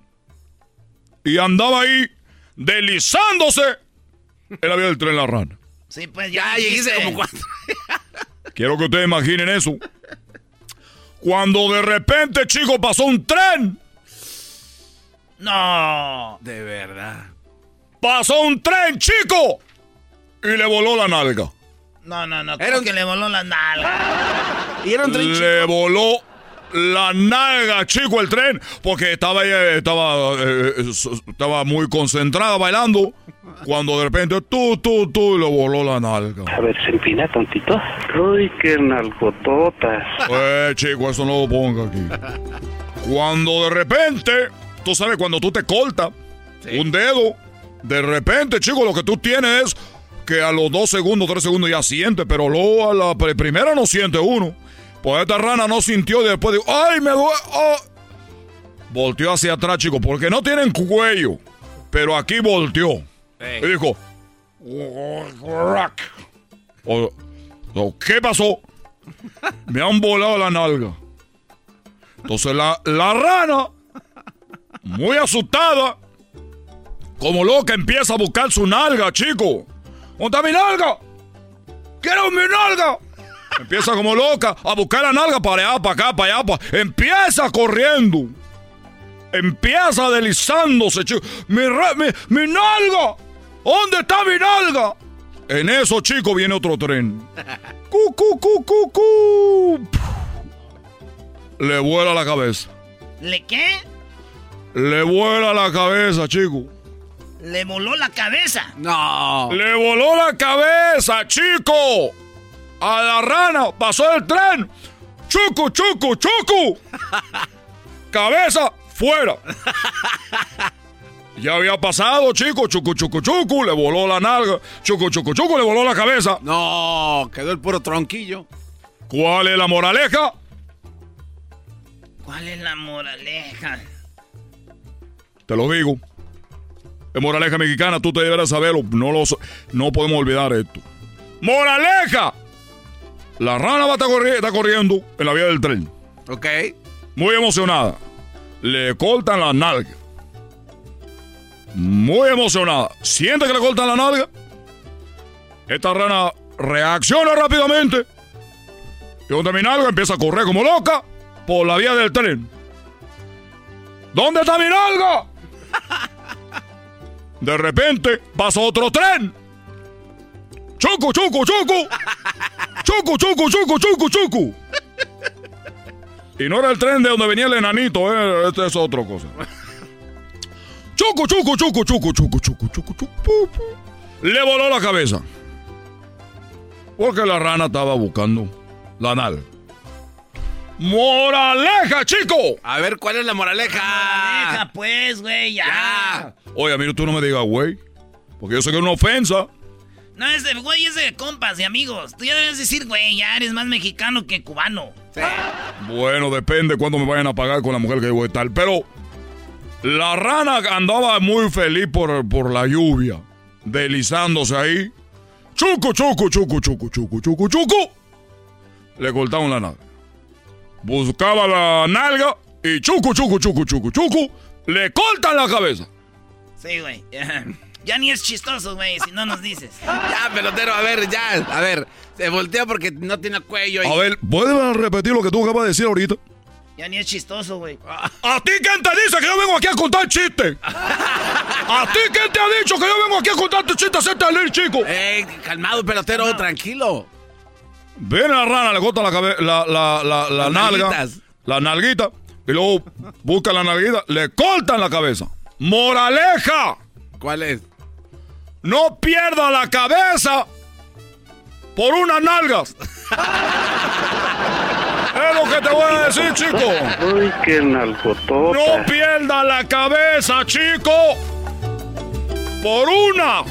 Y andaba ahí deslizándose la vía del tren la rana. Sí, pues Ya dijiste. como cuatro. *laughs* Quiero que ustedes imaginen eso. Cuando de repente, chicos, pasó un tren. No. De verdad. Pasó un tren, chico. Y le voló la nalga. No, no, no. Era que le voló la nalga. *laughs* Y era un tren chico. Le voló la nalga, chico, el tren. Porque estaba ella, estaba, eh, eh, estaba muy concentrada bailando. Cuando de repente, tú, tú, tú, le voló la nalga. A ver, se empina tantito. Uy, qué nalgototas. Eh, chico, eso no lo ponga aquí. Cuando de repente, tú sabes, cuando tú te cortas un dedo, de repente, chico, lo que tú tienes es que a los dos segundos, tres segundos ya siente, pero luego a la pri- primera no siente uno. Pues esta rana no sintió y después dijo, ¡ay, me duele! oh". Volteó hacia atrás, chico, porque no tienen cuello, pero aquí volteó. Y dijo, o- o, ¿qué pasó? Me han volado la nalga. Entonces la, la rana, muy asustada, como loca, empieza a buscar su nalga, chico. ¿Dónde está mi nalga? ¡Quiero mi nalga! Empieza como loca a buscar la nalga para allá, para acá, para allá. Para... Empieza corriendo. Empieza deslizándose, chico. Mi, mi, mi nalga. ¿Dónde está mi nalga? En eso, chico, viene otro tren. *laughs* Cu, cu, cu, cu, cu. Le vuela la cabeza. ¿Le qué? Le vuela la cabeza, chico. ¿Le voló la cabeza? No. Le voló la cabeza, chico. A la rana pasó el tren. Chucu, chucu, chucu. cabeza fuera. Ya había pasado, chico, chucu, chucu, chucu, le voló la nalga, chucu, chucu, chucu, le voló la cabeza. No, quedó el puro tronquillo. ¿Cuál es la moraleja? ¿Cuál es la moraleja? Te lo digo. Es moraleja mexicana, tú te deberás saberlo. No, lo, no podemos olvidar esto. ¡Moraleja! La rana va a estar corri está corriendo en la vía del tren. Ok. Muy emocionada. Le cortan la nalga. Muy emocionada. Siente que le cortan la nalga. Esta rana reacciona rápidamente. Y donde mi nalga empieza a correr como loca por la vía del tren. ¿Dónde está mi nalga? *laughs* De repente pasa otro tren. Chucu, chucu, chucu. Chucu, chucu, chucu, chucu, chucu. Y no era el tren de donde venía el enanito, ¿eh? Este es otra cosa. Chucu, chucu, chucu, chucu, chucu, chucu, chucu, chucu. Le voló la cabeza. Porque la rana estaba buscando la nalga. ¡Moraleja, chico! A ver, ¿cuál es la moraleja? Moraleja, pues, güey, ya. ya. Oye, mira, tú no me digas, güey. Porque yo sé que es una ofensa. No, es de, güey, es de compas y amigos. Tú ya debes decir, güey, ya eres más mexicano que cubano. Sí. Bueno, depende cuándo me vayan a pagar con la mujer que voy a estar. Pero la rana andaba muy feliz por, por la lluvia. Deslizándose ahí. Chucu, chucu, chucu, chucu, chucu, chucu, chucu. Le cortaron la nalga. Buscaba la nalga y chucu, chucu, chucu, chucu, chucu. Le cortan la cabeza. Sí, güey. *laughs* Ya ni es chistoso, güey, si no nos dices. *laughs* ya, pelotero, a ver, ya. A ver, se voltea porque no tiene cuello. Y... A ver, ¿puedes repetir lo que tú acabas de decir ahorita? Ya ni es chistoso, güey. *laughs* ¿A ti quién te dice que yo vengo aquí a contar chistes? *laughs* ¿A ti quién te ha dicho que yo vengo aquí a contar tu chiste? Hacerte leer, chico. Eh, calmado, pelotero, no. tranquilo. Viene la rana, le corta la, la, la, la, la nalga. Nalguitas. La nalguita. Y luego busca la nalguita, le cortan la cabeza. ¡Moraleja! ¿Cuál es? No pierda la cabeza por unas nalgas. es lo que te voy a decir, chico. Uy, qué nalgotota. No pierda la cabeza, chico. Por una.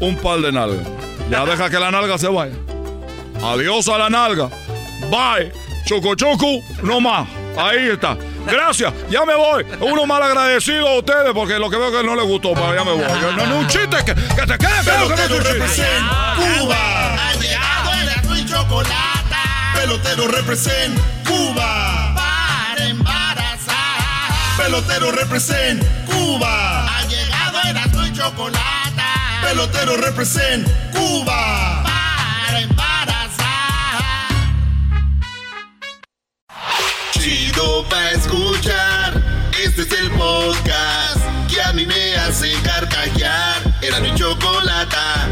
Un par de nalgas. Ya deja que la nalga se vaya. Adiós a la nalga. Bye. Choco choco, no más. Ahí está. Gracias, ya me voy. Uno mal agradecido a ustedes porque lo que veo que no les gustó, pero ya me voy. No, no, un chiste que, que te quede claro que no es un chiste. Cuba. Ha llegado el y chocolate. Pelotero represent Cuba. Para embarazar. Pelotero represent Cuba. Ha llegado el y chocolate. Pelotero represent Cuba. Chido pa' escuchar. Este es el podcast que a mí me hace carcajear. Era mi chocolata.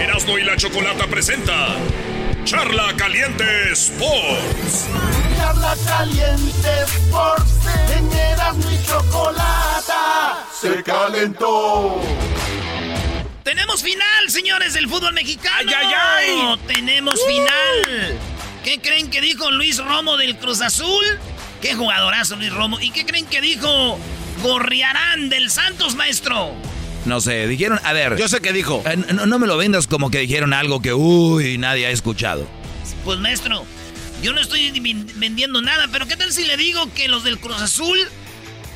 Erasmo y la Chocolata presenta Charla Caliente Sports. Charla Caliente Sports. En Erasmo y Chocolata se calentó. Tenemos final, señores, del fútbol mexicano. ¡Ay, ay, ay! Tenemos uh. final. ¿Qué creen que dijo Luis Romo del Cruz Azul? Qué jugadorazo Luis Romo. ¿Y qué creen que dijo Gorriarán del Santos, maestro? No sé, dijeron, a ver. Yo sé qué dijo. Eh, no, no, me lo vendas como que dijeron algo que, uy, nadie ha escuchado. Pues, maestro, yo no estoy vendiendo nada, pero ¿qué tal si le digo que los del Cruz Azul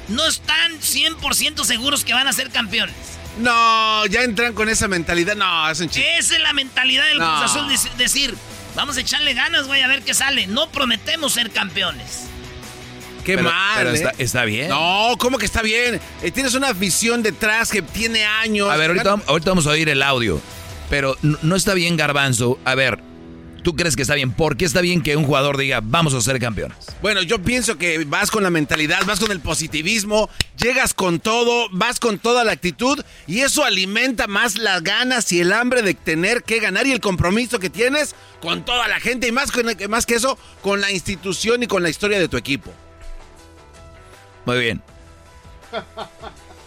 no están 100% seguros que van a ser campeones? No, ya entran con esa mentalidad. No, es un chiste. Esa es la mentalidad del no. Cruz Azul, de decir, vamos a echarle ganas, güey, a ver qué sale. No prometemos ser campeones. Qué pero, mal. Pero ¿eh? está, está, bien. No, ¿cómo que está bien? Eh, tienes una visión detrás que tiene años. A ver, ahorita, ahorita vamos a oír el audio. Pero no está bien, Garbanzo. A ver, ¿Tú crees que está bien? ¿Por qué está bien que un jugador diga, vamos a ser campeones? Bueno, yo pienso que vas con la mentalidad, vas con el positivismo, llegas con todo, vas con toda la actitud y eso alimenta más las ganas y el hambre de tener que ganar y el compromiso que tienes con toda la gente y más, más que eso, con la institución y con la historia de tu equipo. Muy bien.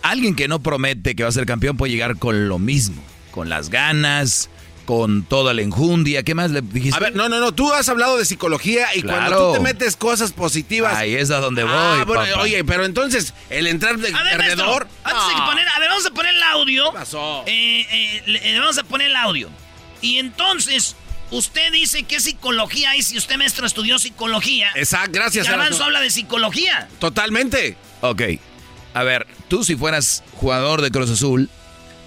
Alguien que no promete que va a ser campeón puede llegar con lo mismo, con las ganas, con toda la enjundia. ¿Qué más le dijiste? A ver, no, no, no. Tú has hablado de psicología y cuando tú te metes cosas positivas. Ahí es a donde ah, voy. oye, pero entonces, el entrar de alrededor. Antes de poner, a ver, vamos a poner el audio. ¿Qué pasó? Eh, eh, le, vamos a poner el audio. Y entonces, Usted dice qué psicología hay si usted, maestro, estudió psicología. Exacto, gracias. Garbanzo habla de psicología. Totalmente. Ok. A ver, tú si fueras jugador de Cruz Azul,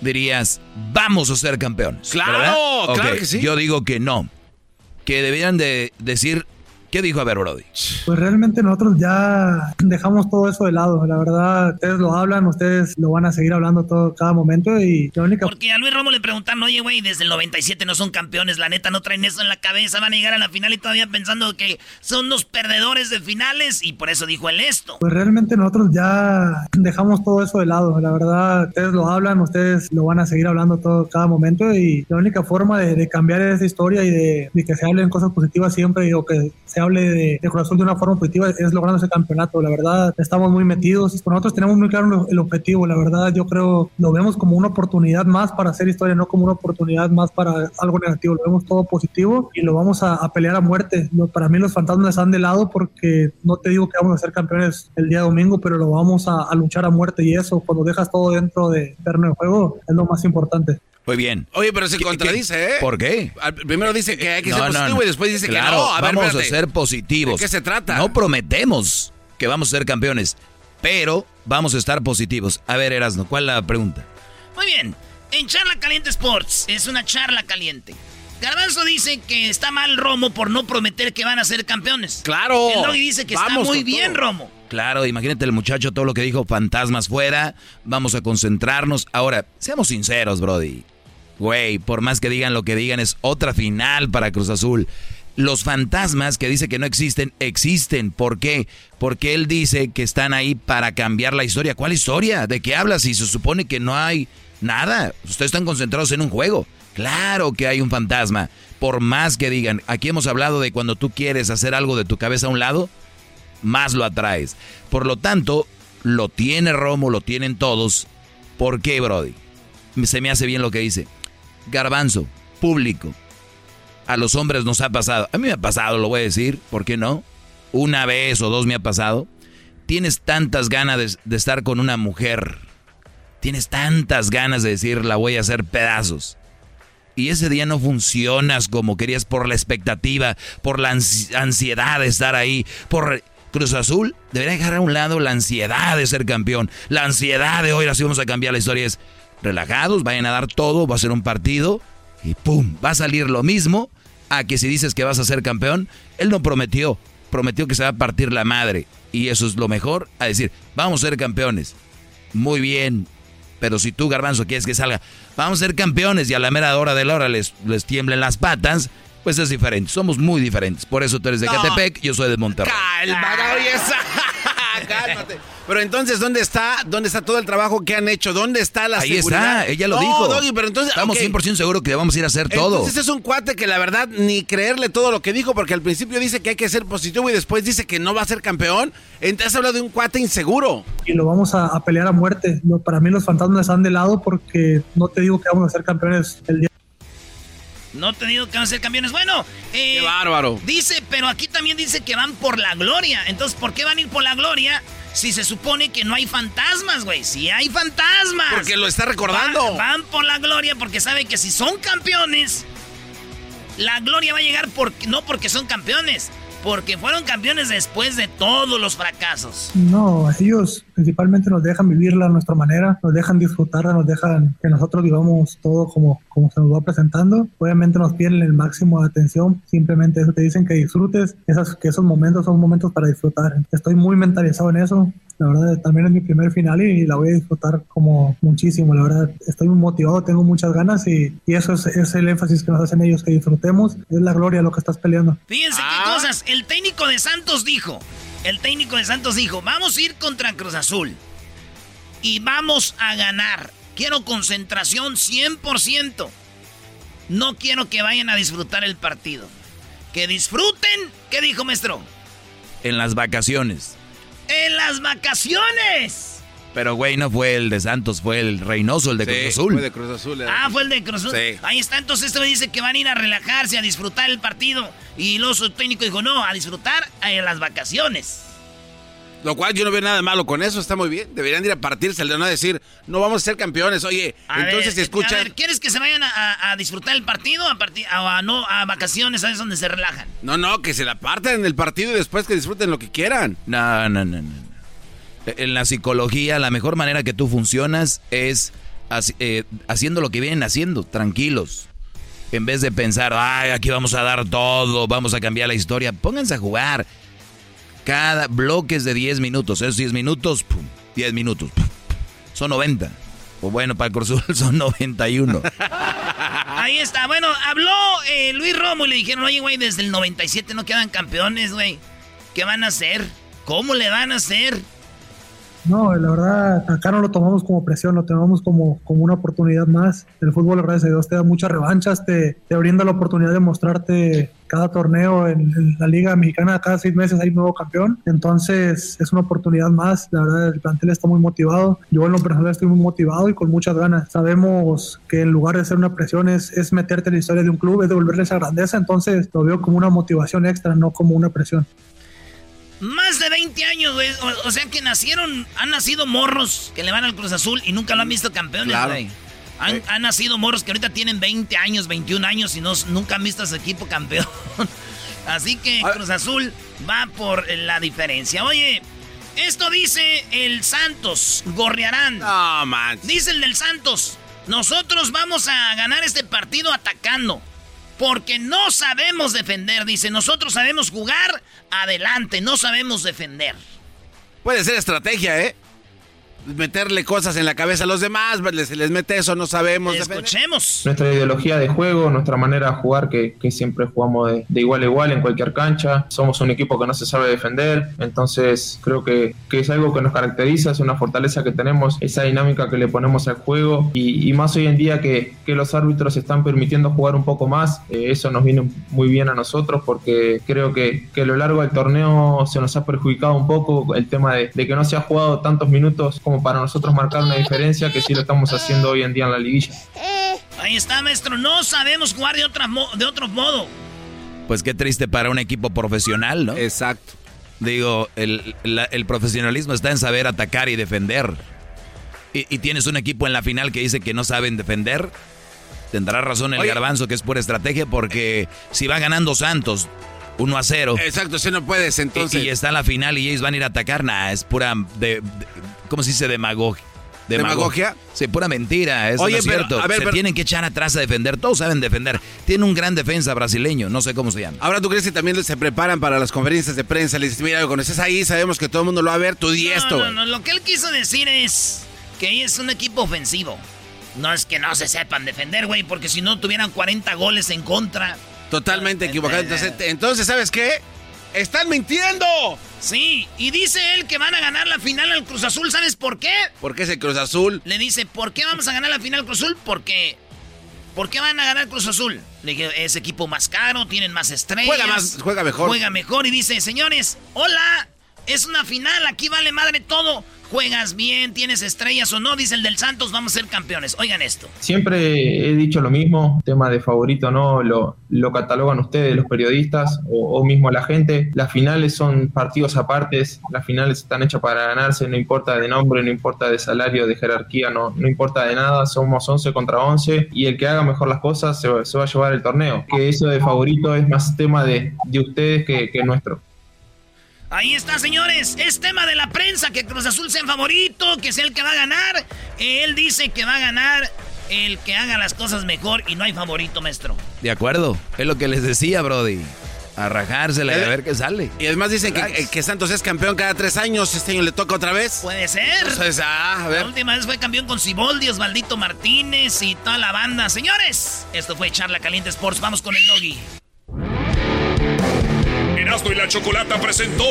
dirías, vamos a ser campeones. Claro, claro que sí. Yo digo que no. Que deberían de decir, ¿Qué dijo a ver, Brody? Pues realmente nosotros ya dejamos todo eso de lado. La verdad, ustedes lo hablan, ustedes lo van a seguir hablando todo cada momento y la única... Porque a Luis Romo le preguntan, oye, güey, desde el 97 no son campeones, la neta no traen eso en la cabeza, van a llegar a la final y todavía pensando que son los perdedores de finales y por eso dijo él esto. Pues realmente nosotros ya dejamos todo eso de lado. La verdad, ustedes lo hablan, ustedes lo van a seguir hablando todo cada momento y la única forma de, cambiar esa historia y de, de, que se hablen cosas positivas siempre o que se hable de, de de una forma positiva es logrando ese campeonato. La verdad, estamos muy metidos. Nosotros tenemos muy claro el objetivo. La verdad, yo creo lo vemos como una oportunidad más para hacer historia, no como una oportunidad más para algo negativo. Lo vemos todo positivo y lo vamos a, pelear a muerte. Para mí los fantasmas están de lado porque no te digo que vamos a ser campeones el día domingo, pero lo vamos a, luchar a muerte y eso, cuando dejas todo dentro de terreno de juego, es lo más importante. Muy bien. Oye, pero se contradice, ¿eh? ¿Por qué? Primero dice que hay que ser positivo y después dice que no. A ver, vamos a ser positivos. ¿De qué se trata? No prometemos que vamos a ser campeones, pero vamos a estar positivos. A ver, Erasno, ¿cuál es la pregunta? Muy bien. En Charla Caliente Sports, es una charla caliente. Garbanzo dice que está mal Romo por no prometer que van a ser campeones. Claro. El Doggy dice que está muy bien Romo. Claro, imagínate el muchacho todo lo que dijo, fantasmas fuera, vamos a concentrarnos. Ahora, seamos sinceros, Brody. Güey, por más que digan lo que digan, es otra final para Cruz Azul. Los fantasmas que dice que no existen, existen. ¿Por qué? Porque él dice que están ahí para cambiar la historia. ¿Cuál historia? ¿De qué hablas si se supone que no hay nada? Ustedes están concentrados en un juego. Claro que hay un fantasma. Por más que digan, aquí hemos hablado de cuando tú quieres hacer algo de tu cabeza a un lado, más lo atraes. Por lo tanto, lo tiene Romo, lo tienen todos. ¿Por qué, Brody? Se me hace bien lo que dice. Garbanzo, público. A los hombres nos ha pasado. A mí me ha pasado, lo voy a decir. ¿Por qué no? Una vez o dos me ha pasado. Tienes tantas ganas de, estar con una mujer. Tienes tantas ganas de decir, la voy a hacer pedazos. Y ese día no funcionas como querías por la expectativa, por la ansiedad de estar ahí, por Cruz Azul. Debería dejar a un lado la ansiedad de ser campeón, la ansiedad de hoy, así vamos a cambiar la historia. Es, relajados, vayan a dar todo, va a ser un partido y ¡pum! Va a salir lo mismo a que si dices que vas a ser campeón, él no prometió, prometió que se va a partir la madre y eso es lo mejor a decir, vamos a ser campeones. Muy bien, pero si tú, Garbanzo, quieres que salga, vamos a ser campeones y a la mera hora de la hora les, les tiemblen las patas, pues es diferente. Somos muy diferentes. Por eso tú eres de Catepec, yo soy de Monterrey. *laughs* Cálmate. Pero entonces, ¿dónde está? ¿Dónde está todo el trabajo que han hecho? ¿Dónde está la Ahí está, ella lo dijo. Doggy, pero entonces, Estamos 100% seguros que vamos a ir a hacer todo. Entonces es un cuate que la verdad ni creerle todo lo que dijo, porque al principio dice que hay que ser positivo y después dice que no va a ser campeón. Entonces habla de un cuate inseguro. Y lo vamos a, pelear a muerte. Para mí los fantasmas están de lado porque no te digo que vamos a ser campeones el día no te digo que van a ser campeones. Bueno, eh, Qué bárbaro. Dice, pero aquí también dice que van por la gloria. Entonces, ¿por qué van a ir por la gloria si se supone que no hay fantasmas, güey? Si hay fantasmas. Porque lo está recordando. Van, por la gloria porque saben que si son campeones, la gloria va a llegar por, no porque son campeones, porque fueron campeones después de todos los fracasos. No, ellos principalmente nos dejan vivirla a nuestra manera, nos dejan disfrutarla, nos dejan que nosotros vivamos todo como, como se nos va presentando. Obviamente nos piden el máximo de atención, simplemente eso te dicen que disfrutes, esas, que esos momentos son momentos para disfrutar. Estoy muy mentalizado en eso. La verdad, también es mi primer final y la voy a disfrutar como muchísimo. La verdad, estoy muy motivado, tengo muchas ganas y, y eso es, es, el énfasis que nos hacen ellos, que disfrutemos. Es la gloria lo que estás peleando. Fíjense qué cosas. El técnico de Santos dijo, el técnico de Santos dijo, vamos a ir contra Cruz Azul y vamos a ganar. Quiero concentración 100%. No quiero que vayan a disfrutar el partido. Que disfruten. ¿Qué dijo, maestro? En las vacaciones. ¡En las vacaciones! Pero, güey, no fue el de Santos, fue el Reynoso, el de Cruz Azul. Fue de Cruz Azul. Ah, fue el de Cruz Azul. Ahí está, entonces este me dice que van a ir a relajarse, a disfrutar el partido. Y el oso técnico dijo, no, a disfrutar en las vacaciones. Lo cual yo no veo nada malo con eso, está muy bien. Deberían ir a partirse, de no decir, no vamos a ser campeones. Oye, entonces si escuchan. A ver, ¿quieres que se vayan a, disfrutar el partido a, a, no, a vacaciones? ¿Sabes donde se relajan? No, no, que se la partan en el partido y después que disfruten lo que quieran. No, no, no, no. En la psicología, la mejor manera que tú funcionas es eh, haciendo lo que vienen haciendo, tranquilos. En vez de pensar, ay, aquí vamos a dar todo, vamos a cambiar la historia, pónganse a jugar. Cada bloque es de 10 minutos. Esos 10 minutos, pum, 10 minutos. Son 90. O bueno, para el Cruzul *laughs* son 91. *laughs* Ahí está. Bueno, habló eh, Luis Romo y le dijeron, oye, güey, desde el 97 no quedan campeones, güey. ¿Qué van a hacer? ¿Cómo le van a hacer? No, la verdad, acá no lo tomamos como presión, lo tomamos como, como una oportunidad más. El fútbol, gracias a Dios, te da muchas revanchas, te, te brinda la oportunidad de mostrarte cada torneo en, la Liga Mexicana, cada seis meses hay un nuevo campeón. Entonces, es una oportunidad más. La verdad, el plantel está muy motivado. Yo, en lo personal, estoy muy motivado y con muchas ganas. Sabemos que en lugar de ser una presión, es, es meterte en la historia de un club, es devolverle esa grandeza. Entonces, lo veo como una motivación extra, no como una presión. Más de 20 años, güey. O, sea que nacieron, han nacido morros que le van al Cruz Azul y nunca lo han visto campeones, güey. Han, nacido morros que ahorita tienen 20 años, 21 años y no, nunca han visto a su equipo campeón. *laughs* Así que Cruz Azul va por la diferencia. Oye, esto dice el Santos, Gorriarán. No, man. Dice el del Santos, nosotros vamos a ganar este partido atacando. Porque no sabemos defender, dice. Nosotros sabemos jugar adelante, no sabemos defender. Puede ser estrategia, ¿eh? Meterle cosas en la cabeza a los demás, se les mete eso, no sabemos. Escuchemos. Nuestra ideología de juego, nuestra manera de jugar, que, siempre jugamos de, igual a igual en cualquier cancha. Somos un equipo que no se sabe defender, entonces creo que, es algo que nos caracteriza, es una fortaleza que tenemos, esa dinámica que le ponemos al juego y, más hoy en día que, los árbitros están permitiendo jugar un poco más, eh, eso nos viene muy bien a nosotros porque creo que, a lo largo del torneo se nos ha perjudicado un poco el tema de, de que no se ha jugado tantos minutos como para nosotros marcar una diferencia que sí lo estamos haciendo hoy en día en la liguilla. Ahí está, maestro. No sabemos jugar de, otra de otro modo. Pues qué triste para un equipo profesional, ¿no? Exacto. Digo, el, profesionalismo está en saber atacar y defender. Y, tienes un equipo en la final que dice que no saben defender. Tendrá razón el garbanzo que es pura estrategia porque si va ganando Santos 1 a 0. Exacto, si no puedes entonces. Y, está en la final y ellos van a ir a atacar, nada, es pura de, ¿cómo se dice? Demagogia. ¿Demagogia? Sí, pura mentira, eso no es cierto. se tienen que echar atrás a defender, todos saben defender. Tiene un gran defensa brasileño, no sé cómo se llama. Ahora, ¿tú crees que también se preparan para las conferencias de prensa? Le dices, mira, cuando estés ahí sabemos que todo el mundo lo va a ver, tú di esto. No, no, lo que él quiso decir es que es un equipo ofensivo. No es que no se sepan defender, güey, porque si no tuvieran 40 goles en contra. Totalmente equivocado. Entonces, *laughs* entonces, ¿sabes qué? ¡Están mintiendo! Sí, y dice él que van a ganar la final al Cruz Azul. ¿Sabes por qué? ¿Por qué es el Cruz Azul? Le dice, ¿por qué vamos a ganar la final al Cruz Azul? Porque. ¿Por qué van a ganar Cruz Azul? Le dije, es equipo más caro, tienen más estrellas. Juega más, juega mejor. Juega mejor y dice, señores, hola, es una final, aquí vale madre todo juegas bien, tienes estrellas o no, dice el del Santos, vamos a ser campeones. Oigan esto. Siempre he dicho lo mismo, tema de favorito no, lo, lo catalogan ustedes, los periodistas o, mismo la gente. Las finales son partidos apartes, las finales están hechas para ganarse, no importa de nombre, no importa de salario, de jerarquía, no, no importa de nada, somos 11 contra 11 y el que haga mejor las cosas se, va a llevar el torneo. Que eso de favorito es más tema de, de ustedes que, que nuestro. Ahí está, señores. Es tema de la prensa que Cruz Azul sea favorito, que sea el que va a ganar. Él dice que va a ganar el que haga las cosas mejor y no hay favorito, maestro. De acuerdo. Es lo que les decía, Brody. A rajársela y a ver qué sale. Y además dicen que, que, Santos es campeón cada tres años. Este año le toca otra vez. Puede ser. ah, a ver. La última vez fue campeón con Ciboldi, Osvaldito Martínez y toda la banda. Señores, esto fue Charla Caliente Sports. Vamos con el doggy. Erasmo y la Chocolata presentó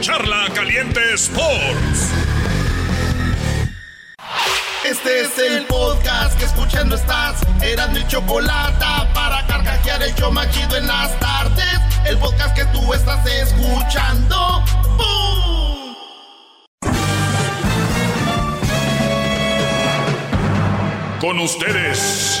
Charla Caliente Sports. Este es el podcast que escuchando estás. Eran mi chocolata para carcajear el yo machido en las tardes. El podcast que tú estás escuchando. ¡Bum! Con ustedes.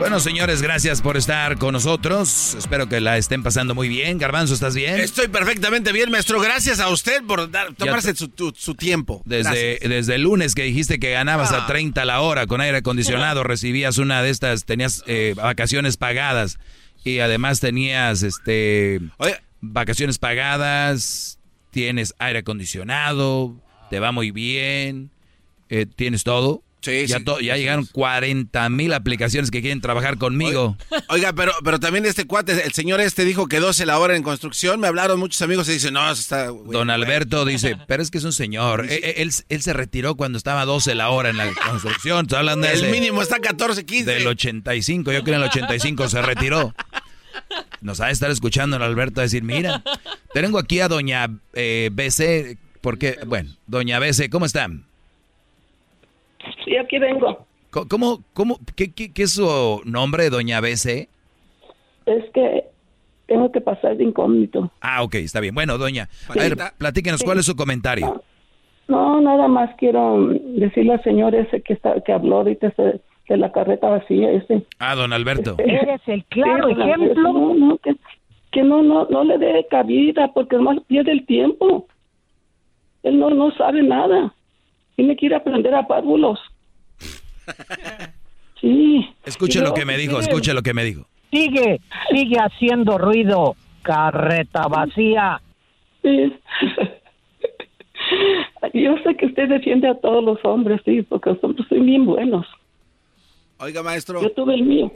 Bueno, señores, gracias por estar con nosotros. Espero que la estén pasando muy bien. Garbanzo, ¿estás bien? Estoy perfectamente bien, maestro. Gracias a usted por dar, tomarse su, tiempo. Desde, desde el lunes que dijiste que ganabas a 30 la hora con aire acondicionado, *laughs* recibías una de estas, tenías eh, vacaciones pagadas y además tenías este vacaciones pagadas, tienes aire acondicionado, te va muy bien, eh, tienes todo. Sí, ya, sí, ya llegaron 40 mil aplicaciones que quieren trabajar conmigo. Oiga, pero, pero también este cuate, el señor este dijo que 12 la hora en construcción. Me hablaron muchos amigos y dicen, no, eso está... Don Alberto dice, pero es que es un señor. Él, él, él, se retiró cuando estaba 12 la hora en la construcción. hablando el de, mínimo está 14, 15. Del 85, yo creo en el 85 se retiró. Nos ha de estar escuchando el Alberto decir, mira, tengo aquí a doña eh, BC, porque, bueno, doña BC, ¿cómo están? *laughs* Sí, aquí vengo. ¿Cómo, cómo, qué, qué, qué es su nombre, doña BC? Es que tengo que pasar de incógnito. Ah, ok, está bien. Bueno, doña, a ver, platíquenos, ¿cuál es su comentario? No, nada más quiero decirle al señor ese que, está, que habló ahorita de la carreta vacía ese. Ah, don Alberto. Eres el claro ejemplo. No, no, que, que no, no, no le dé cabida porque más pierde el tiempo. Él no, no sabe nada. Tiene que ir a aprender a párvulos. *laughs* Sí. Escuche lo que me dijo, escuche lo que me dijo. Sigue, sigue haciendo ruido, carreta vacía. Sí. *laughs* Yo sé que usted defiende a todos los hombres, sí, porque los hombres son bien buenos. Oiga, maestro. Yo tuve el mío.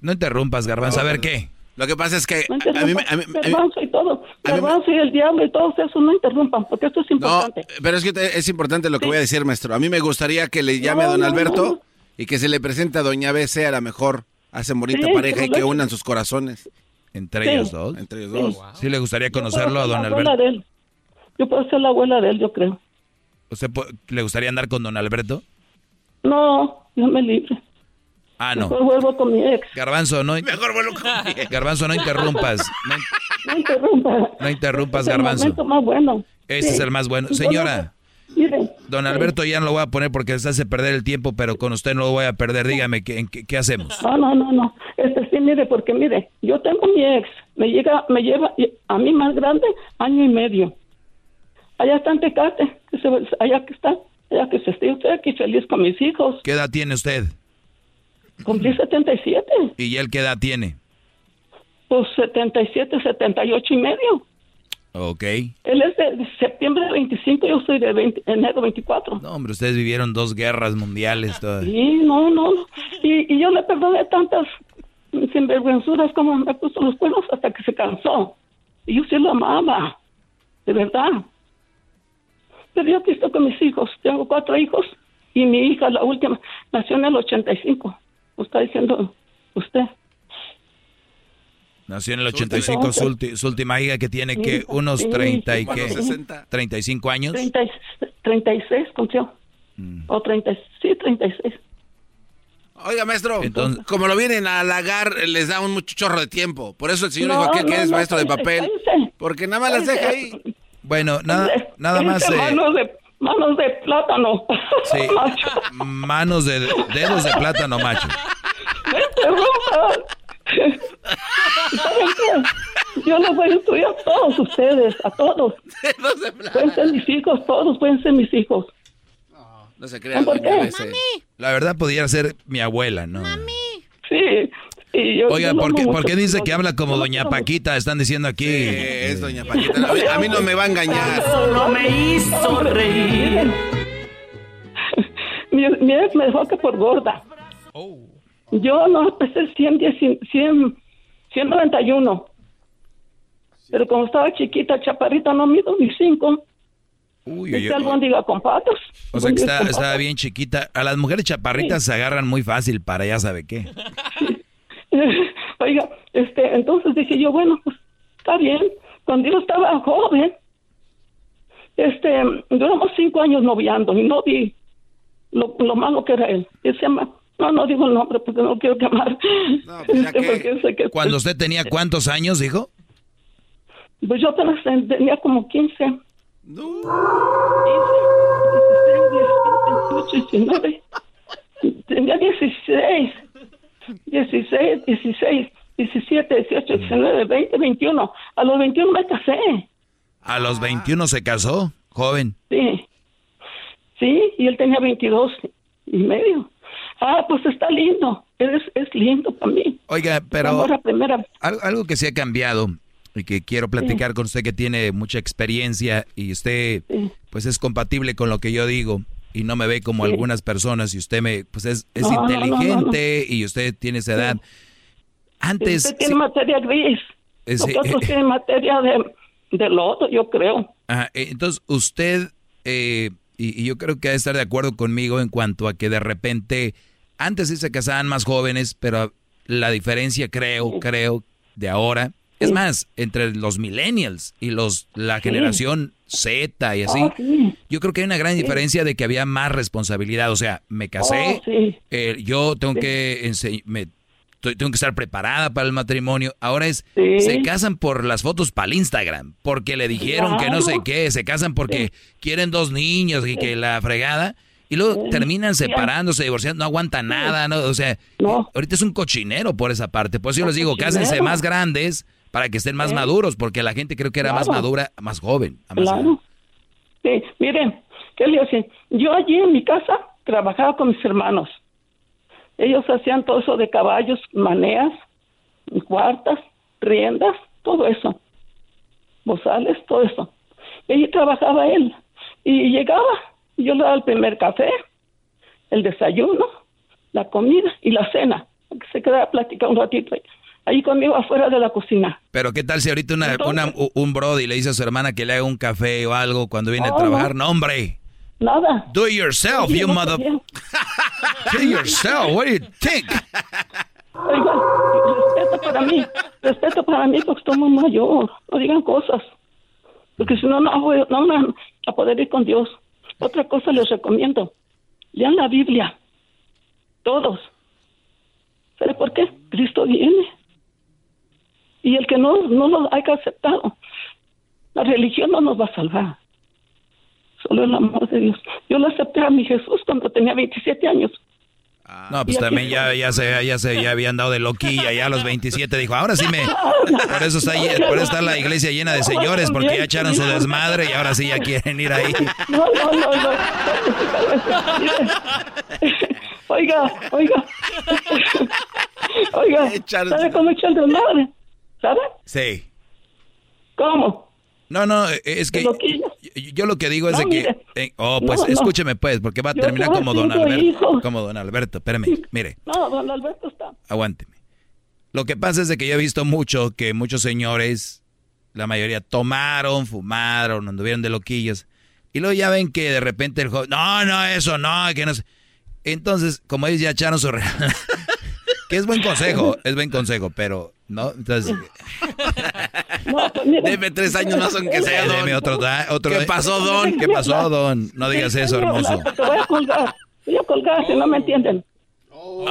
No interrumpas, Garbanzo. A ver qué. Lo que pasa es que no a mí, a mí, Garbanzo y todo, Garbanzo y el diablo y todo eso, no interrumpan, porque esto es importante. No, pero es que es importante lo que sí. voy a decir, maestro. A mí me gustaría que le llame no, a don Alberto y que se le presente a doña BC, a la mejor hacen bonita Sí, pareja y que unan sus corazones. Entre Sí. ellos dos. Entre ellos Sí. dos. Sí le gustaría conocerlo a don Alberto. de él. Yo puedo ser la abuela de él, yo creo. ¿Usted le gustaría andar con don Alberto? No, yo me libre. Ah, no. Mejor vuelvo con mi ex. Garbanzo, no. Mejor vuelvo con Garbanzo, no interrumpas. No, No interrumpa. no interrumpas, Es el Garbanzo. momento más bueno. Este Sí. es el más bueno. Señora, Miren, don Alberto ya no lo voy a poner porque se hace perder el tiempo, pero con usted no lo voy a perder. Dígame, ¿qué, en qué, qué hacemos? No, no, no, no. Este sí, mire, porque mire, yo tengo mi ex, me llega, me lleva a mí más grande año y medio. Allá está en Tecate, que se, allá que está, allá que se esté usted aquí feliz con mis hijos. ¿Qué edad tiene usted? Cumplí 77, ¿Y él qué edad tiene? pues 77, 78 y medio. Ok. Él es de septiembre 25, yo soy de 20 enero 24. No, hombre, ustedes vivieron dos guerras mundiales. Todo. Sí, no, no, no. Y, y yo le perdoné tantas sinvergüenzuras como me puso los cuernos hasta que se cansó. Y yo sí lo amaba, de verdad. Pero yo aquí estoy con mis hijos. Tengo cuatro hijos y mi hija, la última, nació en el 85. Está diciendo usted. Nació en el 85, su, ulti- su última hija que tiene que unos sí, 30 y qué? sí. 35 años. 30 y- 36 cumplió. Mm. O 30, sí, 36. Oiga, maestro, Entonces- como lo vienen a halagar, les da un mucho chorro de tiempo. Por eso el señor No, dijo aquel que no, es no, maestro de papel. cállese. Porque nada más las deja ahí. Bueno, nada, nada más eh, de, manos de plátano. Sí. *laughs* Macho. manos de dedos de plátano macho. Me interrumpan. ¿Saben qué? Yo los voy a estudiar a todos ustedes, a todos. Pueden ser mis hijos, todos pueden ser mis hijos. No se crea, ¿Por qué? La verdad podría ser mi abuela, ¿no? Mami. Sí. Yo, Oiga, yo ¿por qué, por qué dice que habla como doña. Paquita? Están diciendo aquí. es doña Paquita. A mí, a mí no me va a engañar. Solo me hizo reír. *laughs* Mi, mi ex me dejó que por gorda. Yo no pesé 100, 100, 100, 191. Pero como estaba chiquita, chaparrita, no mido ni 5. Uy, Este albóndiga con patas. O sea que está, estaba bien chiquita. A las mujeres chaparritas se agarran muy fácil para ya sabe qué. *laughs* Oiga, este, entonces dije yo, bueno, pues está bien. Cuando yo estaba joven, este, duramos cinco años noviando y no vi lo, lo malo que era él. Él se llama, no, no digo el nombre porque no quiero quemar. Este, porque sé que- Cuando usted tenía *laughs* cuántos años, dijo? Pues yo tenía como 15. No. 15, 19. Tenía 16. 16, 16, 17, 18, 19, 20, 21. A los 21 me casé. A los 21 se casó, joven. Sí. Sí, y él tenía 22 y medio. Ah, pues está lindo. Es, es lindo para mí. Oiga, pero primera. al- algo que se ha cambiado y que quiero platicar con usted que tiene mucha experiencia y usted pues es compatible con lo que yo digo y no me ve como Sí. algunas personas y usted me pues es, es No, no, no, no, no. inteligente y usted tiene esa edad. Antes Usted tiene materia gris. Eh, sí. Nosotros tienen materia de, de lodo, yo creo. Ajá, eh, entonces usted, eh, y, y yo creo que ha de estar de acuerdo conmigo en cuanto a que de repente, antes sí se casaban más jóvenes, pero la diferencia creo, creo, de ahora, es más, entre los millennials y los la Sí. generación Z y así, sí. yo creo que hay una gran diferencia de que había más responsabilidad, o sea, me casé, Oh, eh, yo tengo que me tengo que estar preparada para el matrimonio. Ahora es, se casan por las fotos para el Instagram, porque le dijeron que no sé qué, se casan porque quieren dos niños y que la fregada. Y luego terminan separándose, divorciando, no aguantan nada, ¿no? O sea, ahorita es un cochinero por esa parte. Por eso yo les digo, cásense cochinero. más grandes para que estén más Sí. maduros, porque la gente creo que era más madura, más joven. más. Claro. Sí, miren, ¿qué le hacen? Yo allí en mi casa trabajaba con mis hermanos. Ellos hacían todo eso de caballos, maneas, cuartas, riendas, todo eso. Bozales, todo eso. Y allí trabajaba él. Y llegaba, y yo le daba el primer café, el desayuno, la comida y la cena. Que se quedaba a platicar un ratito ahí, ahí conmigo afuera de la cocina. Pero qué tal si ahorita una, una- un brody le dice a su hermana que le haga un café o algo cuando viene No, a trabajar? no. No, hombre. Nada. Do it yourself, Oye, you no mother... *laughs* Do yourself, what do you think? Oigan, respeto para mí, respeto para mí porque estoy muy mayor, no digan cosas, porque si no, no voy no van a poder ir con Dios. Otra cosa les recomiendo, lean la Biblia, todos. ¿Sabe por qué? Cristo viene. Y el que no, no lo haya aceptado, la religión no nos va a salvar, solo el amor de Dios. Yo lo acepté a mi Jesús cuando tenía 27 años. No, pues también ya, ya se, ya se, ya habían dado de loquilla, ya a los 27 dijo, ahora sí me, por eso está, por eso está la iglesia llena de señores, porque ya echaron su desmadre y ahora sí ya quieren ir ahí. No, no, no, no. Oiga, oiga. Oiga, ¿sabe cómo echar el desmadre? ¿Sabe? Sí. ¿Cómo? No, no, eh, es que yo, yo lo que digo es No, de que, eh, oh, pues No, no. escúcheme pues, porque va a terminar como don Alberto, hijos. como don Alberto, espérame, mire. No, don Alberto está. aguánteme. Lo que pasa es de que yo he visto mucho que muchos señores, la mayoría tomaron, fumaron, anduvieron de loquillos. Y luego ya ven que de repente el joven, no, no, eso no, que no sé. Entonces, como ellos ya echaron su... *laughs* que es buen consejo, es buen consejo, pero, ¿no? Entonces... Deme tres años más aunque sea, don. Deme otro, otro ¿Qué pasó, don? ¿Qué pasó, don? No digas eso, hermoso. Te voy a colgar. Voy a colgar si no me entienden. Todos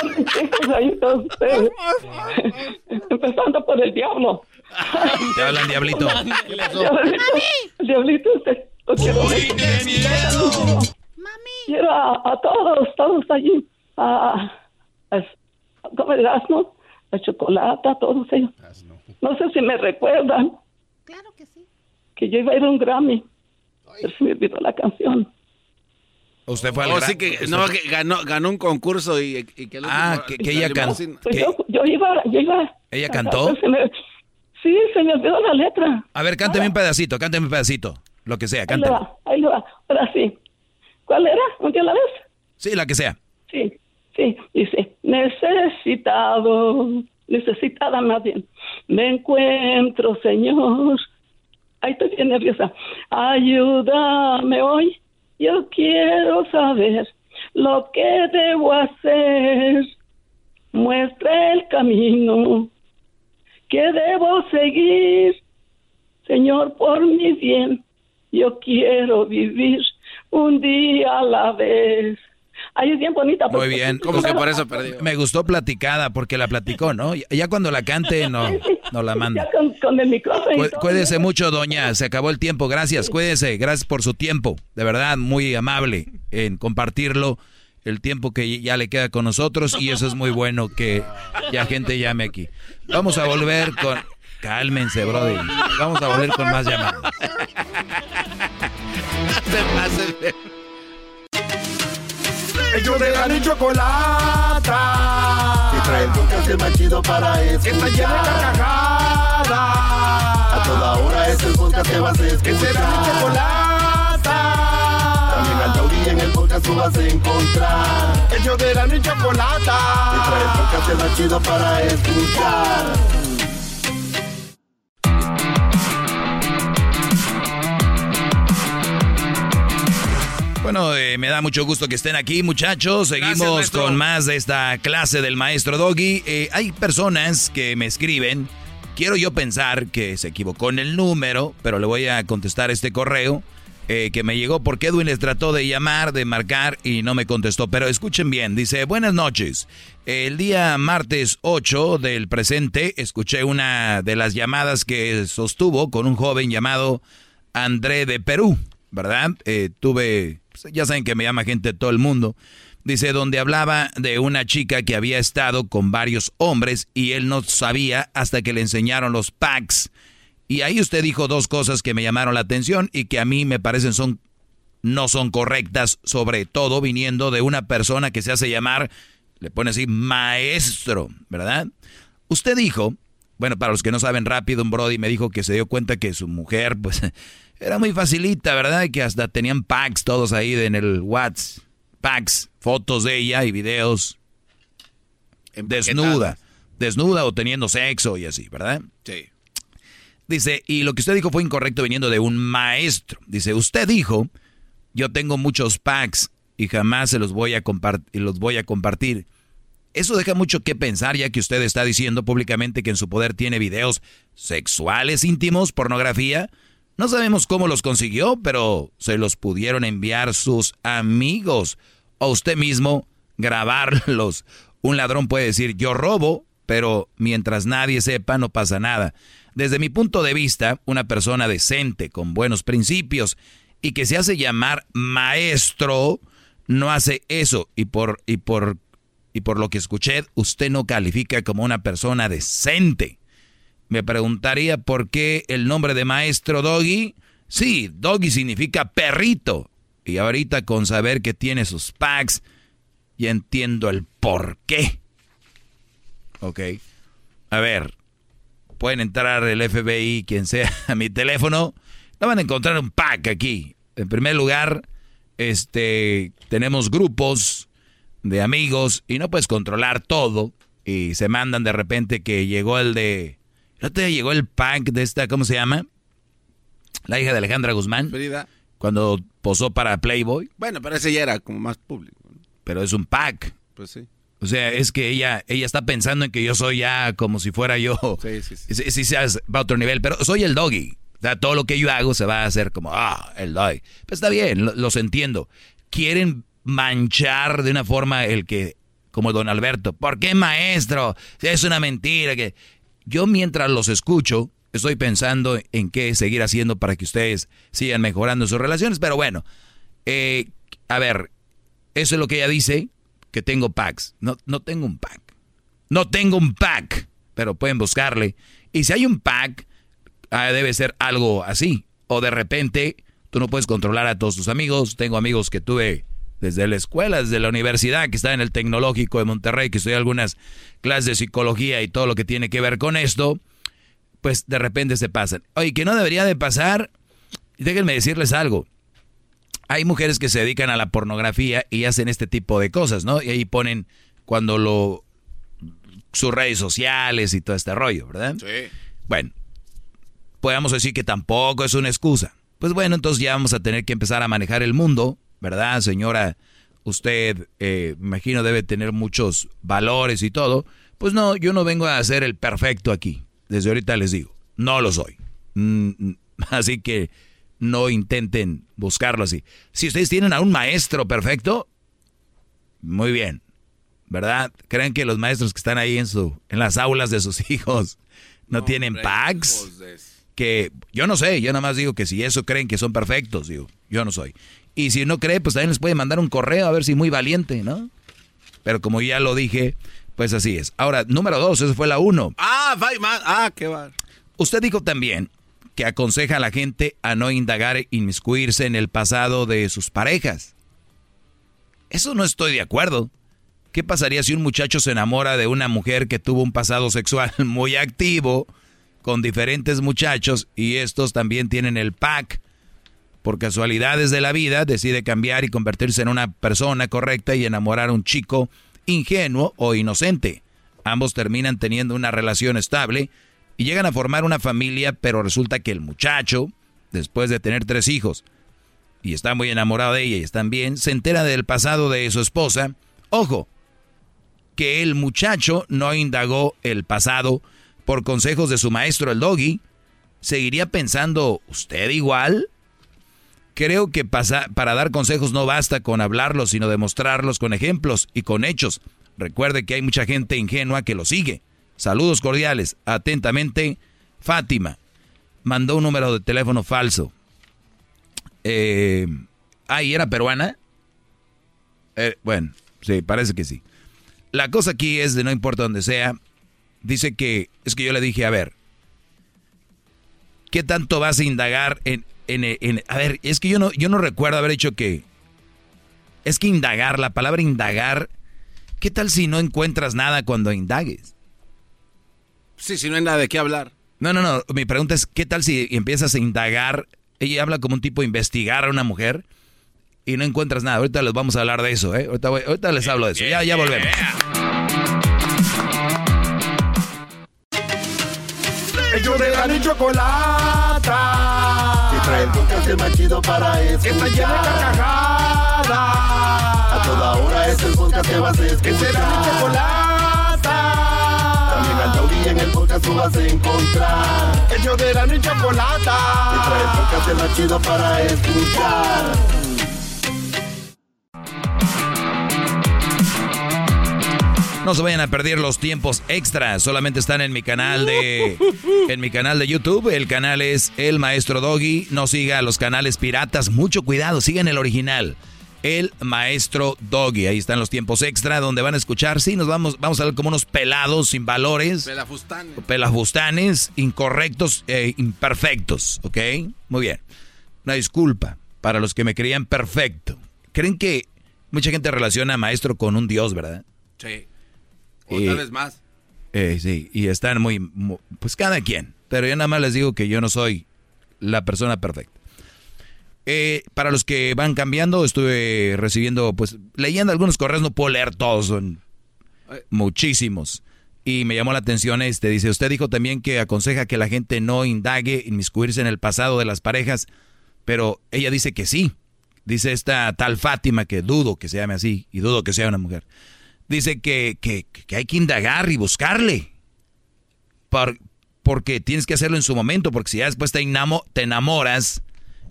son mis hijos ahí, todos ustedes. Empezando por el diablo. Te hablan, diablito. Diablito, el diablito este, lo quiero ver. Quiero a, a todos, todos allí. A, a, ¿Cómo dirás, no? A chocolate, a todos ellos. No sé si me recuerdan. Claro que sí. Que yo iba a ir a un Grammy. Pero se me olvidó la canción. Usted fue al Oh, sí que, no, que ganó, ganó un concurso y, y que el Ah, último- que- que ella la can- limusina. Pues yo, yo iba, yo iba. ¿Ella cantó? Se me- sí, se me olvidó la letra. A ver, cánteme un pedacito, cánteme un pedacito. Lo que sea, Ahí le cánteme. va, ahí le va. Ahora sí. ¿Cuál era? ¿Un día a la vez? Sí, la que sea. Sí, sí. Dice, necesitado, necesitada más bien. Me encuentro, Señor. Ahí estoy bien nerviosa. Ayúdame hoy. Yo quiero saber lo que debo hacer. Muestra el camino que debo seguir. Señor, por mi bien, yo quiero vivir un día a la vez. Ahí es bien bonita. Muy bien. ¿Cómo que por eso perdió? Me gustó platicada porque la platicó, ¿no? Ya- cuando la cante, *laughs* no, no la manda. Ya con, con el micrófono. Cu-. Cuídese mucho, doña. Se acabó el tiempo. Gracias, cuídese. Gracias por su tiempo. De verdad, muy amable en compartirlo. El tiempo que ya le queda con nosotros y eso es muy bueno que ya gente llame aquí. Vamos a volver con... Cálmense, brody. Vamos a volver con más llamadas. *laughs* Ellos de la y chocolata. Que trae el podcast el más chido para escuchar. Está llena de carcajadas. A toda hora es el podcast que vas a escuchar. Que será mi chocolata. También al taurí en el podcast tú vas a encontrar. Ellos de la y chocolata. Que trae el podcast el más chido para escuchar. Bueno, eh, me da mucho gusto que estén aquí, muchachos. Seguimos Gracias, con más de esta clase del maestro Doggy. Eh, hay personas que me escriben. Quiero yo pensar que se equivocó en el número, pero le voy a contestar este correo eh, que me llegó porque Edwin les trató de llamar, de marcar y no me contestó. Pero escuchen bien, dice, buenas noches. El día martes 8 del presente escuché una de las llamadas que sostuvo con un joven llamado André de Perú, ¿verdad? Eh, tuve, ya saben que me llama gente de todo el mundo. Dice, donde hablaba de una chica que había estado con varios hombres y él no sabía hasta que le enseñaron los packs. Y ahí usted dijo dos cosas que me llamaron la atención y que a mí me parecen son no son correctas, sobre todo viniendo de una persona que se hace llamar, le pone así, maestro, ¿verdad? Usted dijo, bueno, para los que no saben rápido, un Brody me dijo que se dio cuenta que su mujer, pues, era muy facilita, ¿verdad? Que hasta tenían packs todos ahí en el WhatsApp, packs, fotos de ella y videos desnuda, desnuda o teniendo sexo y así, ¿verdad? Sí. Dice, y lo que usted dijo fue incorrecto viniendo de un maestro. Dice, usted dijo, yo tengo muchos packs y jamás se los voy a compartir, los voy a compartir. Eso deja mucho que pensar ya que usted está diciendo públicamente que en su poder tiene videos sexuales íntimos, pornografía. No sabemos cómo los consiguió, pero se los pudieron enviar sus amigos o usted mismo grabarlos. Un ladrón puede decir yo robo, pero mientras nadie sepa no pasa nada. Desde mi punto de vista, una persona decente, con buenos principios y que se hace llamar maestro, no hace eso y por, y por, y por lo que escuché, usted no califica como una persona decente. Me preguntaría por qué el nombre de maestro Doggy. Sí, Doggy significa perrito. Y ahorita con saber que tiene sus packs, ya entiendo el por qué. Ok. A ver, pueden entrar el FBI, quien sea, *laughs* a mi teléfono. No van a encontrar un pack aquí. En primer lugar, este, tenemos grupos de amigos y no puedes controlar todo. Y se mandan de repente que llegó el de... ¿No te llegó el pack de esta, ¿cómo se llama? La hija de Alejandra Guzmán. Frida. Cuando posó para Playboy. Bueno, pero ese ya era como más público. Pero es un pack. Pues sí. O sea, es que ella, ella está pensando en que yo soy ya como si fuera yo. Sí, sí, sí. *laughs* Sí, sí, va a otro nivel, pero soy el doggy. O sea, todo lo que yo hago se va a hacer como, ah, el doggy. Pues está bien, lo- los entiendo. Quieren manchar de una forma el que, como don Alberto, ¿por qué maestro? Es una mentira. que Yo mientras los escucho, estoy pensando en qué seguir haciendo para que ustedes sigan mejorando sus relaciones, pero bueno, eh, a ver, eso es lo que ella dice, que tengo packs. No, no tengo un pack. No tengo un pack, pero pueden buscarle. Y si hay un pack, ah, debe ser algo así. O de repente, tú no puedes controlar a todos tus amigos. Tengo amigos que tuve desde la escuela, desde la universidad, que está en el Tecnológico de Monterrey, que estoy algunas clases de psicología y todo lo que tiene que ver con esto, pues de repente se pasan. Oye, que no debería de pasar, déjenme decirles algo. Hay mujeres que se dedican a la pornografía y hacen este tipo de cosas, ¿no? Y ahí ponen cuando lo sus redes sociales y todo este rollo, ¿verdad? Sí. Bueno, podemos decir que tampoco es una excusa. Pues bueno, entonces ya vamos a tener que empezar a manejar el mundo, ¿verdad, señora? Usted, eh, imagino, debe tener muchos valores y todo. Pues no, yo no vengo a ser el perfecto aquí. Desde ahorita les digo, no lo soy. Mm, mm, *laughs* así que no intenten buscarlo así. Si ustedes tienen a un maestro perfecto, muy bien, ¿verdad? ¿Creen que los maestros que están ahí en, su, en las aulas de sus *laughs* hijos no, tienen packs? Que yo no sé, yo nada más digo que si eso creen que son perfectos, digo, yo no soy. Y si no cree, pues también les puede mandar un correo a ver si muy valiente, ¿no? Pero como ya lo dije, pues así es. Ahora, número dos, eso fue la uno. Ah, ah, qué va. Usted dijo también que aconseja a la gente a no indagar e inmiscuirse en el pasado de sus parejas. Eso no estoy de acuerdo. ¿Qué pasaría si un muchacho se enamora de una mujer que tuvo un pasado sexual *laughs* muy activo con diferentes muchachos y estos también tienen el pack? Por casualidades de la vida decide cambiar y convertirse en una persona correcta y enamorar a un chico ingenuo o inocente. Ambos terminan teniendo una relación estable y llegan a formar una familia, pero resulta que el muchacho, después de tener tres hijos, y está muy enamorado de ella y están bien, se entera del pasado de su esposa. Ojo, que el muchacho no indagó el pasado por consejos de su maestro el doggy, seguiría pensando, ¿usted igual? Creo que para dar consejos no basta con hablarlos, sino demostrarlos con ejemplos y con hechos. Recuerde que hay mucha gente ingenua que lo sigue. Saludos cordiales. Atentamente, Fátima. Mandó un número de teléfono falso. Eh, ah, ¿y era peruana? Eh, bueno, sí, parece que sí. La cosa aquí es de no importa donde sea. Dice que, es que yo le dije, a ver, ¿qué tanto vas a indagar en, en, a ver, es que yo no, yo no recuerdo haber hecho que, es que indagar, la palabra indagar, ¿qué tal si no encuentras nada cuando indagues? Sí, si no hay nada de qué hablar. No, no, no. Mi pregunta es, ¿qué tal si empiezas a indagar? Ella habla como un tipo de investigar a una mujer y no encuentras nada. Ahorita les vamos a hablar de eso, ¿eh? Ahorita, les hablo de eso. Ya, ya volvemos. Ellos de la chocolata. El podcast más chido para escuchar. Que está llena de carcajadas. A toda hora es el podcast que vas a escuchar. Que será mi chocolata en el podcast tú vas a encontrar. El yo de la y chocolata. Y trae el podcast más chido para escuchar. No se vayan a perder los tiempos extras, solamente están en mi canal de *laughs* en mi canal de YouTube. El canal es El Maestro Doggy. No siga los canales piratas, mucho cuidado, sigan el original el maestro Doggy. Ahí están los tiempos extra donde van a escuchar. Sí, nos vamos, vamos a ver como unos pelados sin valores. Pelafustanes. Pelafustanes, incorrectos e imperfectos. ¿Ok? Muy bien. Una disculpa para los que me creían perfecto. ¿Creen que mucha gente relaciona a maestro con un dios, verdad? Sí. O tal vez más. Eh, sí, y están muy, Pues cada quien. Pero yo nada más les digo que yo no soy la persona perfecta. Eh, para los que van cambiando, estuve recibiendo, pues, leyendo algunos correos, no puedo leer todos, son muchísimos. Y me llamó la atención este, dice, usted dijo también que aconseja que la gente no indague, inmiscuirse en el pasado de las parejas, pero ella dice que sí. Dice esta tal Fátima, que dudo que se llame así, y dudo que sea una mujer. Dice que, que, hay que indagar y buscarle. porque tienes que hacerlo en su momento, porque si ya después te, te enamoras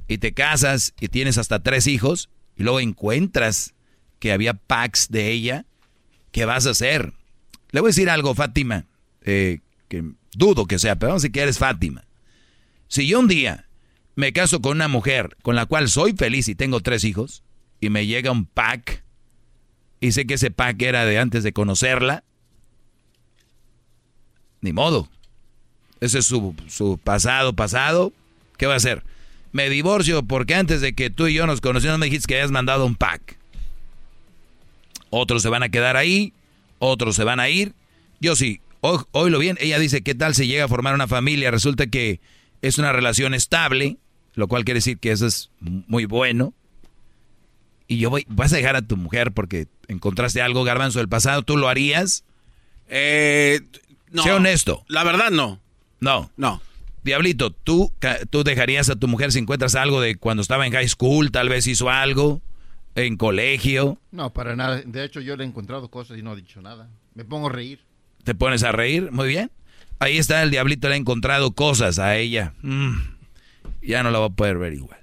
y te casas y tienes hasta tres hijos y luego encuentras que había packs de ella, ¿qué vas a hacer? Le voy a decir algo, Fátima, eh, que dudo que sea, pero vamos a decir que eres Fátima. Si yo un día me caso con una mujer con la cual soy feliz y tengo tres hijos, y me llega un pack, y sé que ese pack era de antes de conocerla, ni modo. Ese es su, su pasado, pasado. ¿Qué va a hacer? me divorcio porque antes de que tú y yo nos conociéramos me dijiste que habías mandado un pack. Otros se van a quedar ahí, otros se van a ir. Yo sí, hoy, lo bien, ella dice, ¿qué tal si llega a formar una familia? Resulta que es una relación estable, lo cual quiere decir que eso es muy bueno. Y yo voy, vas a dejar a tu mujer porque encontraste algo garbanzo del pasado, ¿tú lo harías? Eh, no. Sé honesto. La verdad no. No. No. Diablito, ¿tú, ¿tú dejarías a tu mujer si encuentras algo de cuando estaba en high school? Tal vez hizo algo en colegio. No, para nada. De hecho, yo le he encontrado cosas y no he dicho nada. Me pongo a reír. ¿Te pones a reír? Muy bien. Ahí está, el diablito le ha encontrado cosas a ella. Mm. ya no la va a poder ver igual.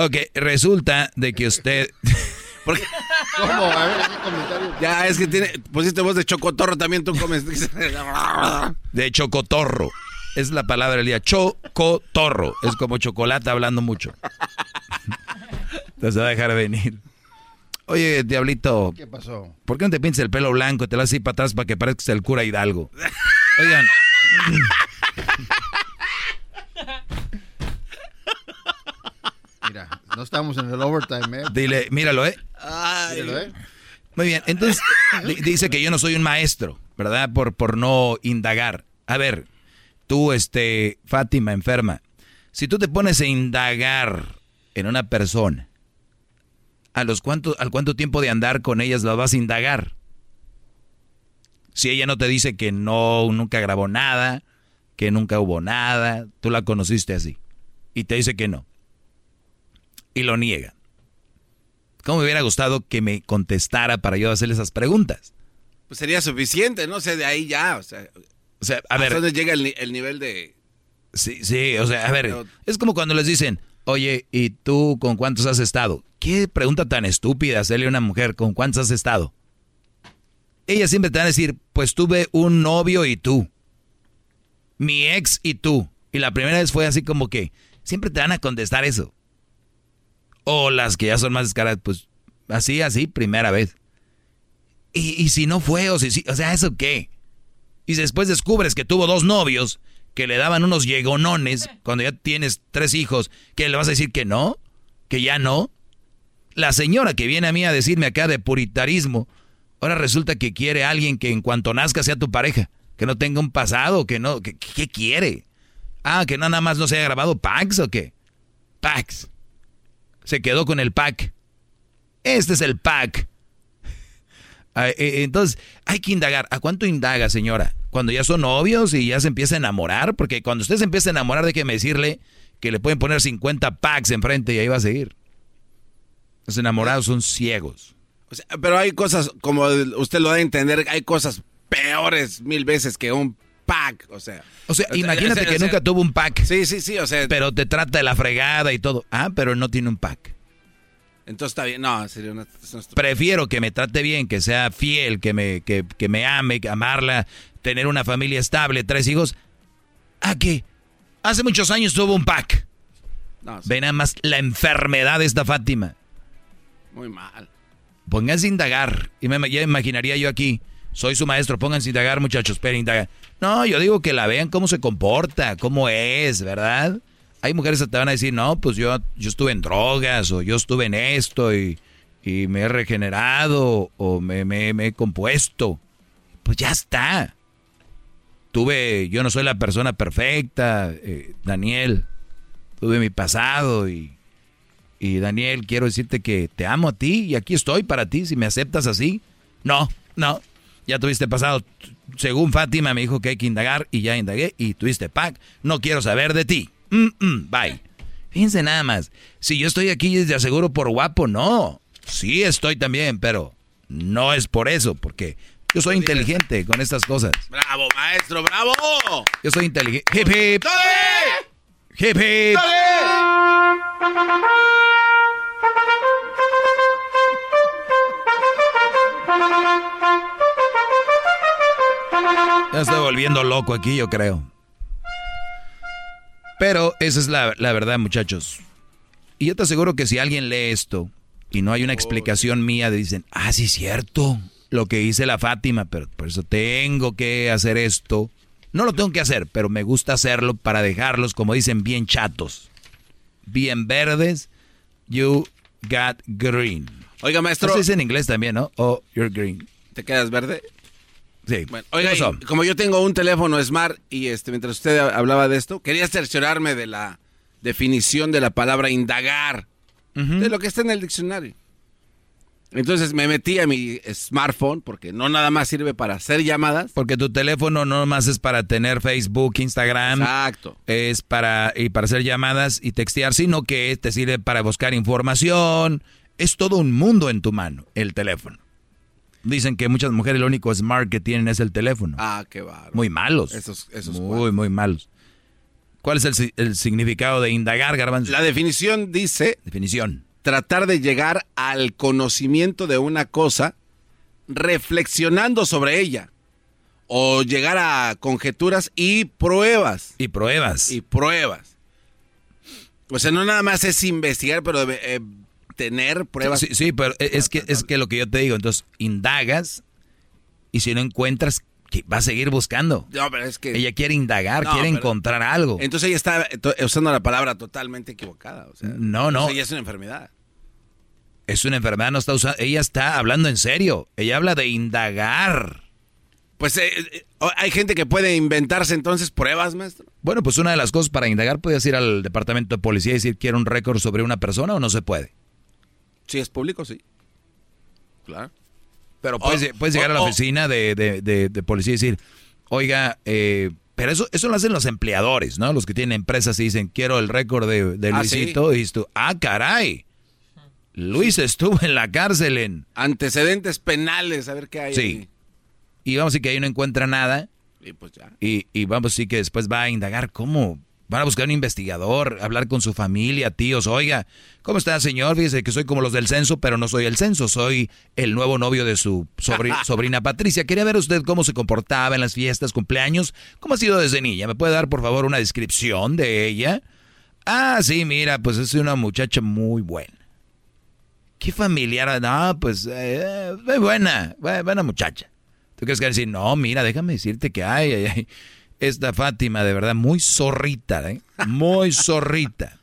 Ok, resulta de que usted... *laughs* ¿Cómo? A ver, comentario. Ya, es que tiene, pusiste voz de chocotorro también, tú comes. *laughs* de chocotorro. Es la palabra del día. Chocotorro. Es como chocolate hablando mucho. Entonces va a dejar venir. Oye, diablito. ¿Qué pasó? ¿Por qué no te pintas el pelo blanco y te lo haces para atrás para que parezcas el cura Hidalgo? Oigan. Mira, no estamos en el overtime, ¿eh? Dile, míralo, ¿eh? Míralo, ¿eh? Muy bien, entonces *laughs* dice que yo no soy un maestro, ¿verdad? Por, por no indagar. A ver, tú, este, Fátima, enferma, si tú te pones a indagar en una persona, ¿a los cuánto, al cuánto tiempo de andar con ellas la vas a indagar? Si ella no te dice que no, nunca grabó nada, que nunca hubo nada, tú la conociste así, y te dice que no, y lo niega. ¿Cómo me hubiera gustado que me contestara para yo hacerle esas preguntas? Pues sería suficiente, no sé, de ahí ya, o sea... O sea, a ver... dónde llega el, nivel de...? Sí, sí, o sea, a ver, es como cuando les dicen, oye, ¿y tú con cuántos has estado? ¿Qué pregunta tan estúpida hacerle a una mujer, ¿con cuántos has estado? Ella siempre te va a decir, pues tuve un novio y tú. Mi ex y tú. Y la primera vez fue así como que, siempre te van a contestar eso. O las que ya son más descaradas, pues así, así, primera vez. Y, si no fue, o si, o sea, ¿eso qué? Y después descubres que tuvo dos novios que le daban unos llegonones *laughs* cuando ya tienes tres hijos, ¿que le vas a decir que no? ¿Que ya no? La señora que viene a mí a decirme acá de puritarismo, ahora resulta que quiere a alguien que en cuanto nazca sea tu pareja, que no tenga un pasado, que no, que, ¿qué quiere? Ah, que nada más no se haya grabado Pax o qué? Pax. Se quedó con el pack. Este es el pack. Ah, eh, entonces, hay que indagar. ¿A cuánto indaga, señora? Cuando ya son novios y ya se empieza a enamorar, porque cuando usted se empieza a enamorar, déjeme decirle que le pueden poner 50 packs enfrente y ahí va a seguir. Los enamorados son ciegos. pero hay cosas, como usted lo da a entender, hay cosas peores mil veces que un pack, o sea. O sea, imagínate que nunca tuvo un pack. Sí, sí, sí, o sea. Pero te trata de la fregada y todo. Ah, pero no tiene un pack. Entonces está bien, no, sería una, Prefiero que me trate bien, que sea fiel, que me, que, que me ame, amarla, tener una familia estable, tres hijos. ¿A qué? Hace muchos años tuvo un pack. No, Ve nada más la enfermedad de esta Fátima. Muy mal. Pónganse a indagar. Y me, ya imaginaría yo aquí. Soy su maestro, pónganse a indagar, muchachos, pero indagar. No, yo digo que la vean cómo se comporta, cómo es, ¿verdad? hay mujeres que te van a decir, no, pues yo, yo estuve en drogas o yo estuve en esto y, me he regenerado o me, he compuesto. Pues ya está. Tuve, yo no soy la persona perfecta, eh, Daniel. Tuve mi pasado y, y Daniel, quiero decirte que te amo a ti y aquí estoy para ti si me aceptas así. No, no, ya tuviste pasado. Según Fátima me dijo que hay que indagar y ya indagué y tuviste pack. No quiero saber de ti. Mm, mm, bye. Fíjense nada más. Si yo estoy aquí desde aseguro por guapo, no. Sí estoy también, pero no es por eso, porque yo soy inteligente con estas cosas. Bravo, maestro, bravo. Yo soy inteligente. Hip hip. Hip hip. Ya estoy volviendo loco aquí, yo creo. Pero esa es la, verdad, muchachos. Y yo te aseguro que si alguien lee esto y no hay una explicación mía, dicen, ah, sí, cierto, lo que hice la Fátima, pero por eso tengo que hacer esto. No lo tengo que hacer, pero me gusta hacerlo para dejarlos, como dicen, bien chatos. Bien verdes, you got green. Oiga, maestro. Eso es en inglés también, ¿no? Oh, you're green. ¿Te quedas verde? Sí. Bueno, oiga, y como yo tengo un teléfono Smart y este mientras usted hablaba de esto, quería cerciorarme de la definición de la palabra indagar, de lo que está en el diccionario. Entonces me metí a mi smartphone porque no nada más sirve para hacer llamadas. Porque tu teléfono no más es para tener Facebook, Instagram. Exacto. Es para, y para hacer llamadas y textear, sino que te sirve para buscar información. Es todo un mundo en tu mano, el teléfono. Dicen que muchas mujeres lo único smart que tienen es el teléfono. Ah, qué bárbaro. Muy malos. Esos, esos muy, muy malos. ¿Cuál es el, el significado de indagar, Garbanzo? La definición dice... Definición tratar de llegar al conocimiento de una cosa reflexionando sobre ella. O llegar a conjeturas y pruebas. Y pruebas. Y pruebas. O sea, no nada más es investigar, pero eh, tener pruebas. Sí, sí, pero es que, es que lo que yo te digo, entonces indagas y si no encuentras, va a seguir buscando. No, pero es que... Ella quiere indagar, quiere encontrar algo. Entonces ella está usando la palabra totalmente equivocada. O sea, no, no. Ella es una enfermedad. Es una enfermedad, no está usando... Ella está hablando en serio. Ella habla de indagar. Pues eh, eh, hay gente que puede inventarse entonces pruebas, maestro. Bueno, pues una de las cosas para indagar, puedes ir al departamento de policía y decir, quiero un récord sobre una persona o no se puede. Si es público, sí. Claro. Pero puedes, llegar a la oficina de, policía y decir, oiga, eh, pero eso, eso lo hacen los empleadores, ¿no? Los que tienen empresas y dicen, quiero el récord de, de ah, Luisito. Y tú, ah, caray. Luis estuvo en la cárcel en... Antecedentes penales, a ver qué hay. Sí. Y vamos a decir que ahí no encuentra nada. Y pues ya. Y, y vamos a decir que después va a indagar cómo Van a buscar un investigador, hablar con su familia, tíos. Oiga, ¿cómo está, señor? Fíjese que soy como los del censo, pero no soy el censo. Soy el nuevo novio de su *laughs* sobrina Patricia. Quería ver usted cómo se comportaba en las fiestas, cumpleaños. ¿Cómo ha sido desde niña? ¿Me puede dar, por favor, una descripción de ella? Ah, sí, mira, pues es una muchacha muy buena. ¿Qué familiar? No, pues, eh, buena, buena muchacha. ¿Tú crees que decir, no, mira, déjame decirte que hay, hay, hay esta Fátima, de verdad, muy zorrita, ¿eh? Muy *laughs* zorrita.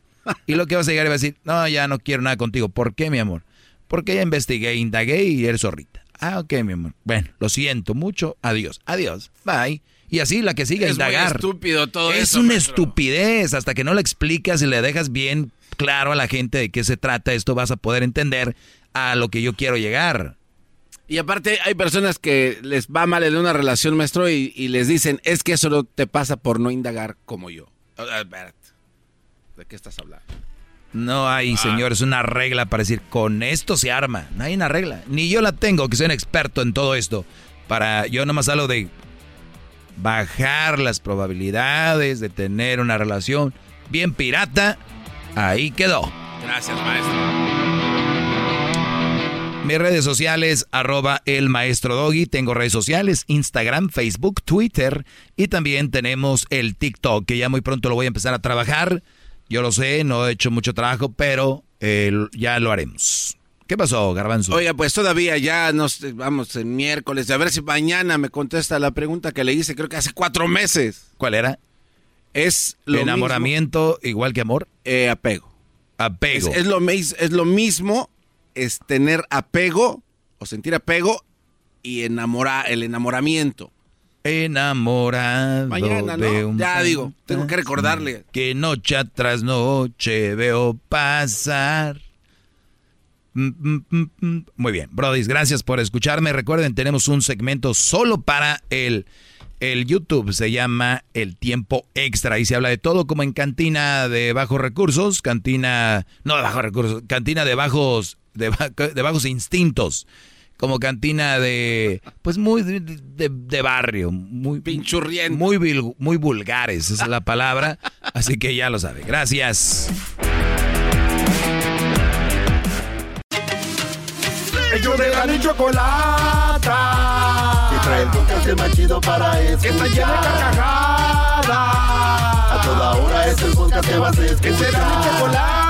Y lo que vas a llegar y vas a decir, no, ya no quiero nada contigo. ¿Por qué, mi amor? Porque ya investigué, indagué y eres zorrita. Ah, ok, mi amor. Bueno, lo siento mucho. Adiós. Adiós. Bye. Y así la que sigue a indagar. Es estúpido todo es una estupidez. Hasta que no la explicas y le dejas bien claro a la gente de qué se trata esto, vas a poder entender a lo que yo quiero llegar. Y aparte hay personas que les va mal en una relación, maestro, y, les dicen, es que eso no te pasa por no indagar como yo. ¿De qué estás hablando? No hay, ah. señores, una regla para decir, con esto se arma. No hay una regla. Ni yo la tengo, que soy un experto en todo esto. Para, yo nomás hablo de bajar las probabilidades de tener una relación bien pirata. Ahí quedó. Gracias, maestro. Mis redes sociales, arroba el maestro Doggy. Tengo redes sociales, Instagram, Facebook, Twitter y también tenemos el TikTok, que ya muy pronto lo voy a empezar a trabajar. Yo lo sé, no he hecho mucho trabajo, pero eh, ya lo haremos. ¿Qué pasó, Garbanzo? Oye, pues todavía ya nos vamos el miércoles. A ver si mañana me contesta la pregunta que le hice, creo que hace cuatro meses. ¿Cuál era? Es lo enamoramiento igual que amor. Eh, apego. Apego. Es, lo, es lo mismo es tener apego o sentir apego y enamora, el enamoramiento. Enamorado. Mañana, ¿no? ya digo, tengo que recordarle. Que noche tras noche veo pasar. Mm, mm, mm, Muy bien, Brody, gracias por escucharme. Recuerden, tenemos un segmento solo para el, el YouTube. Se llama El Tiempo Extra. Y se habla de todo como en cantina de bajos recursos. Cantina, no de bajos recursos, cantina de bajos de, bajos instintos como cantina de pues muy de, barrio, muy pinchurriente, muy muy vulgares, esa es la palabra, así que ya lo sabe. Gracias. Ellos de la chocolata que trae el podcast más chido para escuchar. Que está llena de carcajadas. A toda hora es el podcast que vas a escuchar. Que será mi chocolata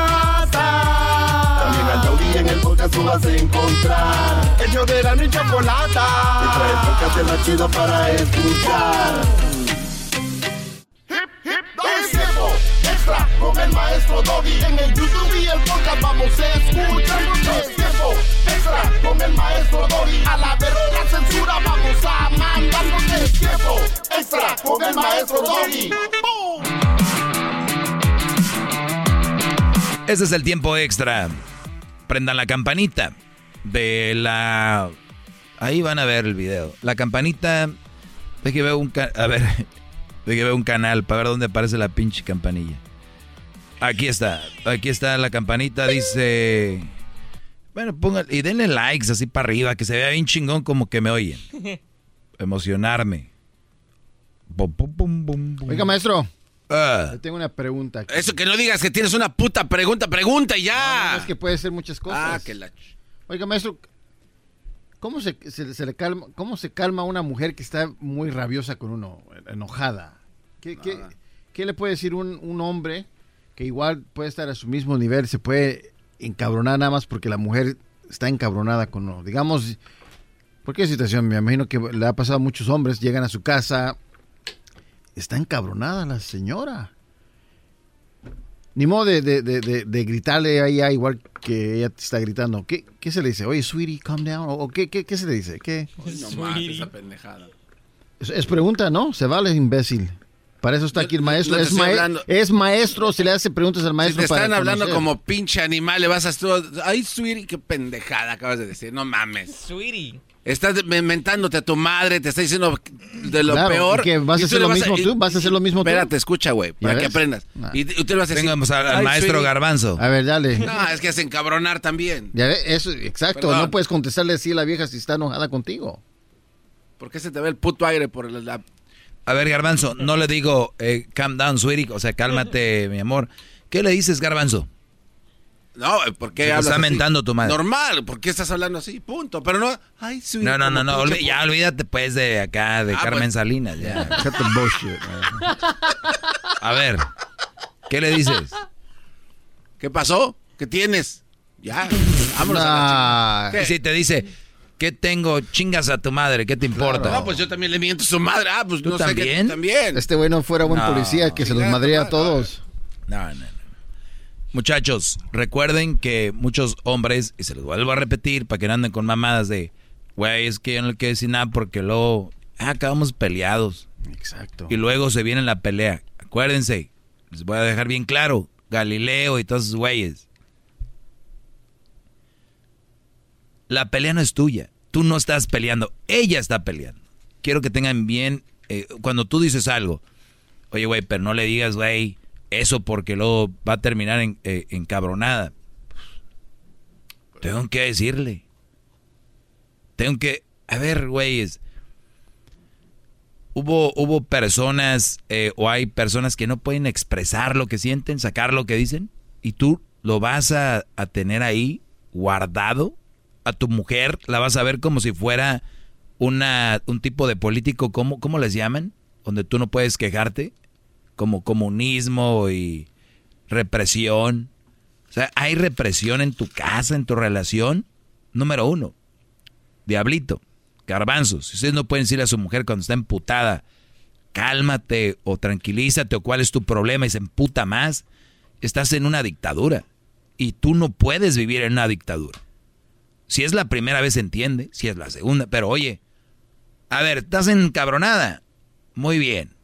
en el podcast tú vas a encontrar. El yo de la y chocolata. Y trae el podcast más chido para escuchar. Hip, hip, es extra con el maestro Doggy. En el YouTube y el podcast vamos a escuchar Es tiempo extra con el maestro Dori. A la verga la censura vamos a mandarnos el tiempo extra con el maestro Dori. Ese es el tiempo extra. Prendan la campanita de la... Ahí van a ver el video. La campanita... De que veo un... ca- A ver... *laughs* De que veo un canal para ver dónde aparece la pinche campanilla. Aquí está. Aquí está la campanita. Dice... Bueno, pongan... Y denle likes así para arriba. Que se vea bien chingón como que me oyen. *laughs* Emocionarme. Oiga, maestro. Ah. Yo tengo una pregunta. aquí. Eso que no digas que tienes una puta pregunta, pregunta y No, ya. no, es que puede ser muchas cosas. Ah, que la... Oiga, maestro, ¿cómo se, se- se le calma, ¿cómo se calma una mujer que está muy rabiosa con uno, enojada? ¿Qué, qué- qué le puede decir un, un hombre que igual puede estar a su mismo nivel, se puede encabronar nada más porque la mujer está encabronada con uno? Digamos, ¿por qué situación? Me imagino que le ha pasado a muchos hombres, llegan a su casa, está encabronada la señora. Ni modo de, de- de- de- de gritarle a ella igual que ella te está gritando. ¿Qué, qué se le dice? Oye, sweetie, calm down. ¿O qué, qué, qué se le dice? ¿Qué? No más, esa pendejada. Es, es pregunta, ¿no? Se vale, imbécil. Para eso está aquí el maestro. no te es, estoy mae- hablando. es maestro, se le hace preguntas al Si maestro te para están hablando conocer. como pinche animal, le vas a estar... Ay, sweetie, qué pendejada acabas de decir. No mames. Sweetie. Estás inventándote a tu madre, te está diciendo de lo Claro, peor. ¿y qué, vas a hacer lo mismo tú? ¿Vas a hacer lo mismo tú? Espérate, escucha, güey, para ¿Ya que ves? aprendas. Ah. Y, tú le vas a decir... Tengamos al, al "Ay, maestro sweetie". Garbanzo. A ver, dale. No, es que es encabronar también. Ya ve, eso, exacto. Perdón. No puedes contestarle así a la vieja si está enojada contigo. ¿Por qué se te ve el puto aire por la... la- A ver, Garbanzo, no le digo eh, calm down, sweetie, o sea, cálmate, mi amor. ¿Qué le dices, Garbanzo? No, ¿por qué hablas está así? mentando tu madre. Normal, ¿por qué estás hablando así? Punto. Pero no... Ay, sweetie, No, no, no, no, ya olvídate pues de acá, de Ah, Carmen pues. Salinas. Ya. *laughs* Cut the bullshit. A ver, ¿qué le dices? ¿Qué pasó? ¿Qué tienes? Ya, vámonos a la. Y si te dice, ¿qué tengo? Chingas a tu madre, ¿qué te importa? No, pues yo también le miento a su madre. Ah, pues ¿Tú no sé qué también? también. Este güey no fuera buen No. policía que se los madrea a todos. No, no, no. Muchachos, recuerden que muchos hombres, y se los vuelvo a repetir para que no anden con mamadas de, güey, es que yo no le quiero decir nada porque luego ah, acabamos peleados. Exacto. Y luego se viene la pelea. Acuérdense, les voy a dejar bien claro, Galileo y todos esos güeyes. La pelea no es tuya. Tú no estás peleando, ella está peleando. Quiero que tengan bien, eh, cuando tú dices algo, oye, güey, pero no le digas, güey, eso porque luego va a terminar en, eh, encabronada. Tengo que decirle. Tengo que, a ver, güeyes. Hubo, hubo personas eh, o hay personas que no pueden expresar lo que sienten, sacar lo que dicen, y tú lo vas a, a tener ahí guardado. A tu mujer la vas a ver como si fuera una, un tipo de político, ¿cómo, ¿cómo les llaman? Donde tú no puedes quejarte, como comunismo y represión. O sea, hay represión en tu casa, en tu relación. Número uno, diablito, garbanzos. Si ustedes no pueden decirle a su mujer cuando está emputada, cálmate o tranquilízate o cuál es tu problema y se emputa más, estás en una dictadura. Y tú no puedes vivir en una dictadura. Si es la primera vez entiende, si es la segunda, pero oye, a ver, estás encabronada. Muy bien.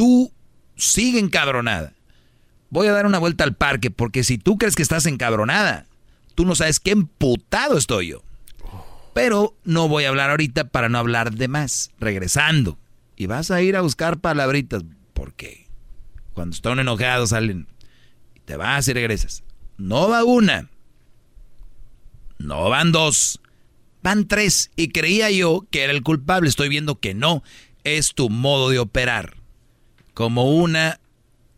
Tú sigue encabronada. Voy a dar una vuelta al parque porque si tú crees que estás encabronada, tú no sabes qué emputado estoy yo. Pero no voy a hablar ahorita para no hablar de más. Regresando. Y vas a ir a buscar palabritas. ¿Por qué? Cuando están enojados salen. Te vas y regresas. No va una. No van dos. Van tres. Y creía yo que era el culpable. Estoy viendo que no. Es tu modo de operar. Como una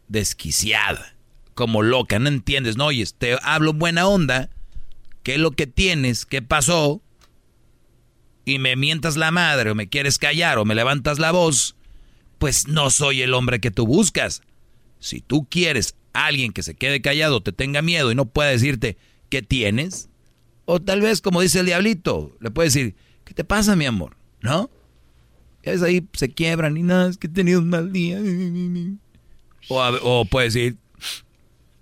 desquiciada. Como loca. No entiendes. No oyes. Te hablo buena onda. ¿Qué es lo que tienes? ¿Qué pasó? Y me mientas la madre o me quieres callar o me levantas la voz. Pues no soy el hombre que tú buscas. Si tú quieres a alguien que se quede callado, te tenga miedo y no pueda decirte qué tienes, o tal vez, como dice el diablito, le puede decir, ¿qué te pasa, mi amor? ¿No? Es ahí se quiebran y nada, es que he tenido un mal día. O, o puede decir,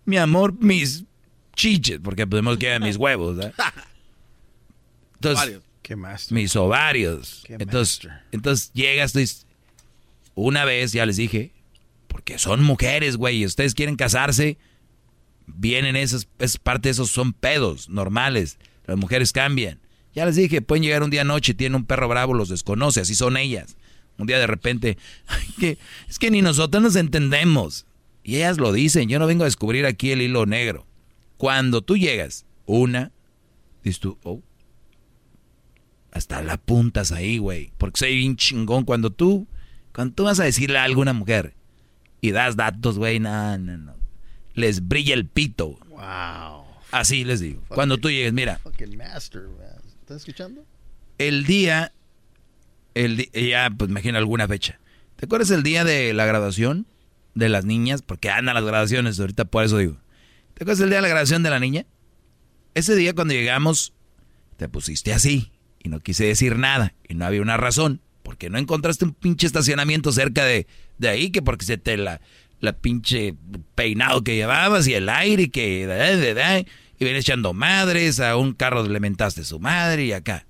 mi amor, mis chiches, porque podemos que mis huevos, ¿verdad? *laughs* Entonces, mis ovarios. Qué Entonces, entonces llegas, dices, una vez ya les dije, porque son mujeres, güey, y ustedes quieren casarse, vienen esas, es parte de esos son pedos normales. Las mujeres cambian. Ya les dije, pueden llegar un día noche, tienen un perro bravo, los desconoce, así son ellas. Un día de repente, *laughs* "Ay, que, es que ni nosotros nos entendemos. Y ellas lo dicen, yo no vengo a descubrir aquí el hilo negro. Cuando tú llegas, una, dices tú, oh, hasta la puntas ahí, güey. Porque soy bien chingón cuando tú, cuando tú vas a decirle a alguna mujer y das datos, güey, no, no, no. Les brilla el pito. Wow. Así les digo. Cuando tú llegues, mira, Fucking master, man. ¿Estás escuchando? el día, el di- ya, pues imagino alguna fecha. ¿Te acuerdas el día de la graduación de las niñas? Porque andan las graduaciones, ahorita por eso digo. ¿Te acuerdas el día de la graduación de la niña? Ese día cuando llegamos, te pusiste así y no quise decir nada y no había una razón. Porque no encontraste un pinche estacionamiento cerca de, de ahí, que porque se te la, la pinche peinado que llevabas y el aire que... y vienes echando madres, a un carro le mentaste su madre y acá.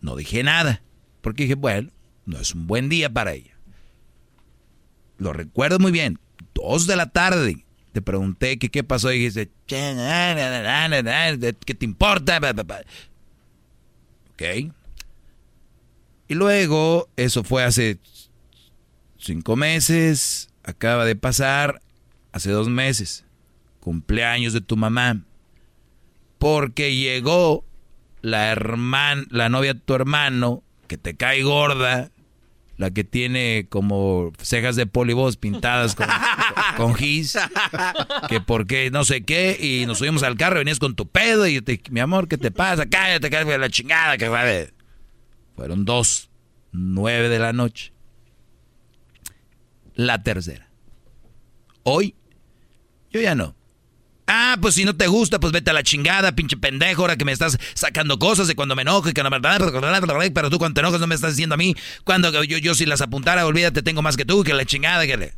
No dije nada, porque dije, bueno, no es un buen día para ella. Lo recuerdo muy bien, dos de la tarde. Te pregunté que qué pasó y dijiste, "Che, na, na, na, na, na, na, ¿qué te importa? Ba, ba, ba". Ok. Y luego, eso fue hace cinco meses, acaba de pasar, hace dos meses, cumpleaños de tu mamá. Porque llegó la hermana, la novia de tu hermano, que te cae gorda, la que tiene como cejas de polibos pintadas con, *laughs* con gis, que porque no sé qué, y nos subimos al carro y venías con tu pedo, y yo te mi amor, ¿qué te pasa? Cállate, cállate la chingada, que va de... Fueron dos, nueve de la noche. La tercera. Hoy, yo ya no. Ah, pues si no te gusta, pues vete a la chingada, pinche pendejo, ahora que me estás sacando cosas de cuando me enojo y que no me... *laughs* Pero tú cuando te enojas no me estás diciendo a mí. Cuando yo, yo si las apuntara, olvídate, tengo más que tú, que la chingada, que le...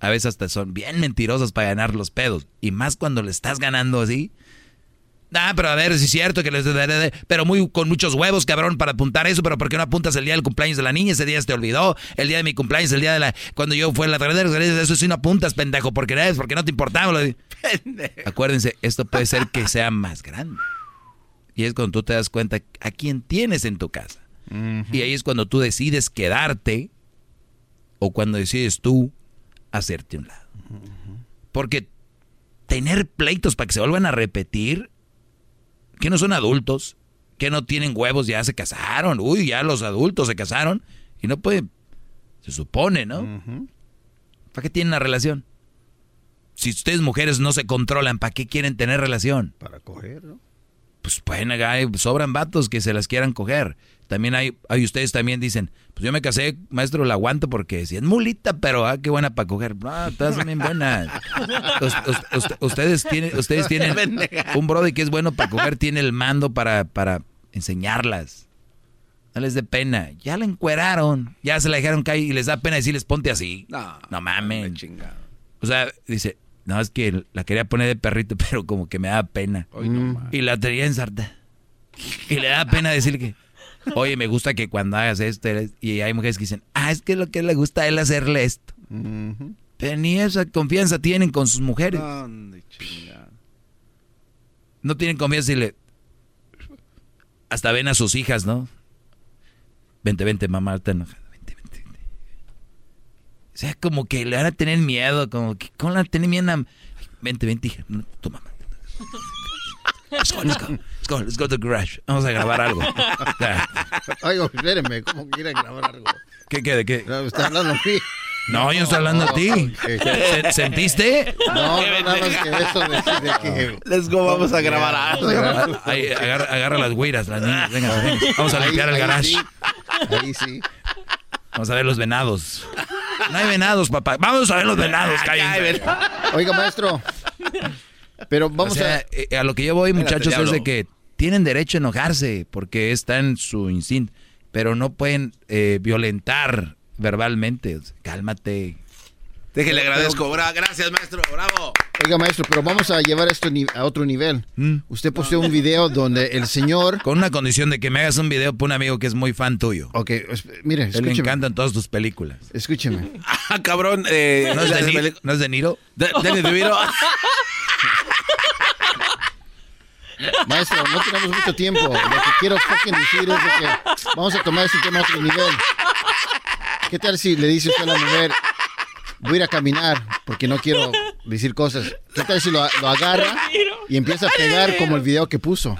A veces hasta son bien mentirosas para ganar los pedos. Y más cuando le estás ganando así. Ah, pero a ver, si es cierto que les... Pero muy con muchos huevos, cabrón, para apuntar eso. Pero ¿por qué no apuntas el día del cumpleaños de la niña? Ese día se te olvidó. El día de mi cumpleaños, el día de la... Cuando yo fue la tarde, eso sí no apuntas, pendejo. Porque eres, porque no te importaba. De- Acuérdense, esto puede ser que sea más grande. Y es cuando tú te das cuenta a quién tienes en tu casa. Y ahí es cuando tú decides quedarte o cuando decides tú hacerte un lado. Porque tener pleitos para que se vuelvan a repetir, que no son adultos, que no tienen huevos, ya se casaron. Uy, ya los adultos se casaron y no pueden, se supone, ¿no? ¿Para qué tienen la relación? Si ustedes mujeres no se controlan, ¿para qué quieren tener relación? Para coger, ¿no? Pues pueden, sobran vatos que se las quieran coger. También hay, hay ustedes también dicen, pues yo me casé, maestro, la aguanto porque si es mulita, pero ah, qué buena para coger. No, todas son bien buenas. Us- us- us- ustedes tienen, ustedes tienen un brody que es bueno para coger, tiene el mando para, para enseñarlas. No les dé pena. Ya la encueraron. Ya se la dejaron caer y les da pena decirles ponte así. No, no mames. O sea, dice, no, es que la quería poner de perrito, *laughs* pero como que me da pena. y la tenía ensartada. Y le da pena decir que, oye, me gusta que cuando hagas esto, eres-". y hay mujeres que dicen, ah, es que lo que le gusta a él hacerle esto. Pero ni esa confianza tienen con sus mujeres. No tienen confianza y le... Hasta ven a sus hijas, ¿no? Vente, vente, mamá, te enojada. Vente, vente, vente. O sea, como que le van a tener miedo, como que con la tener miedo. a- Vente, vente, hija. No, tu mamá. Let's go, let's go. Let's go, let's go to the garage. Vamos a grabar algo. *laughs* Oiga, espérenme, ¿cómo quiere grabar algo? ¿Qué, qué, de qué? No, está hablando a mí. No, yo estoy hablando a ti. ¿Se- ¿Sentiste? No, no, nada más que eso de, de que... Let's go, vamos a grabar algo. Ahí, agarra, agarra las güiras, las niñas. Venga, venga. Vamos a Ahí- limpiar el ahí garage. sí, Ahí sí. Vamos a ver los venados. No hay venados, papá. Vamos a ver los venados, cállense. Oiga, maestro. Pero vamos O sea, a... eh, a lo que yo voy, Espérate, muchachos, es de que tienen derecho a enojarse porque está en su instinto, pero no pueden eh, violentar verbalmente. O sea, cálmate. Déjele agradezco. Bra- Gracias, maestro. Bravo. Oiga, maestro, pero vamos a llevar esto a otro nivel. Usted posteó un video donde el señor... Con una condición de que me hagas un video por un amigo que es muy fan tuyo. Ok, es- mire, Él le escúcheme. encantan todas tus películas. Escúcheme. Ah, cabrón. Eh, ¿No es de, ¿no es de Niro? De- Danny DeVito. *laughs* Maestro, no tenemos mucho tiempo. Lo que quiero fucking decir es de que vamos a tomar este tema a otro nivel. ¿Qué tal si le dice usted a la mujer, voy a ir a caminar porque no quiero decir cosas? ¿Qué tal si lo, lo agarra y empieza a pegar como el video que puso?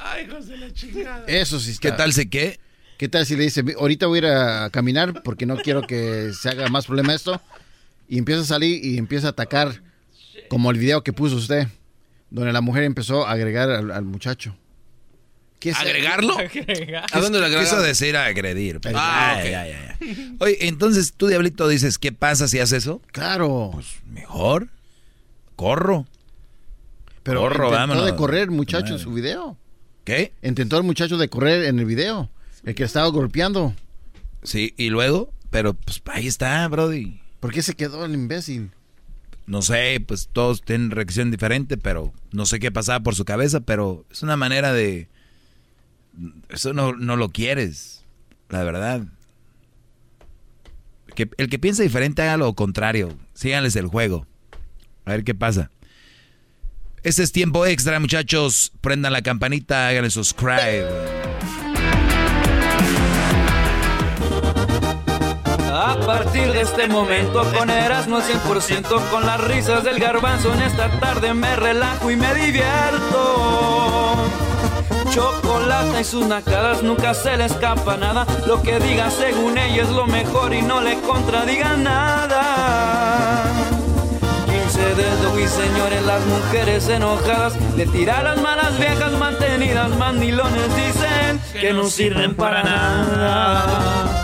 Eso sí está. ¿Qué tal si qué? ¿Qué tal si le dice, ahorita voy a ir a caminar porque no quiero que se haga más problema esto? Y empieza a salir y empieza a atacar como el video que puso usted, donde la mujer empezó a agregar al, al muchacho. ¿Qué es- ¿Agregarlo? *laughs* ¿A dónde lo Quiso agregaron? decir agredir. pero- Ah, Ay, ok. ay, ay, ay. Oye, entonces tú, Diablito, dices, ¿qué pasa si haces eso? Claro. Pues mejor. Corro. Pero Corro, intentó vámonos. de correr, muchacho, en su video. ¿Qué? Intentó el muchacho de correr en el video. El que estaba golpeando. Sí, y luego, pero pues ahí está, Brody. ¿Por qué se quedó el imbécil? No sé, pues todos tienen reacción diferente, pero no sé qué pasaba por su cabeza, pero es una manera de... Eso no, no lo quieres, la verdad. Que, el que piensa diferente haga lo contrario. Síganles el juego. A ver qué pasa. Este es tiempo extra, muchachos. Prendan la campanita, háganle subscribe. A partir de este momento con Erasmo 100% con las risas del garbanzo en esta tarde me relajo y me divierto. Chocolate y sus nacadas nunca se le escapa nada. Lo que diga según ella es lo mejor y no le contradiga nada. 15 dedos y señores, las mujeres enojadas le tiran las malas viejas mantenidas. Mandilones dicen que no sirven para nada.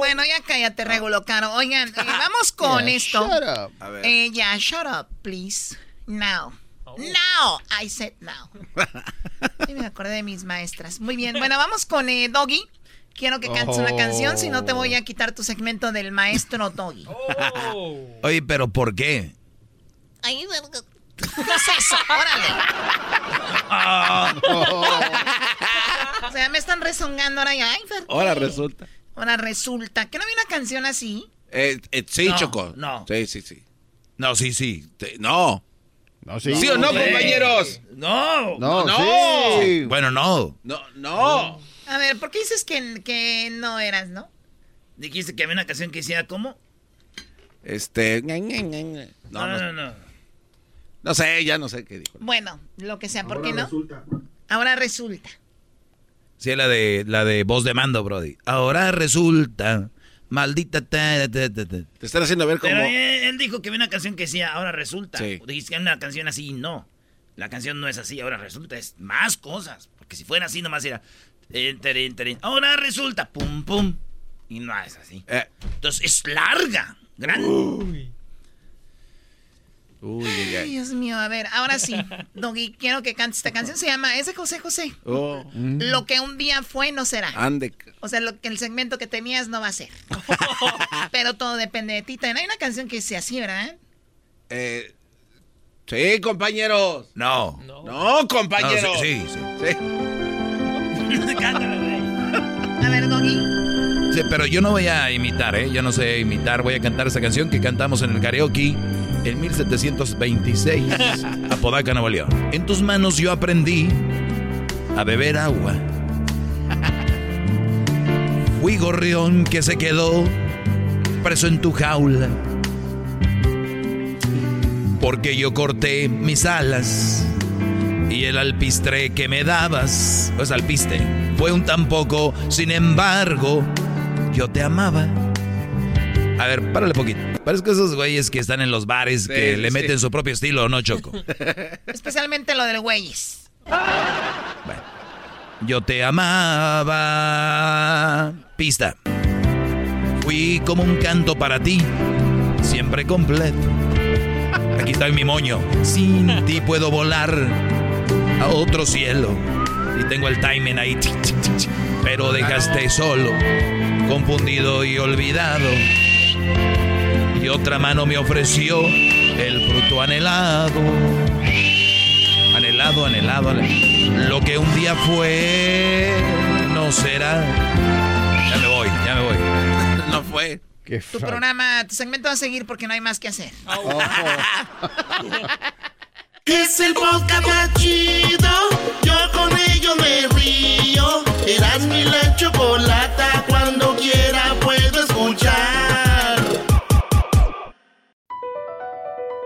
Bueno, ya cállate, regulo caro. Oigan, eh, vamos *laughs* con Yeah, esto. shut up. A ver. Eh, ya, shut up, please. Now. Now. I said now. *laughs* Sí, me acordé de mis maestras. Muy bien. Bueno, vamos con eh, Doggy. Quiero que cantes una canción, si no te voy a quitar tu segmento del maestro Doggy. Oye, pero ¿por qué? Ay, verga. ¿Qué es eso? Órale. *laughs* O sea, me están rezongando ahora ya. Ahora resulta. Ahora resulta. ¿Que no había una canción así? Eh, eh, sí, No, Choco. no. Sí, sí, sí. No, sí, sí. Sí, No. No, ¿Sí, o no, compañeros? No. No, No. sí. Bueno, no. No, no. A ver, ¿por qué dices que, que no eras, no? Dijiste que había una canción que decía ¿cómo? Este. No, No, no, no, no. no sé, ya no sé qué dijo. Bueno, lo que sea, ¿por qué no? Ahora resulta. Sí, la de, la de voz de mando, Brody. Ahora resulta, maldita... ta, ta, ta. Te están haciendo ver como. Pero él, dijo que había una canción que decía ahora resulta. Sí. Dijiste que una canción así y no. La canción no es así, ahora resulta, es más cosas. Porque si fuera así, nomás era. ahora resulta, pum, pum. Y no es así. Eh. Entonces es larga, grande. Uy, uy, Ay, uy. Dios mío, a ver, ahora sí. Doggy, quiero que cantes esta canción. Se llama Es de José José. Oh, Lo que un día fue no será. ande. O sea, lo que el segmento que tenías no va a ser. *laughs* Pero todo depende de ti. También hay una canción que sea así, ¿verdad? Eh, sí, compañeros. No. No, compañeros. No, sí, sí, sí. *laughs* A ver, Doggy. Sí, pero yo no voy a imitar, ¿eh? Yo no sé imitar. Voy a cantar esa canción que cantamos en el karaoke en 1726, Apodaca, Nuevo León. En tus manos yo aprendí a beber agua. Fui gorrión que se quedó preso en tu jaula. Porque yo corté mis alas y el alpistre que me dabas, pues alpiste, fue un tampoco, sin embargo, yo te amaba. A ver, párale poquito. Parece esos güeyes que están en los bares que le meten su propio estilo, ¿no, Choco? *laughs* Especialmente lo del güeyes. Bueno. Yo te amaba. Pista. Fui como un canto para ti, siempre completo. Aquí está mi moño. Sin *laughs* ti puedo volar a otro cielo. Y tengo el timing ahí. Pero dejaste solo, confundido y olvidado. Y otra mano me ofreció el fruto anhelado. Anhelado, anhelado, anhelado. Lo que un día fue, no será. Ya me voy, ya me voy. No fue. tu programa, tu segmento va a seguir porque no hay más que hacer. es el podcast más chido. Yo con ello me río. Eras mi la chocolata. Cuando quiera puedo escuchar.